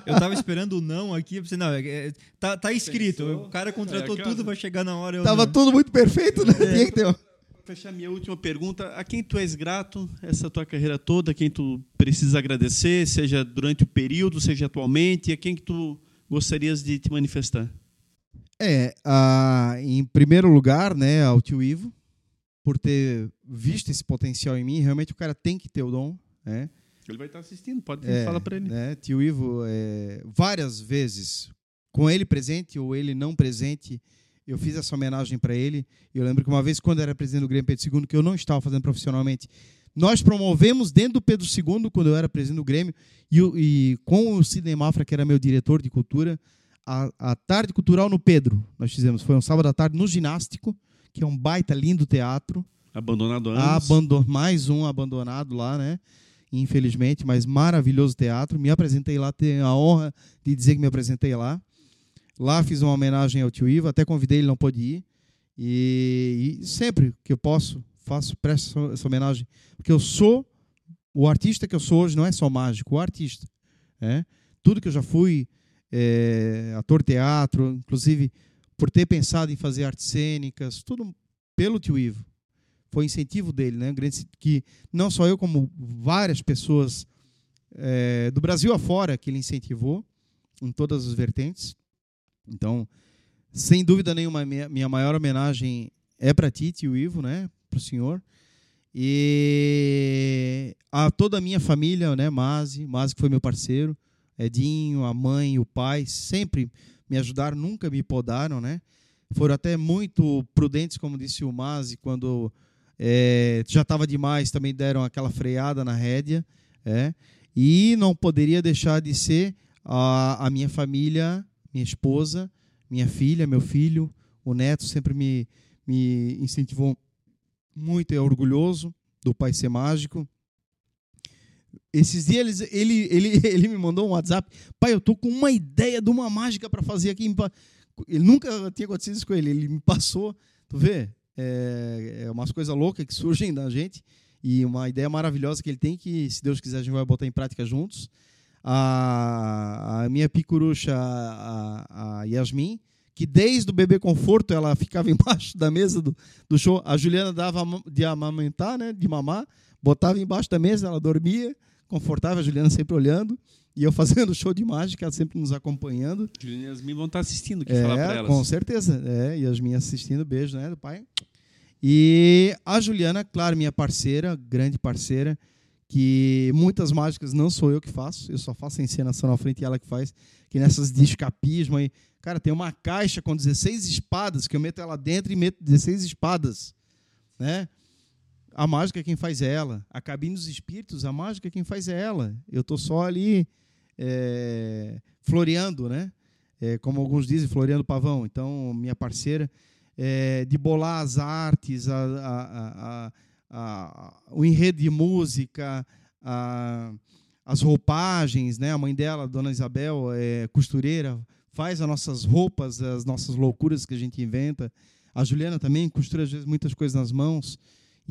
[SPEAKER 3] Eu tava esperando o não aqui. Você, não, é, é, tá, tá escrito. Pensou? O cara contratou é, tudo, vai chegar na hora.
[SPEAKER 4] tava não. tudo muito perfeito, né? É. Tinha que ter
[SPEAKER 1] fechar minha última pergunta, a quem tu és grato essa tua carreira toda, a quem tu precisa agradecer, seja durante o período, seja atualmente, a quem que tu gostarias de te manifestar?
[SPEAKER 4] É, a, em primeiro lugar, né, ao tio Ivo, por ter visto esse potencial em mim, realmente o cara tem que ter o dom, né?
[SPEAKER 1] Ele vai estar assistindo, pode é, falar para ele.
[SPEAKER 4] Né, tio Ivo, é, várias vezes, com ele presente ou ele não presente, eu fiz essa homenagem para ele. Eu lembro que uma vez, quando era presidente do Grêmio Pedro II, que eu não estava fazendo profissionalmente, nós promovemos dentro do Pedro II, quando eu era presidente do Grêmio, e, e com o Sidney Mafra, que era meu diretor de cultura, a, a, tarde cultural no Pedro. Nós fizemos, foi um sábado à tarde no Ginástico, que é um baita lindo teatro.
[SPEAKER 1] Abandonado antes.
[SPEAKER 4] Abandon, mais um abandonado lá, né? Infelizmente, mas maravilhoso teatro. Me apresentei lá, tenho a honra de dizer que me apresentei lá. Lá fiz uma homenagem ao tio Ivo, até convidei, ele não pôde ir. E, e sempre que eu posso, faço, presto essa homenagem. Porque eu sou, o artista que eu sou hoje não é só mágico, o artista. É? Tudo que eu já fui, é, ator teatro, inclusive por ter pensado em fazer artes cênicas, tudo pelo tio Ivo. Foi incentivo dele, né? Que não só eu, como várias pessoas é, do Brasil afora que ele incentivou em todas as vertentes. Então, sem dúvida nenhuma, minha, maior homenagem é para ti, tio Ivo, né? Para o senhor. E a toda a minha família, né? Mazi, Mazi que foi meu parceiro, Edinho, a mãe, o pai, sempre me ajudaram, nunca me podaram, né? Foram até muito prudentes, como disse o Mazi, quando é, já estava demais, também deram aquela freada na rédea. É, e não poderia deixar de ser a, a minha família, minha esposa, minha filha, meu filho, o neto sempre me, me incentivou muito, é orgulhoso do pai ser mágico. Esses dias ele, ele, ele, me mandou um WhatsApp. Pai, eu tô com uma ideia de uma mágica para fazer aqui. Ele nunca tinha acontecido isso com ele. Ele me passou. Tu vê? É, é umas coisas loucas que surgem da gente. E uma ideia maravilhosa que ele tem, que se Deus quiser a gente vai botar em prática juntos. A, a minha picurucha, a, a Yasmin, que desde o bebê conforto ela ficava embaixo da mesa do, do show. A Juliana dava de amamentar, né, de mamar, botava embaixo da mesa, ela dormia, confortável, a Juliana sempre olhando. E eu fazendo show de mágica, ela sempre nos acompanhando.
[SPEAKER 1] Juliana e Yasmin vão estar assistindo, que
[SPEAKER 4] é,
[SPEAKER 1] falar para elas.
[SPEAKER 4] Com certeza. É, Yasmin assistindo, beijo, né, do pai. E a Juliana, claro, minha parceira, grande parceira, que muitas mágicas não sou eu que faço, eu só faço a encenação na frente e ela que faz, que nessas de escapismo aí, cara, tem uma caixa com 16 espadas, que eu meto ela dentro e meto 16 espadas, né? A mágica é quem faz é ela. A cabine dos espíritos, a mágica é quem faz é ela. Eu tô só ali é, floreando, né? É, como alguns dizem, floreando pavão. Então, minha parceira, é, de bolar as artes, a, a, a, o enredo de música, as roupagens, né? A mãe dela, Dona Isabel, é costureira, faz as nossas roupas, as nossas loucuras que a gente inventa. A Juliana também costura às vezes muitas coisas nas mãos.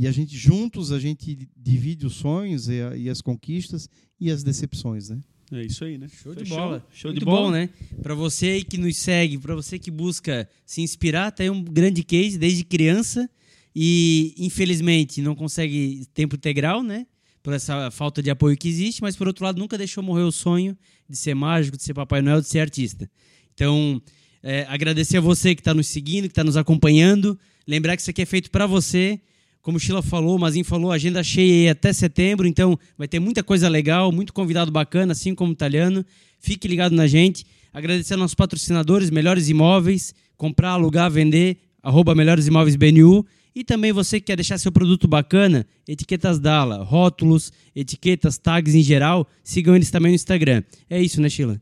[SPEAKER 4] E a gente juntos a gente divide os sonhos e, e as conquistas e as decepções, né?
[SPEAKER 1] É isso aí, né?
[SPEAKER 2] Show de bola. Show Muito de bola. bom, né? Para você aí que nos segue, para você que busca se inspirar, tá aí um grande case desde criança e infelizmente não consegue tempo integral, né? Por essa falta de apoio que existe, mas por outro lado nunca deixou morrer o sonho de ser mágico, de ser Papai Noel, de ser artista. Então, é, agradecer a você que está nos seguindo, que está nos acompanhando. Lembrar que isso aqui é feito para você como o Sheila falou, o Mazinho falou, agenda cheia aí até setembro, então vai ter muita coisa legal, muito convidado bacana, assim como o italiano. Fique ligado na gente. Agradecer aos nossos patrocinadores, Melhores Imóveis, comprar, alugar, vender, arroba Melhores Imóveis BNU. E também você que quer deixar seu produto bacana, etiquetas Dala, rótulos, etiquetas, tags em geral, sigam eles também no Instagram. É isso, né, Sheila?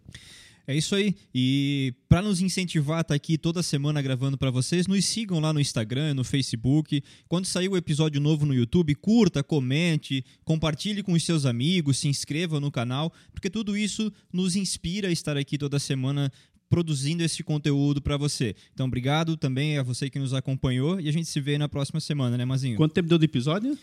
[SPEAKER 3] É isso aí. E para nos incentivar a estar tá aqui toda semana gravando para vocês, nos sigam lá no Instagram, no Facebook. Quando sair o episódio novo no YouTube, curta, comente, compartilhe com os seus amigos, se inscreva no canal, porque tudo isso nos inspira a estar aqui toda semana produzindo esse conteúdo para você. Então, obrigado também a você que nos acompanhou e a gente se vê na próxima semana, né, Mazinho?
[SPEAKER 1] Quanto tempo deu de episódio?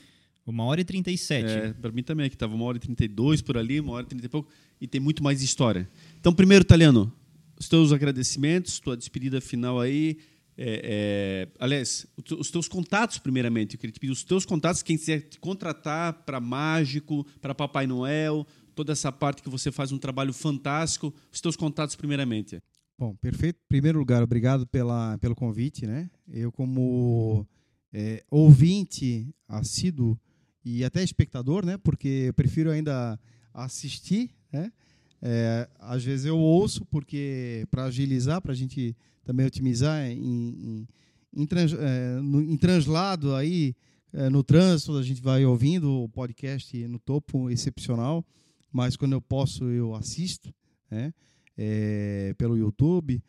[SPEAKER 3] Uma hora e trinta e sete.
[SPEAKER 1] É, para mim também, que estava uma hora e trinta e dois por ali, uma hora e trinta e pouco, e tem muito mais história. Então, primeiro, Italiano, os teus agradecimentos, tua despedida final aí. É, é, aliás, os teus contatos, primeiramente. Eu queria te pedir os teus contatos, quem quiser te contratar para Mágico, para Papai Noel, toda essa parte que você faz um trabalho fantástico. Os teus contatos, primeiramente.
[SPEAKER 4] Bom, perfeito. Em primeiro lugar, obrigado pela, pelo convite. Né? Eu, como é, ouvinte assíduo e até espectador, né? Porque eu prefiro ainda assistir, né? É, às vezes eu ouço porque para agilizar, para a gente também otimizar em, em, em, trans, é, no, em translado aí é, no trânsito a gente vai ouvindo o podcast no topo excepcional, mas quando eu posso eu assisto, né? É, pelo YouTube.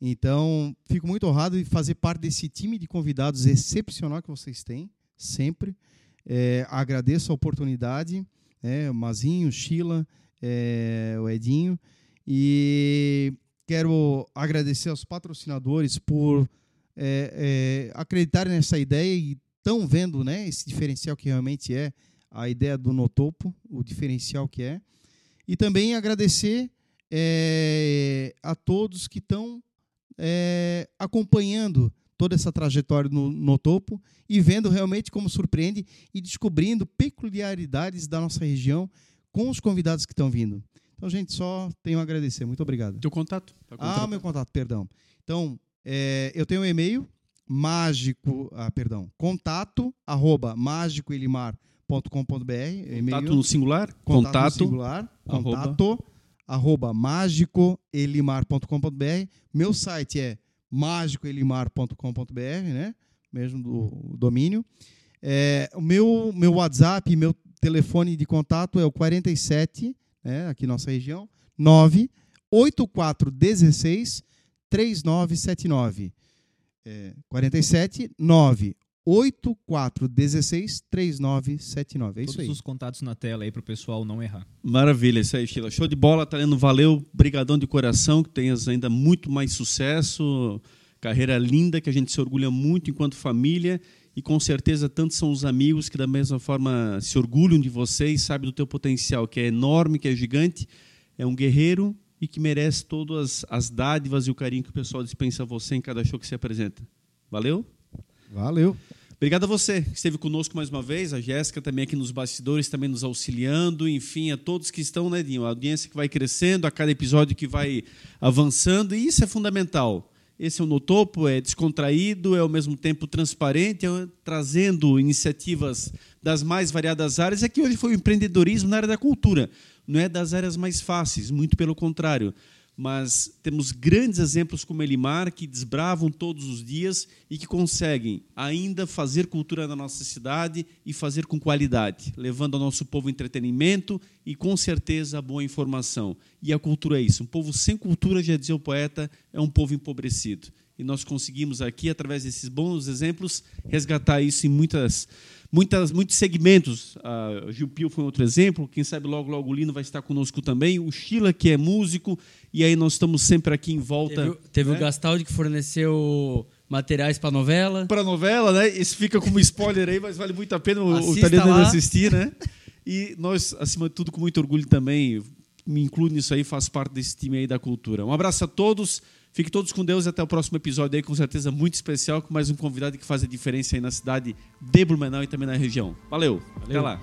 [SPEAKER 4] Então, fico muito honrado de fazer parte desse time de convidados excepcional que vocês têm, sempre. É, agradeço a oportunidade, né, Mazinho, Sheila, é, o Edinho, e quero agradecer aos patrocinadores por é, é, acreditarem nessa ideia e estão vendo né, esse diferencial que realmente é a ideia do Notopo, o diferencial que é. E também agradecer é, a todos que estão é, acompanhando toda essa trajetória no, no, topo e vendo realmente como surpreende e descobrindo peculiaridades da nossa região com os convidados que estão vindo. Então, gente, só tenho a agradecer. Muito obrigado.
[SPEAKER 1] Teu contato?
[SPEAKER 4] Ah, meu contato, perdão. Então, é, eu tenho um e-mail, mágico, ah, perdão, contato, arroba mágicoelimar.com.br.
[SPEAKER 1] Contato no singular?
[SPEAKER 4] Contato, contato no singular. Contato, arroba mágicoelimar.com.br. Meu site é mágicoelimar.com.br, né? Mesmo do domínio. É, o meu, meu WhatsApp, meu telefone de contato é o 47, né, aqui nossa região, 98416 3979. É, 47 9 8416 3979. É isso
[SPEAKER 3] Todos
[SPEAKER 4] aí.
[SPEAKER 3] os contatos na tela aí para o pessoal não errar.
[SPEAKER 1] Maravilha, isso aí, Sheila. Show de bola, Taleno. Valeu, brigadão de coração, que tenhas ainda muito mais sucesso. Carreira linda, que a gente se orgulha muito enquanto família. E com certeza tantos são os amigos que da mesma forma se orgulham de você e sabem do teu potencial, que é enorme, que é gigante. É um guerreiro e que merece todas as dádivas e o carinho que o pessoal dispensa a você em cada show que se apresenta. Valeu?
[SPEAKER 4] Valeu.
[SPEAKER 1] Obrigado a você que esteve conosco mais uma vez, a Jéssica também aqui nos bastidores, também nos auxiliando, enfim, a todos que estão, né, Dinho? A audiência que vai crescendo, a cada episódio que vai avançando, e isso é fundamental. Esse é No Topo, é descontraído, é ao mesmo tempo transparente, é, trazendo iniciativas das mais variadas áreas. Aqui hoje foi o empreendedorismo na área da cultura, não é das áreas mais fáceis, muito pelo contrário mas temos grandes exemplos como Elimar que desbravam todos os dias e que conseguem ainda fazer cultura na nossa cidade e fazer com qualidade, levando ao nosso povo entretenimento e com certeza boa informação. E a cultura é isso. Um povo sem cultura, já dizia o poeta, é um povo empobrecido. E nós conseguimos aqui, através desses bons exemplos, resgatar isso em muitas muitas, muitos segmentos. A Gil Pio foi outro exemplo. Quem sabe logo, logo o Lino vai estar conosco também. O Sheila, que é músico. E aí nós estamos sempre aqui em volta.
[SPEAKER 2] Teve, teve
[SPEAKER 1] né?
[SPEAKER 2] o Gastaldi que forneceu materiais para novela.
[SPEAKER 1] Para novela, né? Isso fica como spoiler aí, mas vale muito a pena o, o italiano assistir, né? E nós, acima de tudo, com muito orgulho também, me incluo nisso aí, faço parte desse time aí da cultura. Um abraço a todos. Fiquem todos com Deus e até o próximo episódio aí, com certeza muito especial, com mais um convidado que faz a diferença aí na cidade de Blumenau e também na região. Valeu. Até lá.